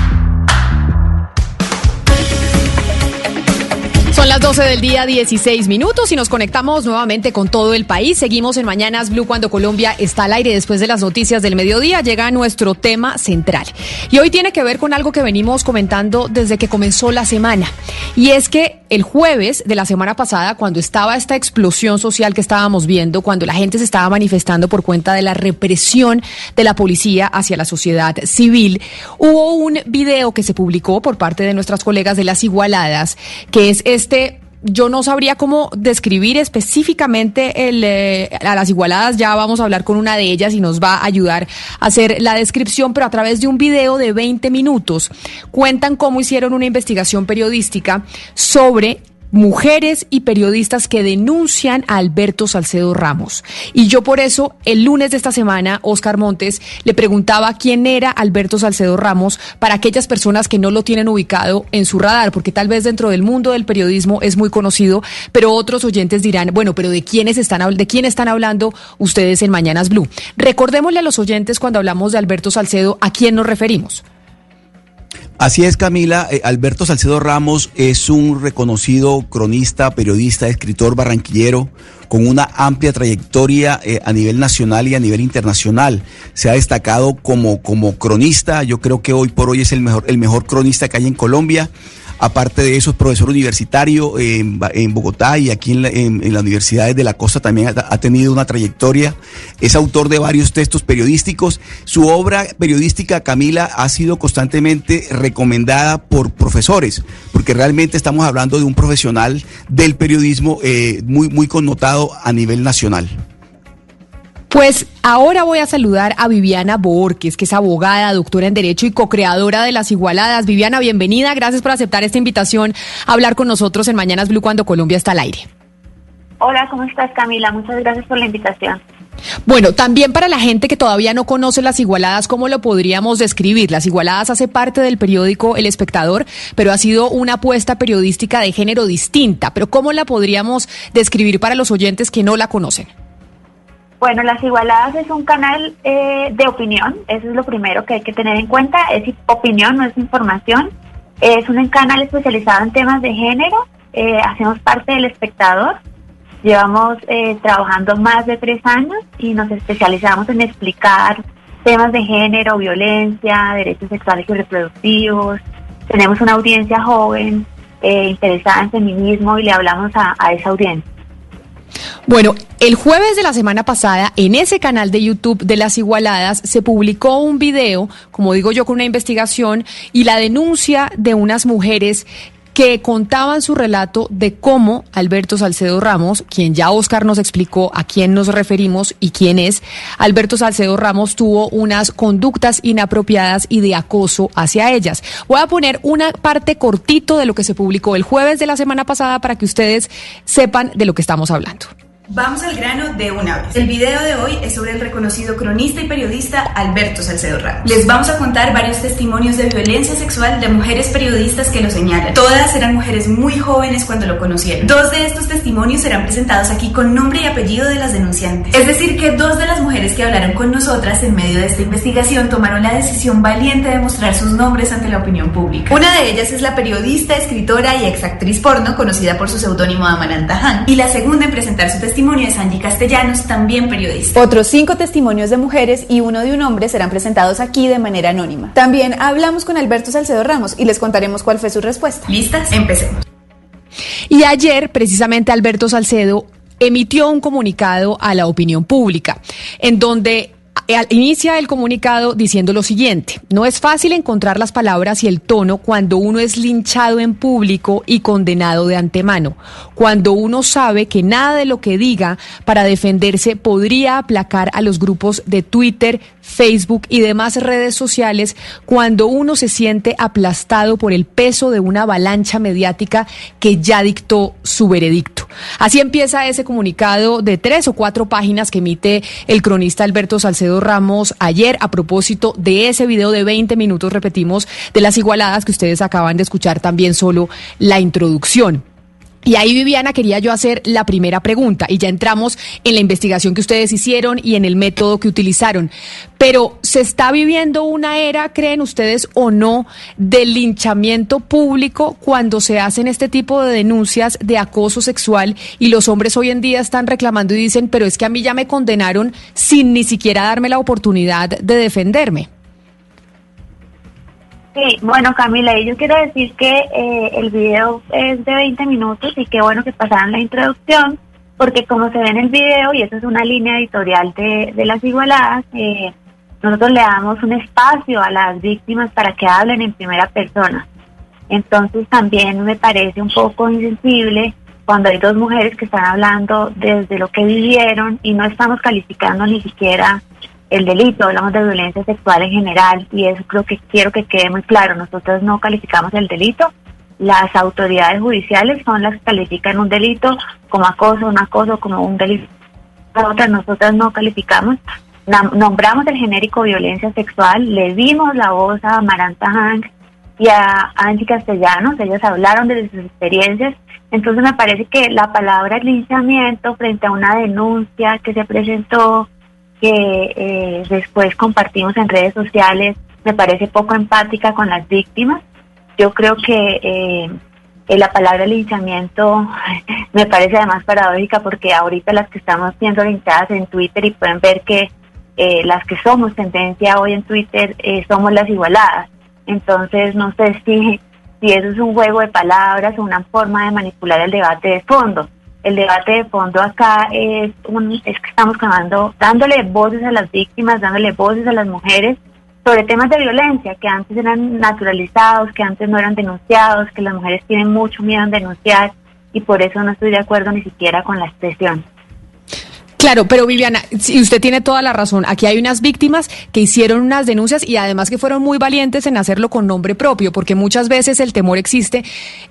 Son las 12 del día, 16 minutos y nos conectamos nuevamente con todo el país. Seguimos en Mañanas Blue cuando Colombia está al aire. Después de las noticias del mediodía llega nuestro tema central. Y hoy tiene que ver con algo que venimos comentando desde que comenzó la semana. Y es que el jueves de la semana pasada, cuando estaba esta explosión social que estábamos viendo, cuando la gente se estaba manifestando por cuenta de la represión de la policía hacia la sociedad civil, hubo un video que se publicó por parte de nuestras colegas de las Igualadas, que es este yo no sabría cómo describir específicamente el, eh, a las igualadas. Ya vamos a hablar con una de ellas y nos va a ayudar a hacer la descripción, pero a través de un video de 20 minutos cuentan cómo hicieron una investigación periodística sobre mujeres y periodistas que denuncian a Alberto Salcedo Ramos. Y yo por eso, el lunes de esta semana, Oscar Montes le preguntaba quién era Alberto Salcedo Ramos para aquellas personas que no lo tienen ubicado en su radar, porque tal vez dentro del mundo del periodismo es muy conocido, pero otros oyentes dirán, bueno, pero ¿de quiénes están, de quién están hablando ustedes en Mañanas Blue? Recordémosle a los oyentes cuando hablamos de Alberto Salcedo, ¿a quién nos referimos? Así es, Camila. Eh, Alberto Salcedo Ramos es un reconocido cronista, periodista, escritor barranquillero con una amplia trayectoria eh, a nivel nacional y a nivel internacional. Se ha destacado como, como cronista. Yo creo que hoy por hoy es el mejor, el mejor cronista que hay en Colombia. Aparte de eso, es profesor universitario en, Bogotá y aquí en, en, las universidades de la costa también ha, tenido una trayectoria. Es autor de varios textos periodísticos. Su obra periodística, Camila, ha sido constantemente recomendada por profesores, porque realmente estamos hablando de un profesional del periodismo eh, muy, muy connotado a nivel nacional. Pues ahora voy a saludar a Viviana Borges, que es abogada, doctora en Derecho y co-creadora de Las Igualadas. Viviana, bienvenida. Gracias por aceptar esta invitación a hablar con nosotros en Mañanas Blue cuando Colombia está al aire. Hola, ¿cómo estás, Camila? Muchas gracias por la invitación. Bueno, también para la gente que todavía no conoce Las Igualadas, ¿cómo lo podríamos describir? Las Igualadas hace parte del periódico El Espectador, pero ha sido una apuesta periodística de género distinta. Pero ¿cómo la podríamos describir para los oyentes que no la conocen? Bueno, Las Igualadas es un canal eh, de opinión, eso es lo primero que hay que tener en cuenta, es opinión, no es información. Es un canal especializado en temas de género, eh, hacemos parte del espectador, llevamos eh, trabajando más de tres años y nos especializamos en explicar temas de género, violencia, derechos sexuales y reproductivos. Tenemos una audiencia joven interesada en feminismo y le hablamos a esa audiencia. Bueno, el jueves de la semana pasada, en ese canal de YouTube de las Igualadas, se publicó un video, como digo yo, con una investigación y la denuncia de unas mujeres que contaban su relato de cómo Alberto Salcedo Ramos, quien ya Oscar nos explicó a quién nos referimos y quién es, Alberto Salcedo Ramos tuvo unas conductas inapropiadas y de acoso hacia ellas. Voy a poner una parte cortito de lo que se publicó el jueves de la semana pasada para que ustedes sepan de lo que estamos hablando. Vamos al grano de una vez. El video de hoy es sobre el reconocido cronista y periodista Alberto Salcedo Ramos. Les vamos a contar varios testimonios de violencia sexual de mujeres periodistas que lo señalan. Todas eran mujeres muy jóvenes cuando lo conocieron. Dos de estos testimonios serán presentados aquí con nombre y apellido de las denunciantes. Es decir, que dos de las mujeres que hablaron con nosotras en medio de esta investigación tomaron la decisión valiente de mostrar sus nombres ante la opinión pública. Una de ellas es la periodista, escritora y exactriz porno conocida por su seudónimo Amaranta Han. Y la segunda en presentar su testimonio testimonio de Sandy Castellanos, también periodista. Otros cinco testimonios de mujeres y uno de un hombre serán presentados aquí de manera anónima. También hablamos con Alberto Salcedo Ramos y les contaremos cuál fue su respuesta. ¿Listas? Empecemos. Y ayer, precisamente, Alberto Salcedo emitió un comunicado a la opinión pública, en donde inicia el comunicado diciendo lo siguiente, no es fácil encontrar las palabras y el tono cuando uno es linchado en público y condenado de antemano, cuando uno sabe que nada de lo que diga para defenderse podría aplacar a los grupos de Twitter, Facebook y demás redes sociales, cuando uno se siente aplastado por el peso de una avalancha mediática que ya dictó su veredicto. Así empieza ese comunicado de tres o cuatro páginas que emite el cronista Alberto Salcedo Ramos ayer a propósito de ese video de 20 minutos, repetimos, de las igualadas que ustedes acaban de escuchar también solo la introducción. Y ahí, Viviana, quería yo hacer la primera pregunta y ya entramos en la investigación que ustedes hicieron y en el método que utilizaron. Pero ¿se está viviendo una era, creen ustedes o no, del linchamiento público cuando se hacen este tipo de denuncias de acoso sexual y los hombres hoy en día están reclamando y dicen, pero es que a mí ya me condenaron sin ni siquiera darme la oportunidad de defenderme? Sí, bueno Camila, yo quiero decir que eh, el video es de 20 minutos y qué bueno que pasaran la introducción, porque como se ve en el video, y eso es una línea editorial de, de las igualadas, eh, nosotros le damos un espacio a las víctimas para que hablen en primera persona. Entonces también me parece un poco insensible cuando hay dos mujeres que están hablando desde lo que vivieron y no estamos calificando ni siquiera el delito, hablamos de violencia sexual en general y eso creo que quiero que quede muy claro. Nosotros no calificamos el delito, las autoridades judiciales son las que califican un delito como acoso, un acoso como un delito. Nosotras, nosotras no calificamos, nombramos el genérico violencia sexual, le dimos la voz a Maranta Hank y a Angie Castellanos, ellas hablaron de sus experiencias, entonces me parece que la palabra linchamiento frente a una denuncia que se presentó que eh, después compartimos en redes sociales me parece poco empática con las víctimas. Yo creo que eh, la palabra linchamiento me parece además paradójica porque ahorita las que estamos siendo linchadas en Twitter y pueden ver que eh, las que somos tendencia hoy en Twitter somos las igualadas. Entonces no sé si, si eso es un juego de palabras o una forma de manipular el debate de fondo el debate de fondo acá es, un, es que estamos dándole voces a las víctimas, dándole voces a las mujeres sobre temas de violencia que antes eran naturalizados, que antes no eran denunciados, que las mujeres tienen mucho miedo en denunciar y por eso no estoy de acuerdo ni siquiera con la expresión. Claro, pero Viviana, si usted tiene toda la razón. Aquí hay unas víctimas que hicieron unas denuncias y además que fueron muy valientes en hacerlo con nombre propio, porque muchas veces el temor existe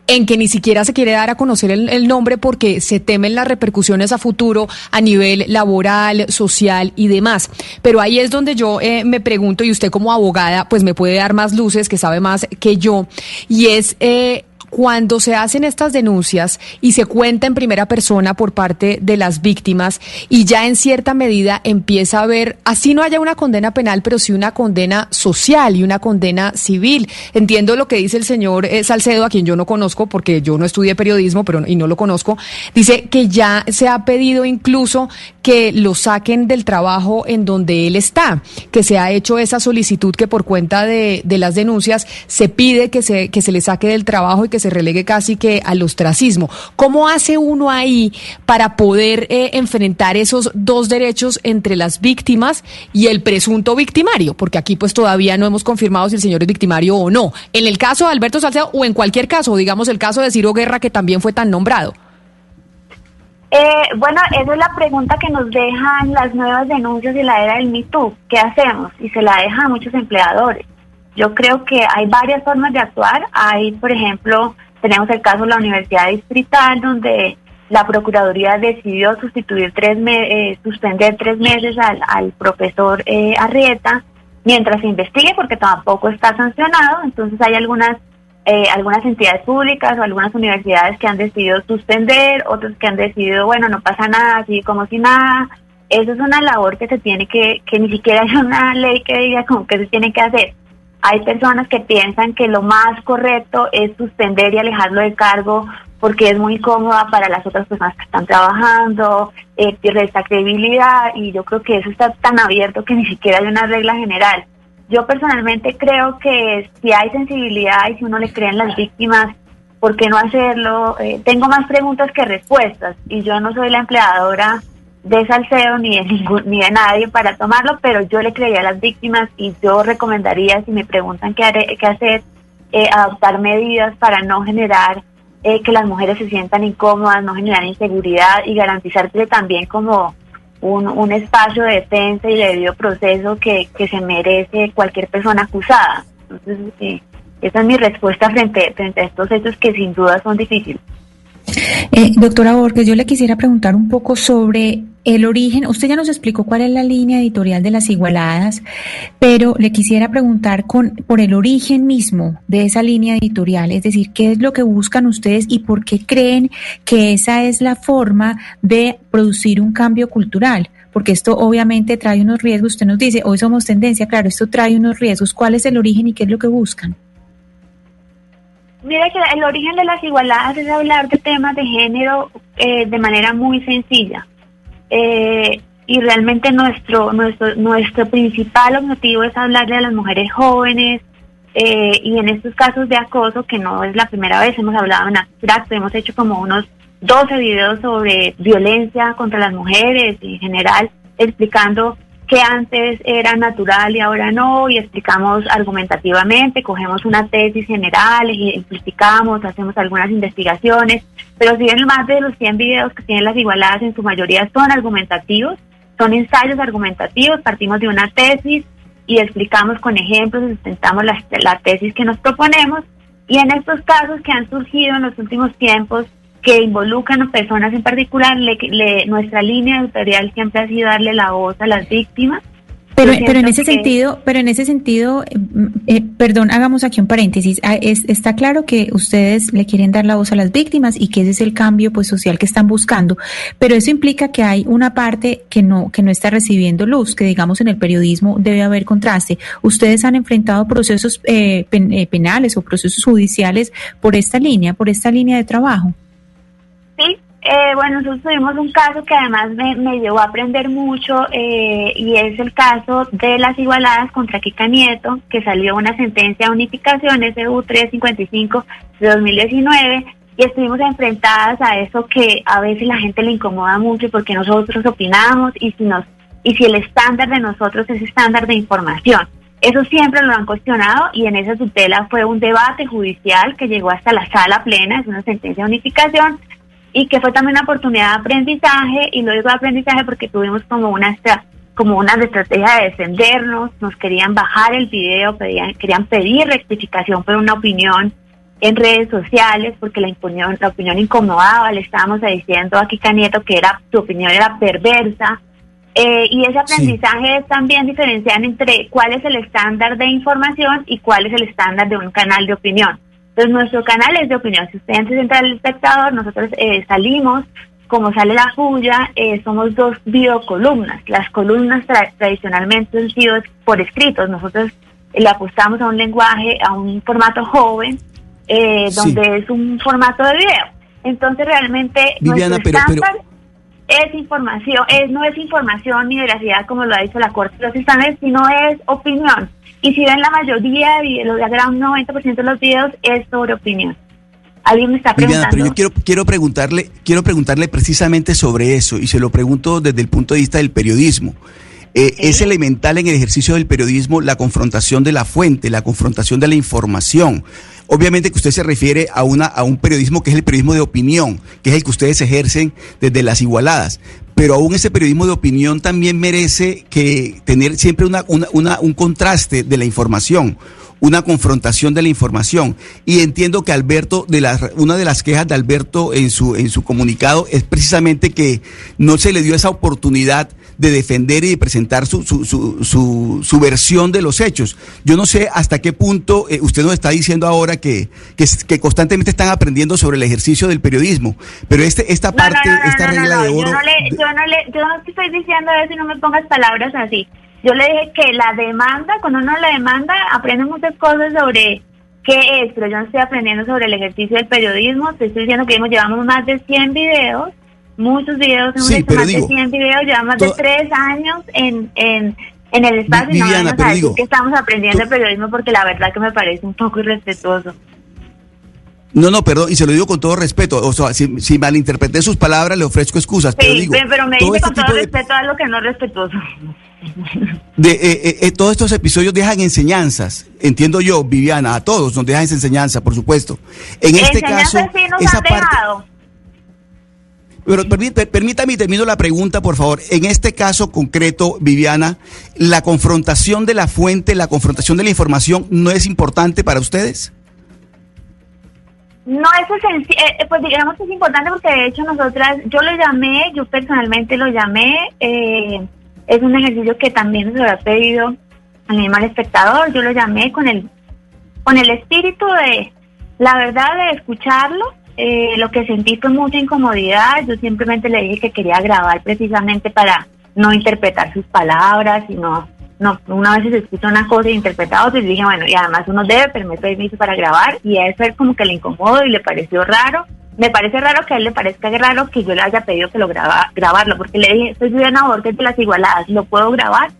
en que ni siquiera se quiere dar a conocer el, nombre porque se temen las repercusiones a futuro a nivel laboral, social y demás. Pero ahí es donde yo eh, me pregunto, y usted como abogada, pues me puede dar más luces, que sabe más que yo, y es... Eh, cuando se hacen estas denuncias y se cuenta en primera persona por parte de las víctimas y ya en cierta medida empieza a haber, así no haya una condena penal, pero sí una condena social y una condena civil. Entiendo lo que dice el señor eh, Salcedo, a quien yo no conozco porque yo no estudié periodismo pero y no lo conozco, dice que ya se ha pedido incluso que lo saquen del trabajo en donde él está, que se ha hecho esa solicitud que por cuenta de, de las denuncias se pide que se, que se le saque del trabajo y que se relegue casi que al ostracismo. ¿Cómo hace uno ahí para poder eh, enfrentar esos dos derechos entre las víctimas y el presunto victimario? Porque aquí pues todavía no hemos confirmado si el señor es victimario o no. En el caso de Alberto Salcedo o en cualquier caso, digamos el caso de Ciro Guerra que también fue tan nombrado. Eh, bueno, esa es la pregunta que nos dejan las nuevas denuncias de la era del MeToo. ¿Qué hacemos? Y se la deja a muchos empleadores. Yo creo que hay varias formas de actuar. Hay, por ejemplo, tenemos el caso de la Universidad Distrital, donde la Procuraduría decidió sustituir tres eh, suspender tres meses al, profesor eh, Arrieta mientras se investigue, porque tampoco está sancionado. Entonces hay algunas eh, algunas entidades públicas o algunas universidades que han decidido suspender, otros que han decidido, bueno, no pasa nada, así como si nada. Eso es una labor que se tiene que, que ni siquiera hay una ley que diga como que se tiene que hacer. Hay personas que piensan que lo más correcto es suspender y alejarlo de cargo porque es muy cómoda para las otras personas que están trabajando, eh, resta credibilidad y yo creo que eso está tan abierto que ni siquiera hay una regla general. Yo personalmente creo que si hay sensibilidad y si uno le cree en las víctimas, ¿por qué no hacerlo? Eh, tengo más preguntas que respuestas y yo no soy la empleadora de Salcedo ni de, ningún, ni de nadie para tomarlo, pero yo le creería a las víctimas y yo recomendaría, si me preguntan qué, hacer, eh, adoptar medidas para no generar eh, que las mujeres se sientan incómodas, no generar inseguridad y garantizarle también como un, un espacio de defensa y de debido proceso que, que se merece cualquier persona acusada. Entonces, eh, esa es mi respuesta frente, frente a estos hechos que sin duda son difíciles. Eh, doctora Borges, yo le quisiera preguntar un poco sobre el origen. Usted ya nos explicó cuál es la línea editorial de las igualadas, pero le quisiera preguntar con, por el origen mismo de esa línea editorial, es decir, qué es lo que buscan ustedes y por qué creen que esa es la forma de producir un cambio cultural porque esto obviamente trae unos riesgos. Usted nos dice, hoy somos tendencia, claro, esto trae unos riesgos. ¿Cuál es el origen y qué es lo que buscan? Mira que el origen de las igualadas es hablar de temas de género eh, de manera muy sencilla. Eh, y realmente nuestro, nuestro, nuestro principal objetivo es hablarle a las mujeres jóvenes eh, y en estos casos de acoso, que no es la primera vez, hemos hablado en abstracto, hemos hecho como unos 12 videos sobre violencia contra las mujeres y en general explicando que antes era natural y ahora no, y explicamos argumentativamente, cogemos una tesis general, y explicamos, hacemos algunas investigaciones, pero si bien más de los 100 videos que tienen las igualadas en su mayoría son argumentativos, son ensayos argumentativos, partimos de una tesis y explicamos con ejemplos, sustentamos la, la tesis que nos proponemos, y en estos casos que han surgido en los últimos tiempos, que involucran a personas en particular, le, nuestra línea editorial siempre ha sido darle la voz a las víctimas. Pero, pero en ese sentido, pero en ese sentido, eh, eh, perdón, hagamos aquí un paréntesis. Ah, está claro que ustedes le quieren dar la voz a las víctimas y que ese es el cambio pues social que están buscando, pero eso implica que hay una parte que no que no está recibiendo luz, que digamos en el periodismo debe haber contraste. Ustedes han enfrentado procesos eh, penales o procesos judiciales por esta línea, por esta línea de trabajo. Eh, bueno, nosotros tuvimos un caso que además me, llevó a aprender mucho eh, y es el caso de las igualadas contra Kika Nieto, que salió una sentencia de unificación SU 355 de 2019 y estuvimos enfrentadas a eso que a veces la gente le incomoda mucho porque nosotros opinamos y si nos y si el estándar de nosotros es estándar de información. Eso siempre lo han cuestionado y en esa tutela fue un debate judicial que llegó hasta la sala plena, es una sentencia de unificación y que fue también una oportunidad de aprendizaje y lo digo de aprendizaje porque tuvimos como una como una estrategia de defendernos, nos querían bajar el video, pedían, querían pedir rectificación por una opinión en redes sociales porque la opinión, la opinión incomodaba, le estábamos diciendo a Kika Nieto que era, su opinión era perversa. Eh, y ese aprendizaje es también diferenciar entre cuál es el estándar de información y cuál es el estándar de un canal de opinión. Entonces, nuestro canal es de opinión. Si usted entra al espectador, nosotros eh, salimos, como sale la Juya, eh, somos dos videocolumnas. Las columnas tradicionalmente han sido por escritos. Nosotros le apostamos a un lenguaje, a un formato joven, eh, donde es un formato de video. Entonces, realmente, nuestro estándar es información, es, no es información ni veracidad como lo ha dicho la Corte de los Estándares, sino es opinión. Y si ven la mayoría de los gran 90% de los videos es sobre opinión. Alguien me está preguntando. pero yo quiero, quiero preguntarle, quiero preguntarle precisamente sobre eso, y se lo pregunto desde el punto de vista del periodismo. Eh, es elemental en el ejercicio del periodismo la confrontación de la fuente, la confrontación de la información. Obviamente que usted se refiere a, una, a un periodismo que es el periodismo de opinión, que es el que ustedes ejercen desde las igualadas pero aún ese periodismo de opinión también merece que tener siempre una, un contraste de la información, una confrontación de la información. Y entiendo que Alberto, de una de las quejas de Alberto en su, en su comunicado es precisamente que no se le dio esa oportunidad de defender y de presentar su, su, su, su, versión de los hechos. Yo no sé hasta qué punto eh, usted nos está diciendo ahora que, que, constantemente están aprendiendo sobre el ejercicio del periodismo, pero este, esta parte, esta regla de oro... Yo no, le, yo, no le, yo no estoy diciendo eso y no me pongas palabras así. Yo le dije que la demanda, cuando uno la demanda, aprende muchas cosas sobre qué es, pero yo no estoy aprendiendo sobre el ejercicio del periodismo. Te estoy diciendo que llevamos más de 100 videos, muchos videos, hemos hecho más de 100 videos, llevamos más de tres años en, en, en el espacio Viviana, y no pero a decir digo, que estamos aprendiendo el periodismo porque la verdad que me parece un poco irrespetuoso. No, no, perdón, y se lo digo con todo respeto. O sea, si, si malinterpreté sus palabras, le ofrezco excusas. pero Sí, digo, pero me todo dice este con todo de- respeto a lo que no es respetuoso. de, eh, eh, eh, todos estos episodios dejan enseñanzas, entiendo yo, Viviana, a todos nos dejan esa enseñanza, por supuesto. En este Enseñanzas caso, sí nos esa han parte, dejado. Pero permí- per- permítame y termino la pregunta, por favor. En este caso concreto, Viviana, la confrontación de la fuente, la confrontación de la información, ¿no es importante para ustedes? No es esenci- eh, eh, pues digamos que es importante porque de hecho nosotras, yo lo llamé, yo personalmente lo llamé, eh, es un ejercicio que también se lo ha pedido al mismo al espectador, yo lo llamé con el, con el espíritu de, la verdad, de escucharlo, eh, lo que sentí fue mucha incomodidad, yo simplemente le dije que quería grabar precisamente para no interpretar sus palabras, sino no, una vez se escucha una cosa y interpreta otra y dije, bueno, y además uno debe pedir permiso para grabar y a eso él como que le incomodó y le pareció raro. Me parece raro que a él le parezca raro que yo le haya pedido que lo graba, grabarlo, porque le dije, soy Viviana Borges de las Igualadas, ¿lo puedo grabar?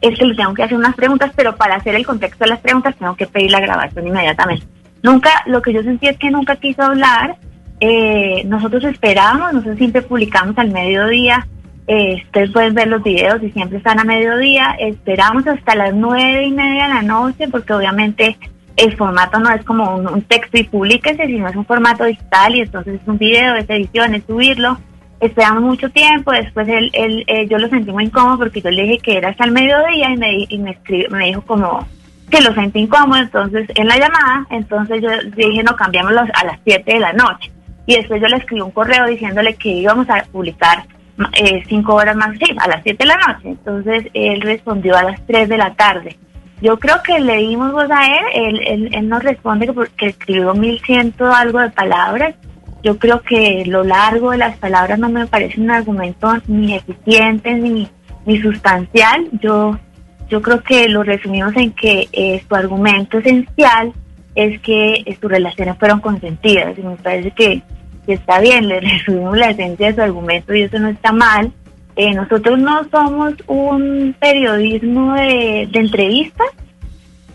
Es que le tengo que hacer unas preguntas, pero para hacer el contexto de las preguntas tengo que pedir la grabación inmediatamente. Nunca, lo que yo sentí es que nunca quiso hablar, eh, nosotros esperábamos, nosotros siempre publicamos al mediodía, eh, ustedes pueden ver los videos y siempre están a mediodía. Esperamos hasta las nueve y media de la noche porque obviamente el formato no es como un, texto y publíquese, sino es un formato digital y entonces es un video, es edición, es subirlo. Esperamos mucho tiempo, después él, él, eh, yo lo sentí muy incómodo porque yo le dije que era hasta el mediodía y me, y me, escribió, me dijo como que lo sentí incómodo, entonces en la llamada, entonces yo dije no, cambiámoslo a las 7 de la noche. Y después yo le escribí un correo diciéndole que íbamos a publicar eh, cinco horas más, sí, a las 7 de la noche. Entonces él respondió a las 3 de la tarde. Yo creo que le dimos voz a él, él, él, él nos responde que porque escribió 1100 algo de palabras. Yo creo que lo largo de las palabras no me parece un argumento ni eficiente ni, ni sustancial. Yo, yo creo que lo resumimos en que eh, su argumento esencial es que eh, sus relaciones fueron consentidas y me parece que, que está bien, le resumimos la esencia de su argumento y eso no está mal. Eh, nosotros no somos un periodismo de, de entrevistas,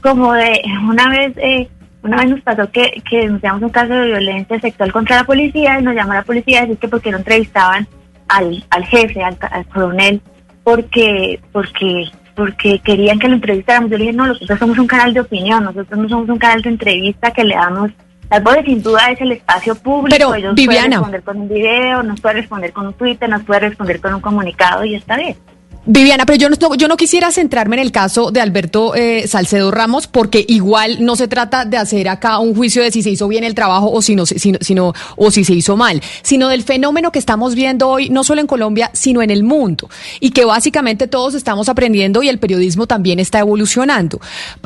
como de una vez eh, una vez nos pasó que, que denunciamos un caso de violencia sexual contra la policía y nos llamó la policía a decir que porque no entrevistaban al, al jefe, al, al coronel, porque porque porque querían que lo entrevistáramos. Yo le dije, no, nosotros somos un canal de opinión, nosotros no somos un canal de entrevista que le damos... Las voces sin duda es el espacio público, Pero, ellos Viviana. pueden responder con un video, nos puede responder con un Twitter, nos puede responder con un comunicado y está bien. Viviana, pero yo no, yo no quisiera centrarme en el caso de Alberto eh, Salcedo Ramos, porque igual no se trata de hacer acá un juicio de si se hizo bien el trabajo o si no, sino- o si se hizo mal, sino del fenómeno que estamos viendo hoy, no solo en Colombia, sino en el mundo, y que básicamente todos estamos aprendiendo y el periodismo también está evolucionando.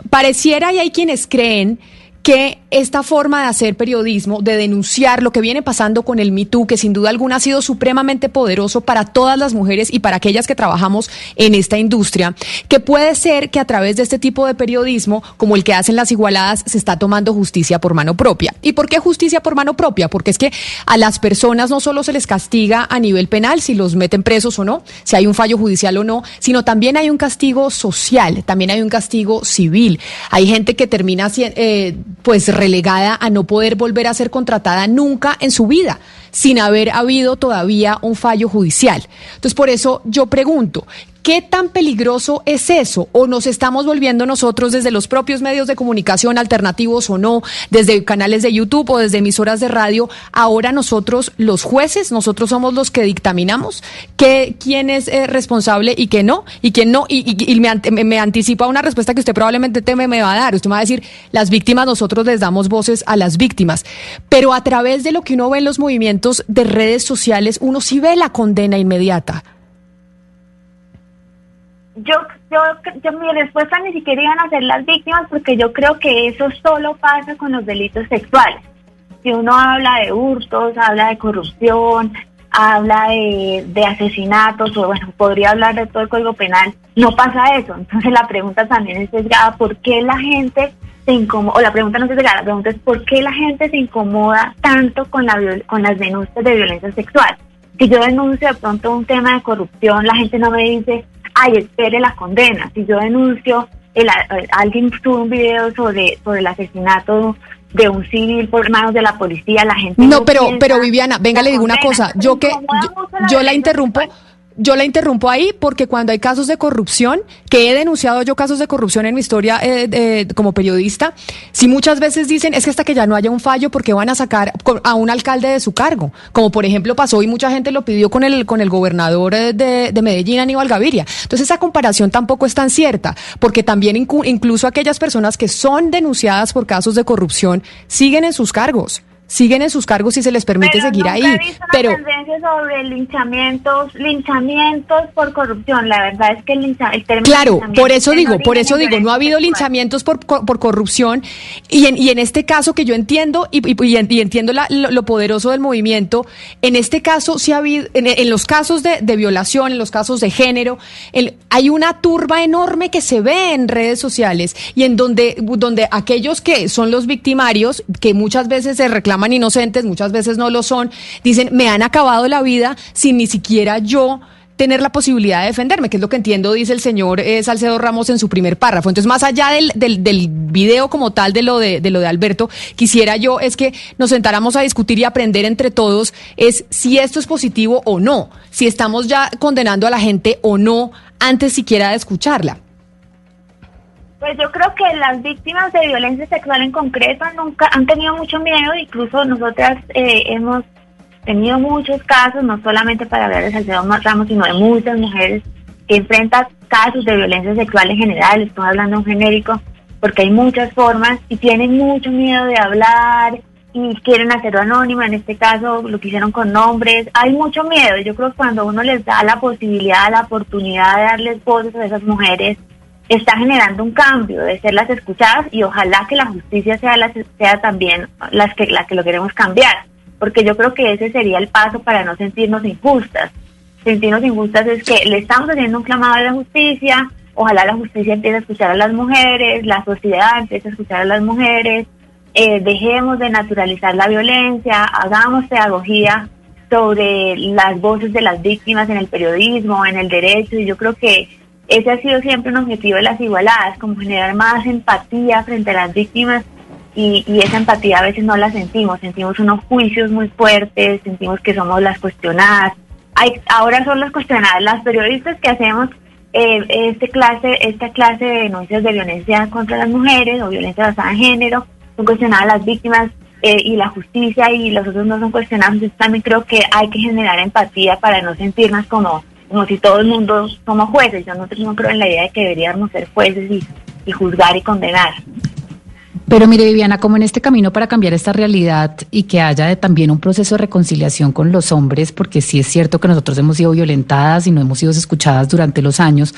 Pareciera y hay quienes creen que esta forma de hacer periodismo, de denunciar lo que viene pasando con el Me Too, que sin duda alguna ha sido supremamente poderoso para todas las mujeres y para aquellas que trabajamos en esta industria, que puede ser que a través de este tipo de periodismo, como el que hacen las igualadas, se está tomando justicia por mano propia. ¿Y por qué justicia por mano propia? Porque es que a las personas no solo se les castiga a nivel penal si los meten presos o no, si hay un fallo judicial o no, sino también hay un castigo social, también hay un castigo civil. Hay gente que termina eh, pues relegada a no poder volver a ser contratada nunca en su vida, sin haber habido todavía un fallo judicial. Entonces, por eso yo pregunto, ¿Qué tan peligroso es eso? ¿O nos estamos volviendo nosotros desde los propios medios de comunicación alternativos o no, desde canales de YouTube o desde emisoras de radio, ahora nosotros los jueces, nosotros somos los que dictaminamos que, quién es eh, responsable y quién no, y quién no, y, me, ante- me- me anticipa una respuesta que usted probablemente teme me va a dar. Usted me va a decir, las víctimas, nosotros les damos voces a las víctimas. Pero a través de lo que uno ve en los movimientos de redes sociales, uno sí ve la condena inmediata. Yo, yo, yo, mi respuesta ni siquiera iban a ser las víctimas porque yo creo que eso solo pasa con los delitos sexuales. Si uno habla de hurtos, habla de corrupción, habla de, asesinatos, o bueno, podría hablar de todo el Código Penal, no pasa eso. Entonces la pregunta también es sesgada, ¿por qué la gente se incomoda, o la pregunta no es sesgada, la pregunta es ¿por qué la gente se incomoda tanto con, la, con las denuncias de violencia sexual? Si yo denuncio de pronto un tema de corrupción, la gente no me dice, ay, espere la condena. Si yo denuncio, el, alguien sube un video sobre, sobre el asesinato de un civil por manos de la policía, la gente no, pero pero Viviana, venga le digo una cosa, yo que yo la interrumpo, yo la interrumpo ahí porque cuando hay casos de corrupción, que he denunciado yo casos de corrupción en mi historia eh, como periodista, si muchas veces dicen es que hasta que ya no haya un fallo porque van a sacar a un alcalde de su cargo, como por ejemplo pasó y mucha gente lo pidió con el con el gobernador eh, de, de Medellín, Aníbal Gaviria. Entonces esa comparación tampoco es tan cierta, porque también incluso aquellas personas que son denunciadas por casos de corrupción siguen en sus cargos siguen en sus cargos y se les permite seguir ahí. He visto pero tendencia sobre linchamientos, linchamientos por corrupción. La verdad es que el, lincha, el término Claro, por eso digo, por eso digo, no ha habido linchamientos por, por corrupción y en, y en este caso que yo entiendo y, y, entiendo lo, poderoso del movimiento, en este caso sí ha habido, en, los casos de, de, violación, en los casos de género, hay una turba enorme que se ve en redes sociales y en donde, donde aquellos que son los victimarios, que muchas veces se reclaman inocentes, muchas veces no lo son, dicen, me han acabado la vida sin ni siquiera yo tener la posibilidad de defenderme, que es lo que entiendo, dice el señor eh, Salcedo Ramos en su primer párrafo. Entonces, más allá del, del, del video como tal de lo de, de, lo de Alberto, quisiera yo es que nos sentáramos a discutir y aprender entre todos es si esto es positivo o no, si estamos ya condenando a la gente o no antes siquiera de escucharla. Pues yo creo que las víctimas de violencia sexual en concreto nunca han tenido mucho miedo, incluso nosotras eh, hemos tenido muchos casos, no solamente para hablar de Salcedo Ramos, sino de muchas mujeres que enfrentan casos de violencia sexual en general, estoy hablando en genérico, porque hay muchas formas y tienen mucho miedo de hablar y quieren hacerlo anónimo, en este caso lo que hicieron con nombres, hay mucho miedo, yo creo que cuando uno les da la posibilidad, la oportunidad de darles voces a esas mujeres, está generando un cambio de ser las escuchadas y ojalá que la justicia sea, la, sea también las que, la que lo queremos cambiar, porque yo creo que ese sería el paso para no sentirnos injustas. Sentirnos injustas es que le estamos haciendo un clamado a la justicia, ojalá la justicia empiece a escuchar a las mujeres, la sociedad empiece a escuchar a las mujeres, eh, dejemos de naturalizar la violencia, hagamos pedagogía sobre las voces de las víctimas en el periodismo, en el derecho, y yo creo que ese ha sido siempre un objetivo de las igualadas, como generar más empatía frente a las víctimas y, esa empatía a veces no la sentimos, sentimos unos juicios muy fuertes, sentimos que somos las cuestionadas. Hay, ahora son las cuestionadas, las periodistas que hacemos eh, este clase, esta clase de denuncias de violencia contra las mujeres o violencia basada en género, son cuestionadas las víctimas eh, y la justicia y los otros no son cuestionados. Entonces también creo que hay que generar empatía para no sentirnos como como si todo el mundo somos jueces. Yo no, no creo en la idea de que deberíamos ser jueces y, y juzgar y condenar. Pero mire, Viviana, como en este camino para cambiar esta realidad y que haya también un proceso de reconciliación con los hombres, porque sí es cierto que nosotros hemos sido violentadas y no hemos sido escuchadas durante los años,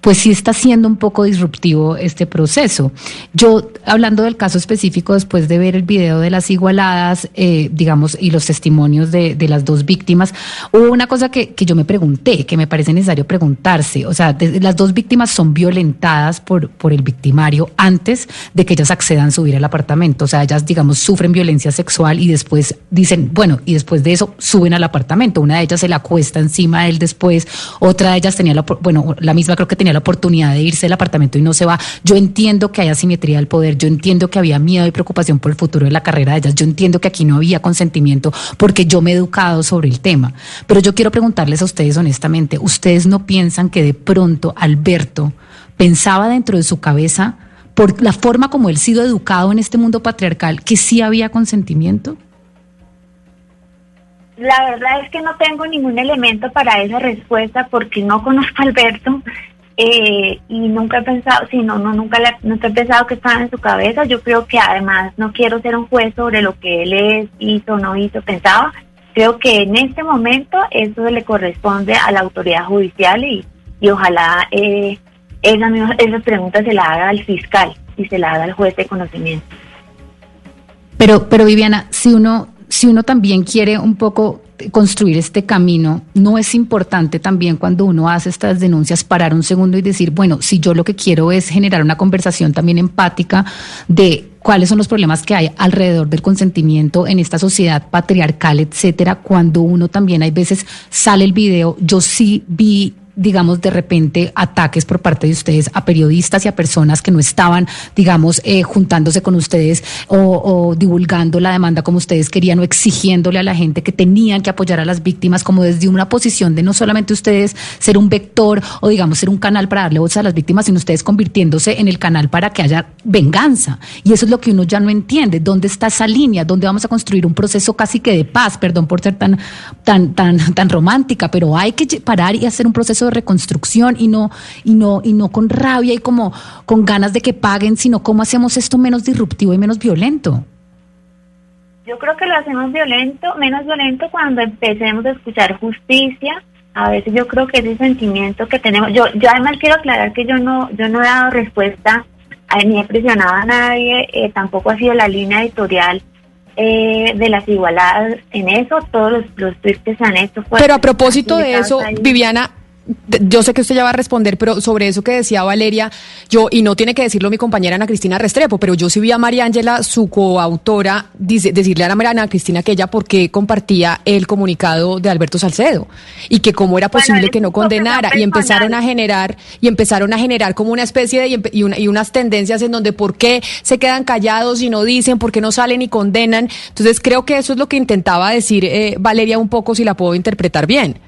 pues sí está siendo un poco disruptivo este proceso. Yo, hablando del caso específico, después de ver el video de las igualadas, eh, digamos, y los testimonios de, de, las dos víctimas, hubo una cosa que, que, yo me pregunté, que me parece necesario preguntarse. O sea, las dos víctimas son violentadas por, por el victimario antes de que ellas accedan subir al apartamento. O sea, ellas, digamos, sufren violencia sexual y después dicen, bueno, y después de eso suben al apartamento. Una de ellas se la acuesta encima de él después, otra de ellas tenía la, bueno, la misma creo que tenía la oportunidad de irse del apartamento y no se va. Yo entiendo que hay asimetría del poder, yo entiendo que había miedo y preocupación por el futuro de la carrera de ellas, yo entiendo que aquí no había consentimiento porque yo me he educado sobre el tema. Pero yo quiero preguntarles a ustedes honestamente, ¿ustedes no piensan que de pronto Alberto pensaba dentro de su cabeza por la forma como él sido educado en este mundo patriarcal, que sí había consentimiento? La verdad es que no tengo ningún elemento para esa respuesta porque no conozco a Alberto eh, y nunca he pensado, si no, no nunca, he pensado que estaba en su cabeza. Yo creo que además no quiero ser un juez sobre lo que él es, hizo, no hizo, pensaba. Creo que en este momento eso le corresponde a la autoridad judicial y, y ojalá eh, esa, esa pregunta se la haga al fiscal y se la haga al juez de conocimiento. Pero, pero Viviana, si uno, si uno también quiere un poco construir este camino, ¿no es importante también cuando uno hace estas denuncias parar un segundo y decir, bueno, si yo lo que quiero es generar una conversación también empática de cuáles son los problemas que hay alrededor del consentimiento en esta sociedad patriarcal, etcétera, cuando uno también hay veces sale el video, yo sí vi digamos, de repente ataques por parte de ustedes a periodistas y a personas que no estaban, digamos, eh, juntándose con ustedes o, divulgando la demanda como ustedes querían o exigiéndole a la gente que tenían que apoyar a las víctimas como desde una posición de no solamente ustedes ser un vector o, digamos, ser un canal para darle voz a las víctimas, sino ustedes convirtiéndose en el canal para que haya venganza. Y eso es lo que uno ya no entiende. ¿Dónde está esa línea? ¿Dónde vamos a construir un proceso casi que de paz? Perdón por ser tan, tan, tan, tan romántica, pero hay que parar y hacer un proceso de reconstrucción y no, y no, y no con rabia y como con ganas de que paguen, sino cómo hacemos esto menos disruptivo y menos violento. Yo creo que lo hacemos violento, menos violento cuando empecemos a escuchar justicia. A veces yo creo que ese sentimiento que tenemos, yo, yo además quiero aclarar que yo no, yo no he dado respuesta ni he presionado a nadie, eh, tampoco ha sido la línea editorial eh, de las igualadas en eso, todos los, los tweets que se han hecho. Pero a propósito de eso, Viviana, yo sé que usted ya va a responder, pero sobre eso que decía Valeria, yo, y no tiene que decirlo mi compañera Ana Cristina Restrepo, pero yo sí vi a María Ángela, su coautora, dice, decirle a Ana Cristina que ella por qué compartía el comunicado de Alberto Salcedo y que cómo era posible que no condenara y empezaron a generar y empezaron a generar como una especie de y, y unas tendencias en donde por qué se quedan callados y no dicen, por qué no salen y condenan. Entonces creo que eso es lo que intentaba decir eh, Valeria un poco, si la puedo interpretar bien.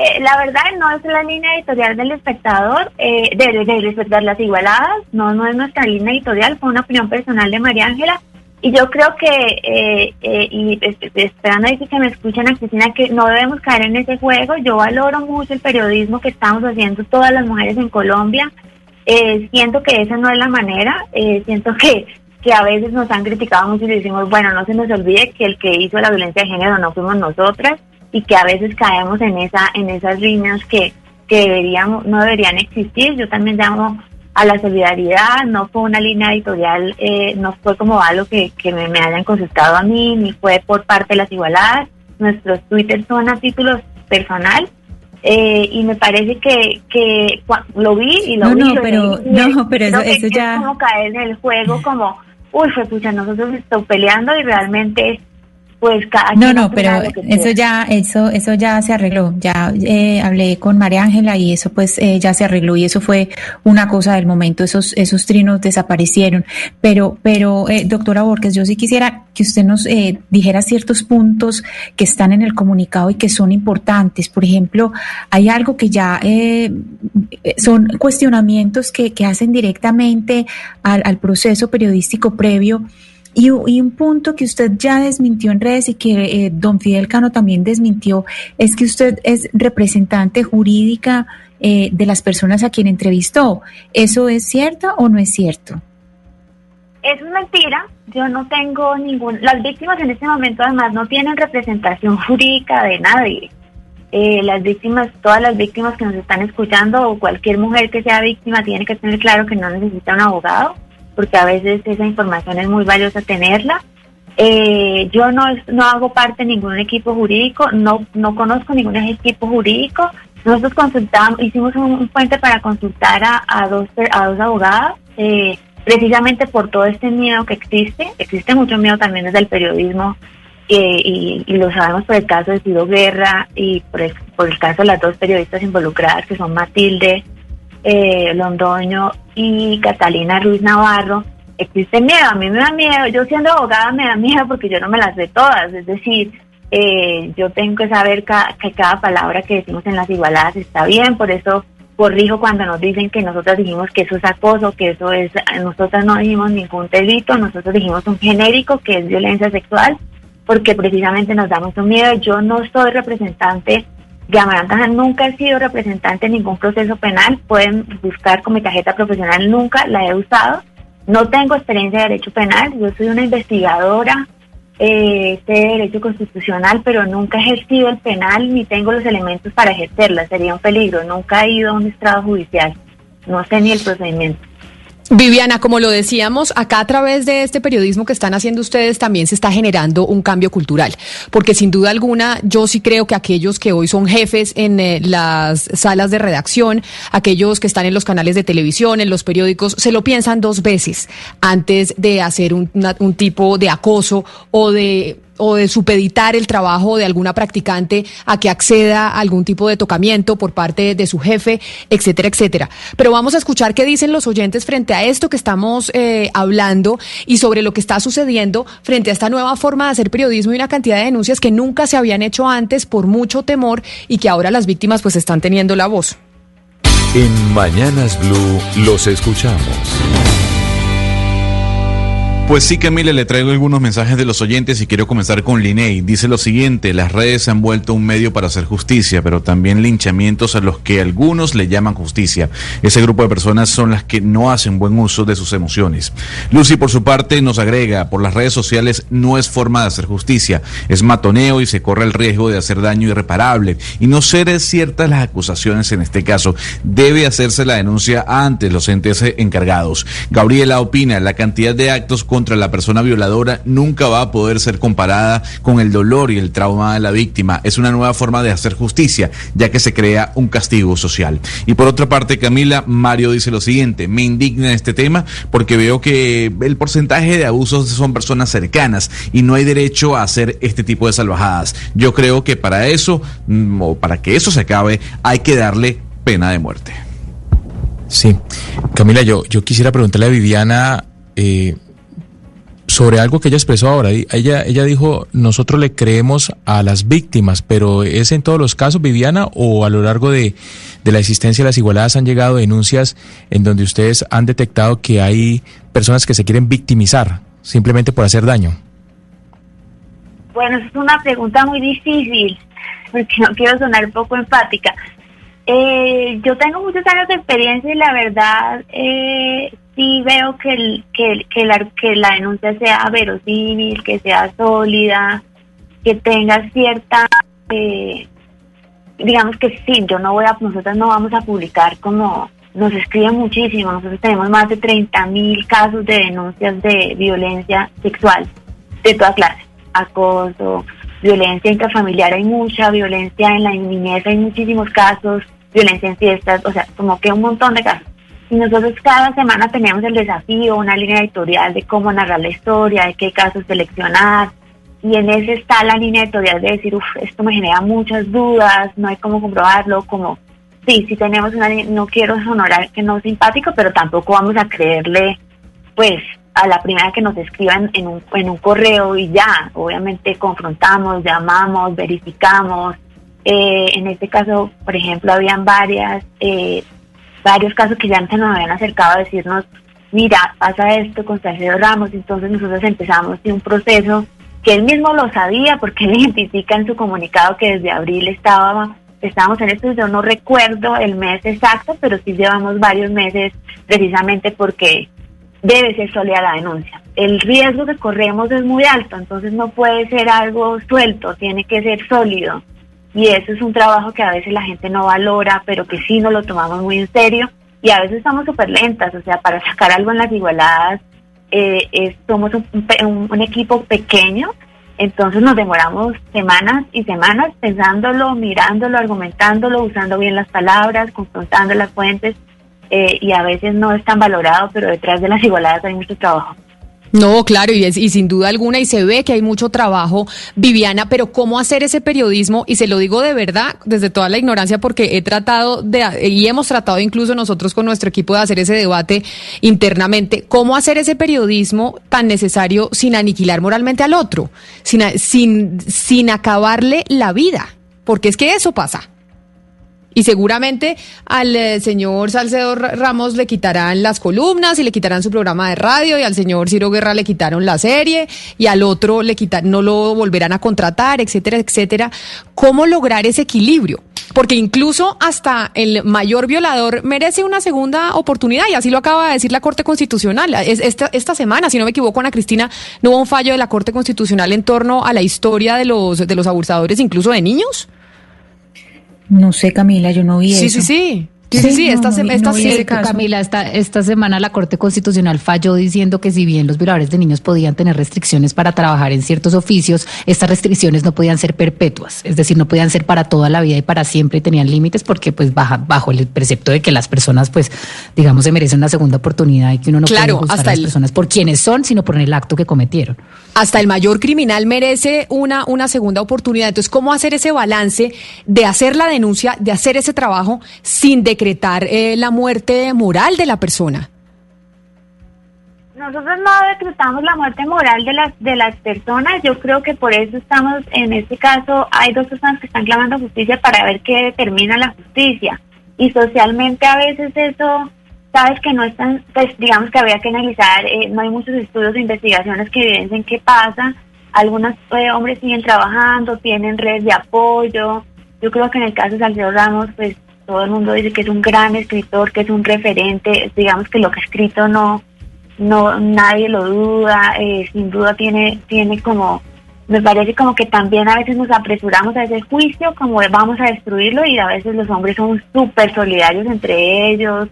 Eh, la verdad no es la línea editorial del espectador, eh, de, de, respetar las igualadas, no, no es nuestra línea editorial, fue una opinión personal de María Ángela. Y yo creo que, eh, eh y esperando a que me escuchen a Cristina, que no debemos caer en ese juego. Yo valoro mucho el periodismo que estamos haciendo todas las mujeres en Colombia. siento que esa no es la manera. siento que, que a veces nos han criticado mucho y decimos, bueno, no se nos olvide que el que hizo la violencia de género no fuimos nosotras y que a veces caemos en esa en esas líneas que, que deberíamos no deberían existir. Yo también llamo a la solidaridad, no fue una línea editorial, eh, no fue como algo que, que me, hayan consultado a mí, ni fue por parte de las igualadas. Nuestros Twitter son a títulos personal eh, y me parece que, que lo vi y lo vi. No, pero, no, pero eso, eso ya... Es como caer en el juego como, uy, fue pucha, nosotros estamos peleando y realmente pues no no pero eso ya eso eso ya se arregló ya eh, hablé con María Ángela y eso pues eh, ya se arregló y eso fue una cosa del momento esos esos trinos desaparecieron. Pero pero eh, doctora Borges yo sí quisiera que usted nos eh, dijera ciertos puntos que están en el comunicado y que son importantes. Por ejemplo hay algo que ya son cuestionamientos que, que hacen directamente al, al proceso periodístico previo y, un punto que usted ya desmintió en redes y que eh, don Fidel Cano también desmintió es que usted es representante jurídica eh, de las personas a quien entrevistó. ¿Eso es cierto o no es cierto? Es mentira. Yo no tengo ningún. Las víctimas en este momento, además, no tienen representación jurídica de nadie. Eh, las víctimas, todas las víctimas que nos están escuchando o cualquier mujer que sea víctima tiene que tener claro que no necesita un abogado porque a veces esa información es muy valiosa tenerla. Eh, yo no, no hago parte de ningún equipo jurídico, no, no conozco ningún equipo jurídico. Nosotros consultamos, hicimos un, puente para consultar a, dos, a dos abogadas, eh, precisamente por todo este miedo que existe. Existe mucho miedo también desde el periodismo eh, y, lo sabemos por el caso de Ciro Guerra y por el, por el caso de las dos periodistas involucradas que son Matilde eh, Londoño y Catalina Ruiz Navarro, existe miedo, a mí me da miedo, yo siendo abogada me da miedo porque yo no me las sé todas, es decir, eh, yo tengo que saber que cada palabra que decimos en las igualadas está bien, por eso corrijo cuando nos dicen que nosotros dijimos que eso es acoso, que eso es, nosotros no dijimos ningún delito, nosotros dijimos un genérico que es violencia sexual, porque precisamente nos da mucho miedo, yo no soy representante Amaranta nunca he sido representante en ningún proceso penal. Pueden buscar con mi tarjeta profesional, nunca la he usado. No tengo experiencia de derecho penal. Yo soy una investigadora eh, de derecho constitucional, pero nunca he ejercido el penal ni tengo los elementos para ejercerla. Sería un peligro. Nunca he ido a un estrado judicial. No sé ni el procedimiento. Viviana, como lo decíamos, acá a través de este periodismo que están haciendo ustedes también se está generando un cambio cultural, porque sin duda alguna yo sí creo que aquellos que hoy son jefes en eh, las salas de redacción, aquellos que están en los canales de televisión, en los periódicos, se lo piensan dos veces antes de hacer un, un tipo de acoso o de o de supeditar el trabajo de alguna practicante a que acceda a algún tipo de tocamiento por parte de su jefe, etcétera, etcétera. Pero vamos a escuchar qué dicen los oyentes frente a esto que estamos eh, hablando y sobre lo que está sucediendo frente a esta nueva forma de hacer periodismo y una cantidad de denuncias que nunca se habían hecho antes por mucho temor y que ahora las víctimas pues están teniendo la voz. En Mañanas Blue los escuchamos. Pues sí, Camila, le traigo algunos mensajes de los oyentes y quiero comenzar con Liney. Dice lo siguiente, las redes se han vuelto un medio para hacer justicia, pero también linchamientos a los que algunos le llaman justicia. Ese grupo de personas son las que no hacen buen uso de sus emociones. Lucy, por su parte, nos agrega, por las redes sociales no es forma de hacer justicia, es matoneo y se corre el riesgo de hacer daño irreparable. Y no ser ciertas las acusaciones en este caso, debe hacerse la denuncia ante los entes encargados. Gabriela opina, la cantidad de actos con contra la persona violadora nunca va a poder ser comparada con el dolor y el trauma de la víctima. Es una nueva forma de hacer justicia, ya que se crea un castigo social. Y por otra parte, Camila, Mario dice lo siguiente, me indigna este tema porque veo que el porcentaje de abusos son personas cercanas y no hay derecho a hacer este tipo de salvajadas. Yo creo que para eso, mm, o para que eso se acabe, hay que darle pena de muerte. Sí, Camila, yo, yo quisiera preguntarle a Viviana, eh, sobre algo que ella expresó ahora. Ella, ella dijo, nosotros le creemos a las víctimas, pero ¿es en todos los casos, Viviana, o a lo largo de, de la existencia de las igualadas han llegado denuncias en donde ustedes han detectado que hay personas que se quieren victimizar simplemente por hacer daño? Bueno, es una pregunta muy difícil, porque no quiero sonar poco empática. Eh, yo tengo muchos años de experiencia y la verdad eh, sí veo que, el, que, que, la, que la denuncia sea verosímil, que sea sólida, que tenga cierta, eh, digamos que sí, yo no voy a, nosotros no vamos a publicar como nos escriben muchísimo, nosotros tenemos más de 30 mil casos de denuncias de violencia sexual de toda clase, acoso, violencia intrafamiliar hay mucha, violencia en la niñez hay muchísimos casos, violencia en fiestas, o sea, como que un montón de casos. Y nosotros cada semana tenemos el desafío, una línea editorial de cómo narrar la historia, de qué casos seleccionar. Y en ese está la línea editorial de decir, uff, esto me genera muchas dudas, no hay cómo comprobarlo, como, sí, sí tenemos una no quiero sonorar que no es simpático, pero tampoco vamos a creerle, pues, a la primera que nos escriban en un, en un correo y ya, obviamente confrontamos, llamamos, verificamos. Eh, en este caso, por ejemplo, habían varias eh, varios casos que ya se nos habían acercado a decirnos, mira, pasa esto con Salcedo Ramos, entonces nosotros empezamos un proceso que él mismo lo sabía porque él identifica en su comunicado que desde abril estaba, estábamos en esto, yo no recuerdo el mes exacto, pero sí llevamos varios meses precisamente porque debe ser sólida la denuncia. El riesgo que corremos es muy alto, entonces no puede ser algo suelto, tiene que ser sólido y eso es un trabajo que a veces la gente no valora, pero que sí nos lo tomamos muy en serio y a veces estamos súper lentas, o sea, para sacar algo en las igualadas eh, somos un, equipo pequeño, entonces nos demoramos semanas y semanas pensándolo, mirándolo, argumentándolo, usando bien las palabras, confrontando las fuentes eh, y a veces no es tan valorado, pero detrás de las igualadas hay mucho trabajo. No, claro, y, y sin duda alguna, y se ve que hay mucho trabajo, Viviana, pero ¿cómo hacer ese periodismo? Y se lo digo de verdad, desde toda la ignorancia, porque he tratado de, y hemos tratado incluso nosotros con nuestro equipo de hacer ese debate internamente, ¿cómo hacer ese periodismo tan necesario sin aniquilar moralmente al otro, sin, sin, sin acabarle la vida? Porque es que eso pasa. Y seguramente al eh, señor Salcedo Ramos le quitarán las columnas y le quitarán su programa de radio y al señor Ciro Guerra le quitaron la serie y al otro le quitan, no lo volverán a contratar, etcétera, etcétera. ¿Cómo lograr ese equilibrio? Porque incluso hasta el mayor violador merece una segunda oportunidad y así lo acaba de decir la Corte Constitucional. Esta, esta semana, si no me equivoco, Ana Cristina, no hubo un fallo de la Corte Constitucional en torno a la historia de los, de los abusadores, incluso de niños. No sé, Camila, yo no vi eso. Sí, sí, sí. Sí, sí, esta, no, esta, no sí. Camila, esta, esta semana la Corte Constitucional falló diciendo que si bien los violadores de niños podían tener restricciones para trabajar en ciertos oficios, estas restricciones no podían ser perpetuas, es decir, no podían ser para toda la vida y para siempre y tenían límites porque pues baja, bajo el precepto de que las personas pues digamos se merecen una segunda oportunidad y que uno no Claro, puede juzgar a las el- personas por quienes son, sino por el acto que cometieron. hasta el mayor criminal merece una, una segunda oportunidad. Entonces, ¿cómo hacer ese balance de hacer la denuncia, de hacer ese trabajo sin decretar eh, la muerte moral de la persona? Nosotros no decretamos la muerte moral de las de las personas. Yo creo que por eso estamos en este caso hay dos personas que están clamando justicia para ver qué determina la justicia. Y socialmente a veces eso, sabes que no están, pues digamos que habría que analizar. eh, no hay muchos estudios de investigaciones que evidencien qué pasa. Algunos eh, hombres siguen trabajando, tienen redes de apoyo. Yo creo que en el caso de Salcedo Ramos, pues todo el mundo dice que es un gran escritor, que es un referente. Digamos que lo que ha escrito no no nadie lo duda, eh, sin duda tiene, tiene como, me parece como que también a veces nos apresuramos a ese juicio, como vamos a destruirlo y a veces los hombres son súper solidarios entre ellos,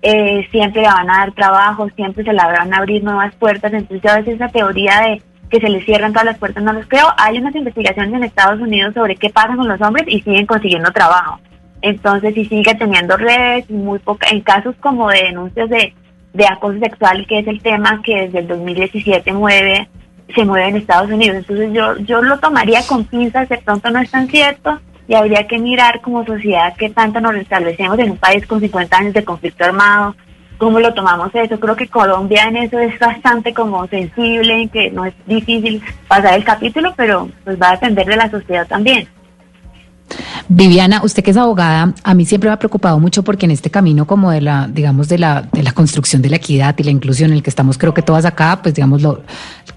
eh, siempre le van a dar trabajo, siempre se le van a abrir nuevas puertas, entonces a veces esa teoría de que se les cierran todas las puertas no los creo, hay unas investigaciones en Estados Unidos sobre qué pasa con los hombres y siguen consiguiendo trabajo. Entonces, si sigue teniendo redes, y muy poca, en casos como de denuncias de, de acoso sexual, que es el tema que desde el 2017 mueve, se mueve en Estados Unidos. Entonces, yo, yo lo tomaría con pinzas, de pronto no es tan cierto, y habría que mirar como sociedad qué tanto nos establecemos en un país con 50 años de conflicto armado, cómo lo tomamos eso. Creo que Colombia en eso es bastante como sensible, que no es difícil pasar el capítulo, pero pues va a depender de la sociedad también. Viviana, usted que es abogada, a mí siempre me ha preocupado mucho porque en este camino como de la, digamos, de la, de la construcción de la equidad y la inclusión en el que estamos, creo que todas acá, pues digamos, lo,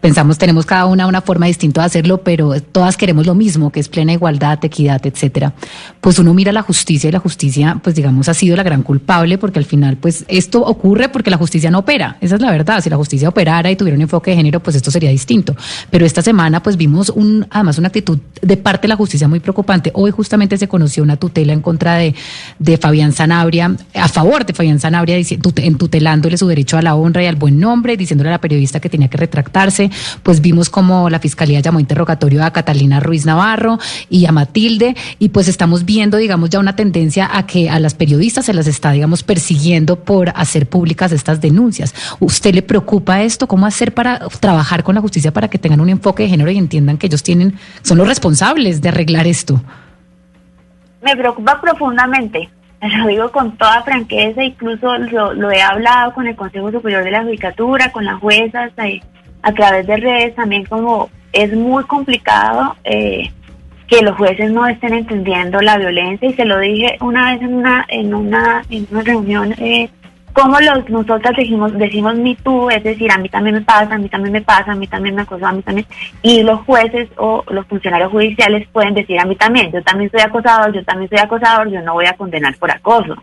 pensamos, tenemos cada una una forma distinta de hacerlo, pero todas queremos lo mismo, que es plena igualdad, equidad, etcétera. Pues uno mira la justicia y la justicia, pues digamos, ha sido la gran culpable porque al final, pues esto ocurre porque la justicia no opera. Esa es la verdad. Si la justicia operara y tuviera un enfoque de género, pues esto sería distinto. Pero esta semana, pues vimos un, además una actitud de parte de la justicia muy preocupante. Hoy justamente se conoció una tutela en contra de, de Fabián Sanabria, a favor de Fabián Sanabria, dici- tute- en tutelándole su derecho a la honra y al buen nombre, diciéndole a la periodista que tenía que retractarse. Pues vimos como la fiscalía llamó interrogatorio a Catalina Ruiz Navarro y a Matilde, y pues estamos viendo, digamos, ya una tendencia a que a las periodistas se las está, digamos, persiguiendo por hacer públicas estas denuncias. ¿Usted le preocupa esto? ¿Cómo hacer para trabajar con la justicia para que tengan un enfoque de género y entiendan que ellos tienen, son los responsables de arreglar esto? me preocupa profundamente. Lo digo con toda franqueza, incluso lo, lo he hablado con el Consejo Superior de la Judicatura, con las juezas, a través de redes también como es muy complicado eh, que los jueces no estén entendiendo la violencia. Y se lo dije una vez en una en una en una reunión eh, como los nosotras decimos decimos me too es decir a mí también me pasa a mí también me pasa a mí también me acosó a mí también. Y los jueces o los funcionarios judiciales pueden decir a mí también yo también soy acosador yo también soy acosador yo no voy a condenar por acoso.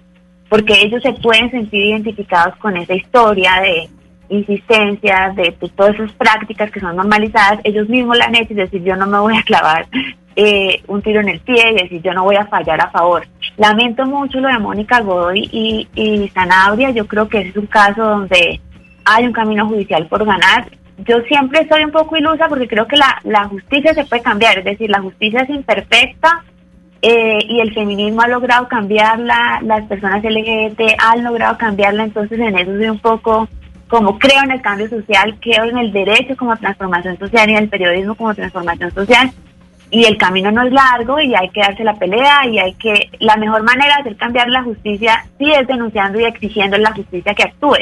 Porque ellos se pueden sentir identificados con esa historia de insistencia, de, de todas esas prácticas que son normalizadas, ellos mismos la han hecho decir yo no me voy a clavar eh, un tiro en el pie y decir yo no voy a fallar a favor. Lamento mucho lo de Mónica Godoy y, y Sanabria, yo creo que ese es un caso donde hay un camino judicial por ganar. Yo siempre soy un poco ilusa porque creo que la, la justicia se puede cambiar, es decir, la justicia es imperfecta, eh, y el feminismo ha logrado cambiarla, las personas LGBT han logrado cambiarla, entonces en eso soy un poco como creo en el cambio social, creo en el derecho como transformación social y en el periodismo como transformación social. Y el camino no es largo y hay que darse la pelea y hay que, la mejor manera de hacer cambiar la justicia sí es denunciando y exigiendo la justicia que actúe.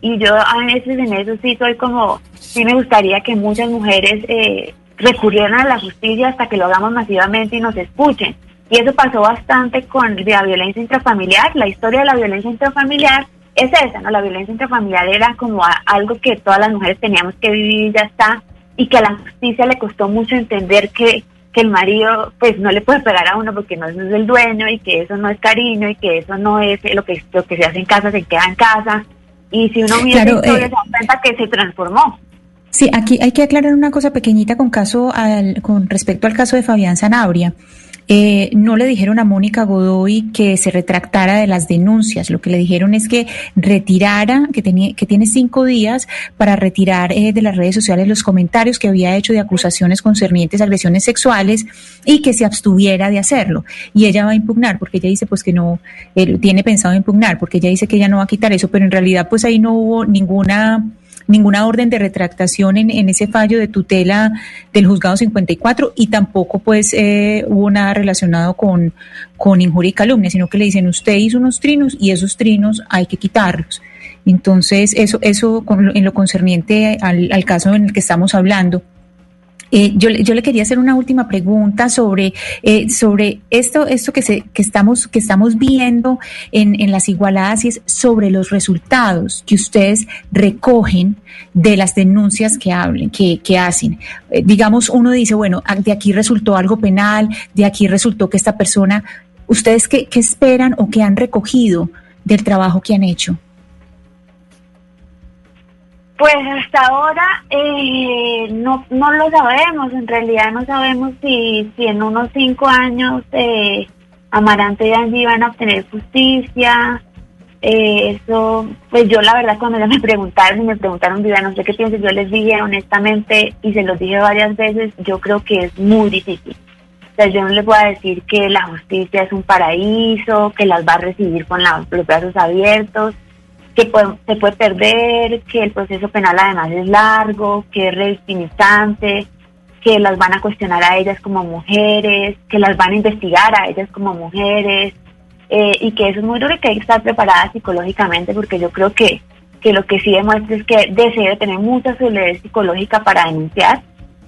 Y yo a veces en eso sí soy como, sí me gustaría que muchas mujeres eh, recurrieran a la justicia hasta que lo hagamos masivamente y nos escuchen. Y eso pasó bastante con la violencia intrafamiliar. La historia de la violencia intrafamiliar es esa, ¿no? La violencia intrafamiliar era como a- algo que todas las mujeres teníamos que vivir y ya está. Y que a la justicia le costó mucho entender que, que el marido pues no le puede pegar a uno porque no es el dueño y que eso no es cariño y que eso no es lo que, lo que se hace en casa se queda en casa. Y si uno mira Claro, la historia eh, se da cuenta que se transformó. Sí, aquí hay que aclarar una cosa pequeñita con caso al, con respecto al caso de Fabián Sanabria. Eh, no le dijeron a Mónica Godoy que se retractara de las denuncias. Lo que le dijeron es que retirara, que, tenía, que tiene cinco días para retirar eh, de las redes sociales los comentarios que había hecho de acusaciones concernientes a agresiones sexuales y que se abstuviera de hacerlo. Y ella va a impugnar, porque ella dice pues que no, tiene pensado impugnar, porque ella dice que ella no va a quitar eso, pero en realidad pues ahí no hubo ninguna ninguna orden de retractación en, en, ese fallo de tutela del juzgado 54 y tampoco pues eh, hubo nada relacionado con, con injuria y calumnia, sino que le dicen usted hizo unos trinos y esos trinos hay que quitarlos. Entonces, eso, eso en lo concerniente al, al caso en el que estamos hablando. Eh, yo, yo, le quería hacer una última pregunta sobre, eh, sobre esto, esto que, se, que, estamos, que estamos viendo en, en las igualadas y es sobre los resultados que ustedes recogen de las denuncias que hablen, que, que hacen. Eh, digamos, uno dice, bueno, ah, de aquí resultó algo penal, de aquí resultó que esta persona, ¿ustedes qué, qué esperan o qué han recogido del trabajo que han hecho? Pues hasta ahora eh, no, no lo sabemos, en realidad no sabemos si, si en unos cinco años eh, Amarante y Angie van a obtener justicia. Eh, eso, pues yo la verdad cuando me preguntaron me preguntaron, Viviana, no sé qué piensas, yo les dije honestamente y se los dije varias veces, yo creo que es muy difícil. O sea, yo no les voy a decir que la justicia es un paraíso, que las va a recibir con los brazos abiertos que se puede perder, que el proceso penal además es largo, que es revictimizante, que las van a cuestionar a ellas como mujeres, que las van a investigar a ellas como mujeres, eh, y que eso es muy duro y que hay que estar preparada psicológicamente, porque yo creo que, que lo que sí demuestra es que deseo tener mucha solidez psicológica para denunciar,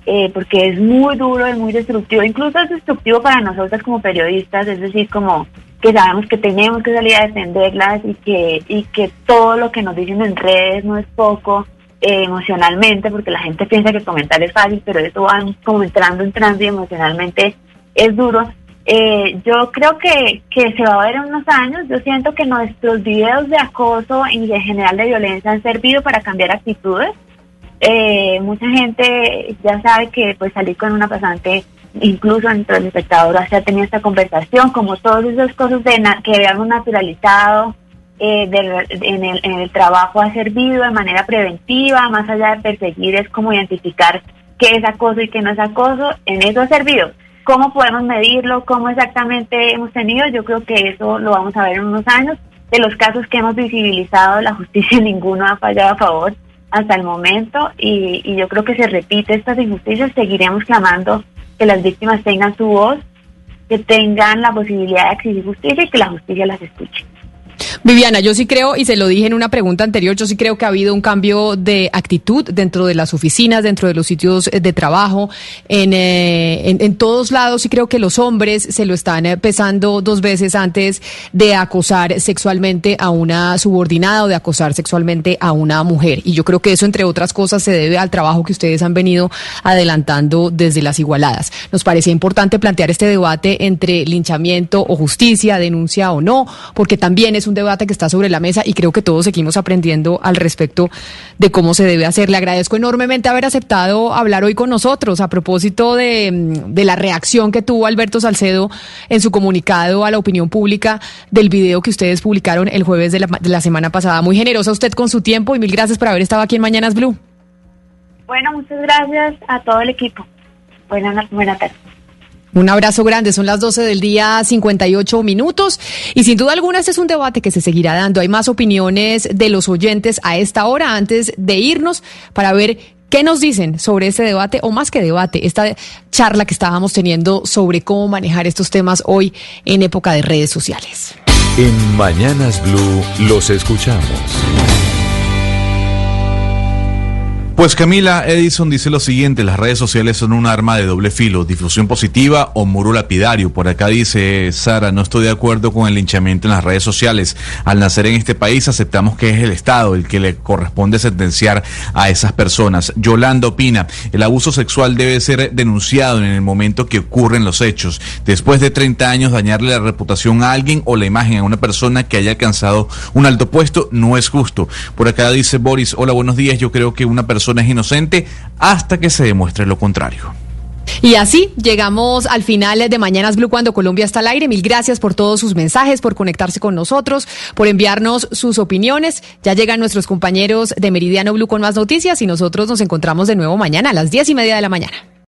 eh, porque es muy duro, es muy destructivo, incluso es destructivo para nosotras como periodistas, es decir, como que sabemos que tenemos que salir a defenderlas y que, y que todo lo que nos dicen en redes no es poco eh, emocionalmente, porque la gente piensa que comentar es fácil, pero eso va como entrando, entrando y emocionalmente es duro. Eh, yo creo que, que se va a ver en unos años. Yo siento que nuestros videos de acoso y de general de violencia han servido para cambiar actitudes. Eh, mucha gente ya sabe que pues salir con una pasante incluso entre el espectador ha tenido esta conversación, como todas esas cosas de que habíamos naturalizado eh, en, el, en el trabajo ha servido de manera preventiva, más allá de perseguir, es como identificar qué es acoso y qué no es acoso, en eso ha servido. ¿Cómo podemos medirlo? ¿Cómo exactamente hemos tenido? Yo creo que eso lo vamos a ver en unos años. De los casos que hemos visibilizado, la justicia ninguno ha fallado a favor hasta el momento y, y yo creo que se repite estas injusticias, seguiremos clamando que las víctimas tengan su voz, que tengan la posibilidad de exigir justicia y que la justicia las escuche. Viviana, yo sí creo, y se lo dije en una pregunta anterior, yo sí creo que ha habido un cambio de actitud dentro de las oficinas, dentro de los sitios de trabajo, en, eh, en, todos lados, y creo que los hombres se lo están eh, pesando dos veces antes de acosar sexualmente a una subordinada o de acosar sexualmente a una mujer. Y yo creo que eso, entre otras cosas, se debe al trabajo que ustedes han venido adelantando desde las igualadas. Nos parecía importante plantear este debate entre linchamiento o justicia, denuncia o no, porque también es un debate que está sobre la mesa y creo que todos seguimos aprendiendo al respecto de cómo se debe hacer. Le agradezco enormemente haber aceptado hablar hoy con nosotros a propósito de, mm, de la reacción que tuvo Alberto Salcedo en su comunicado a la opinión pública del video que ustedes publicaron el jueves de la, de la semana pasada. Muy generosa usted con su tiempo y mil gracias por haber estado aquí en Mañanas Blue. Bueno, muchas gracias a todo el equipo. Buenas, buenas tardes. Un abrazo grande, son las 12 del día 58 minutos y sin duda alguna este es un debate que se seguirá dando. Hay más opiniones de los oyentes a esta hora antes de irnos para ver qué nos dicen sobre este debate o más que debate, esta charla que estábamos teniendo sobre cómo manejar estos temas hoy en época de redes sociales. En Mañanas Blue los escuchamos. Pues Camila Edison dice lo siguiente, las redes sociales son un arma de doble filo, difusión positiva o muro lapidario. Por acá dice Sara, no estoy de acuerdo con el linchamiento en las redes sociales. Al nacer en este país aceptamos que es el Estado el que le corresponde sentenciar a esas personas. Yolanda opina, el abuso sexual debe ser denunciado en el momento que ocurren los hechos. Después de 30 años dañarle la reputación a alguien o la imagen a una persona que haya alcanzado un alto puesto no es justo. Por acá dice Boris, hola, buenos días, yo creo que una es inocente hasta que se demuestre lo contrario. Y así llegamos al final de Mañanas Blue cuando Colombia está al aire. Mil gracias por todos sus mensajes, por conectarse con nosotros, por enviarnos sus opiniones. Ya llegan nuestros compañeros de Meridiano Blue con más noticias y nosotros nos encontramos de nuevo mañana a las diez y media de la mañana.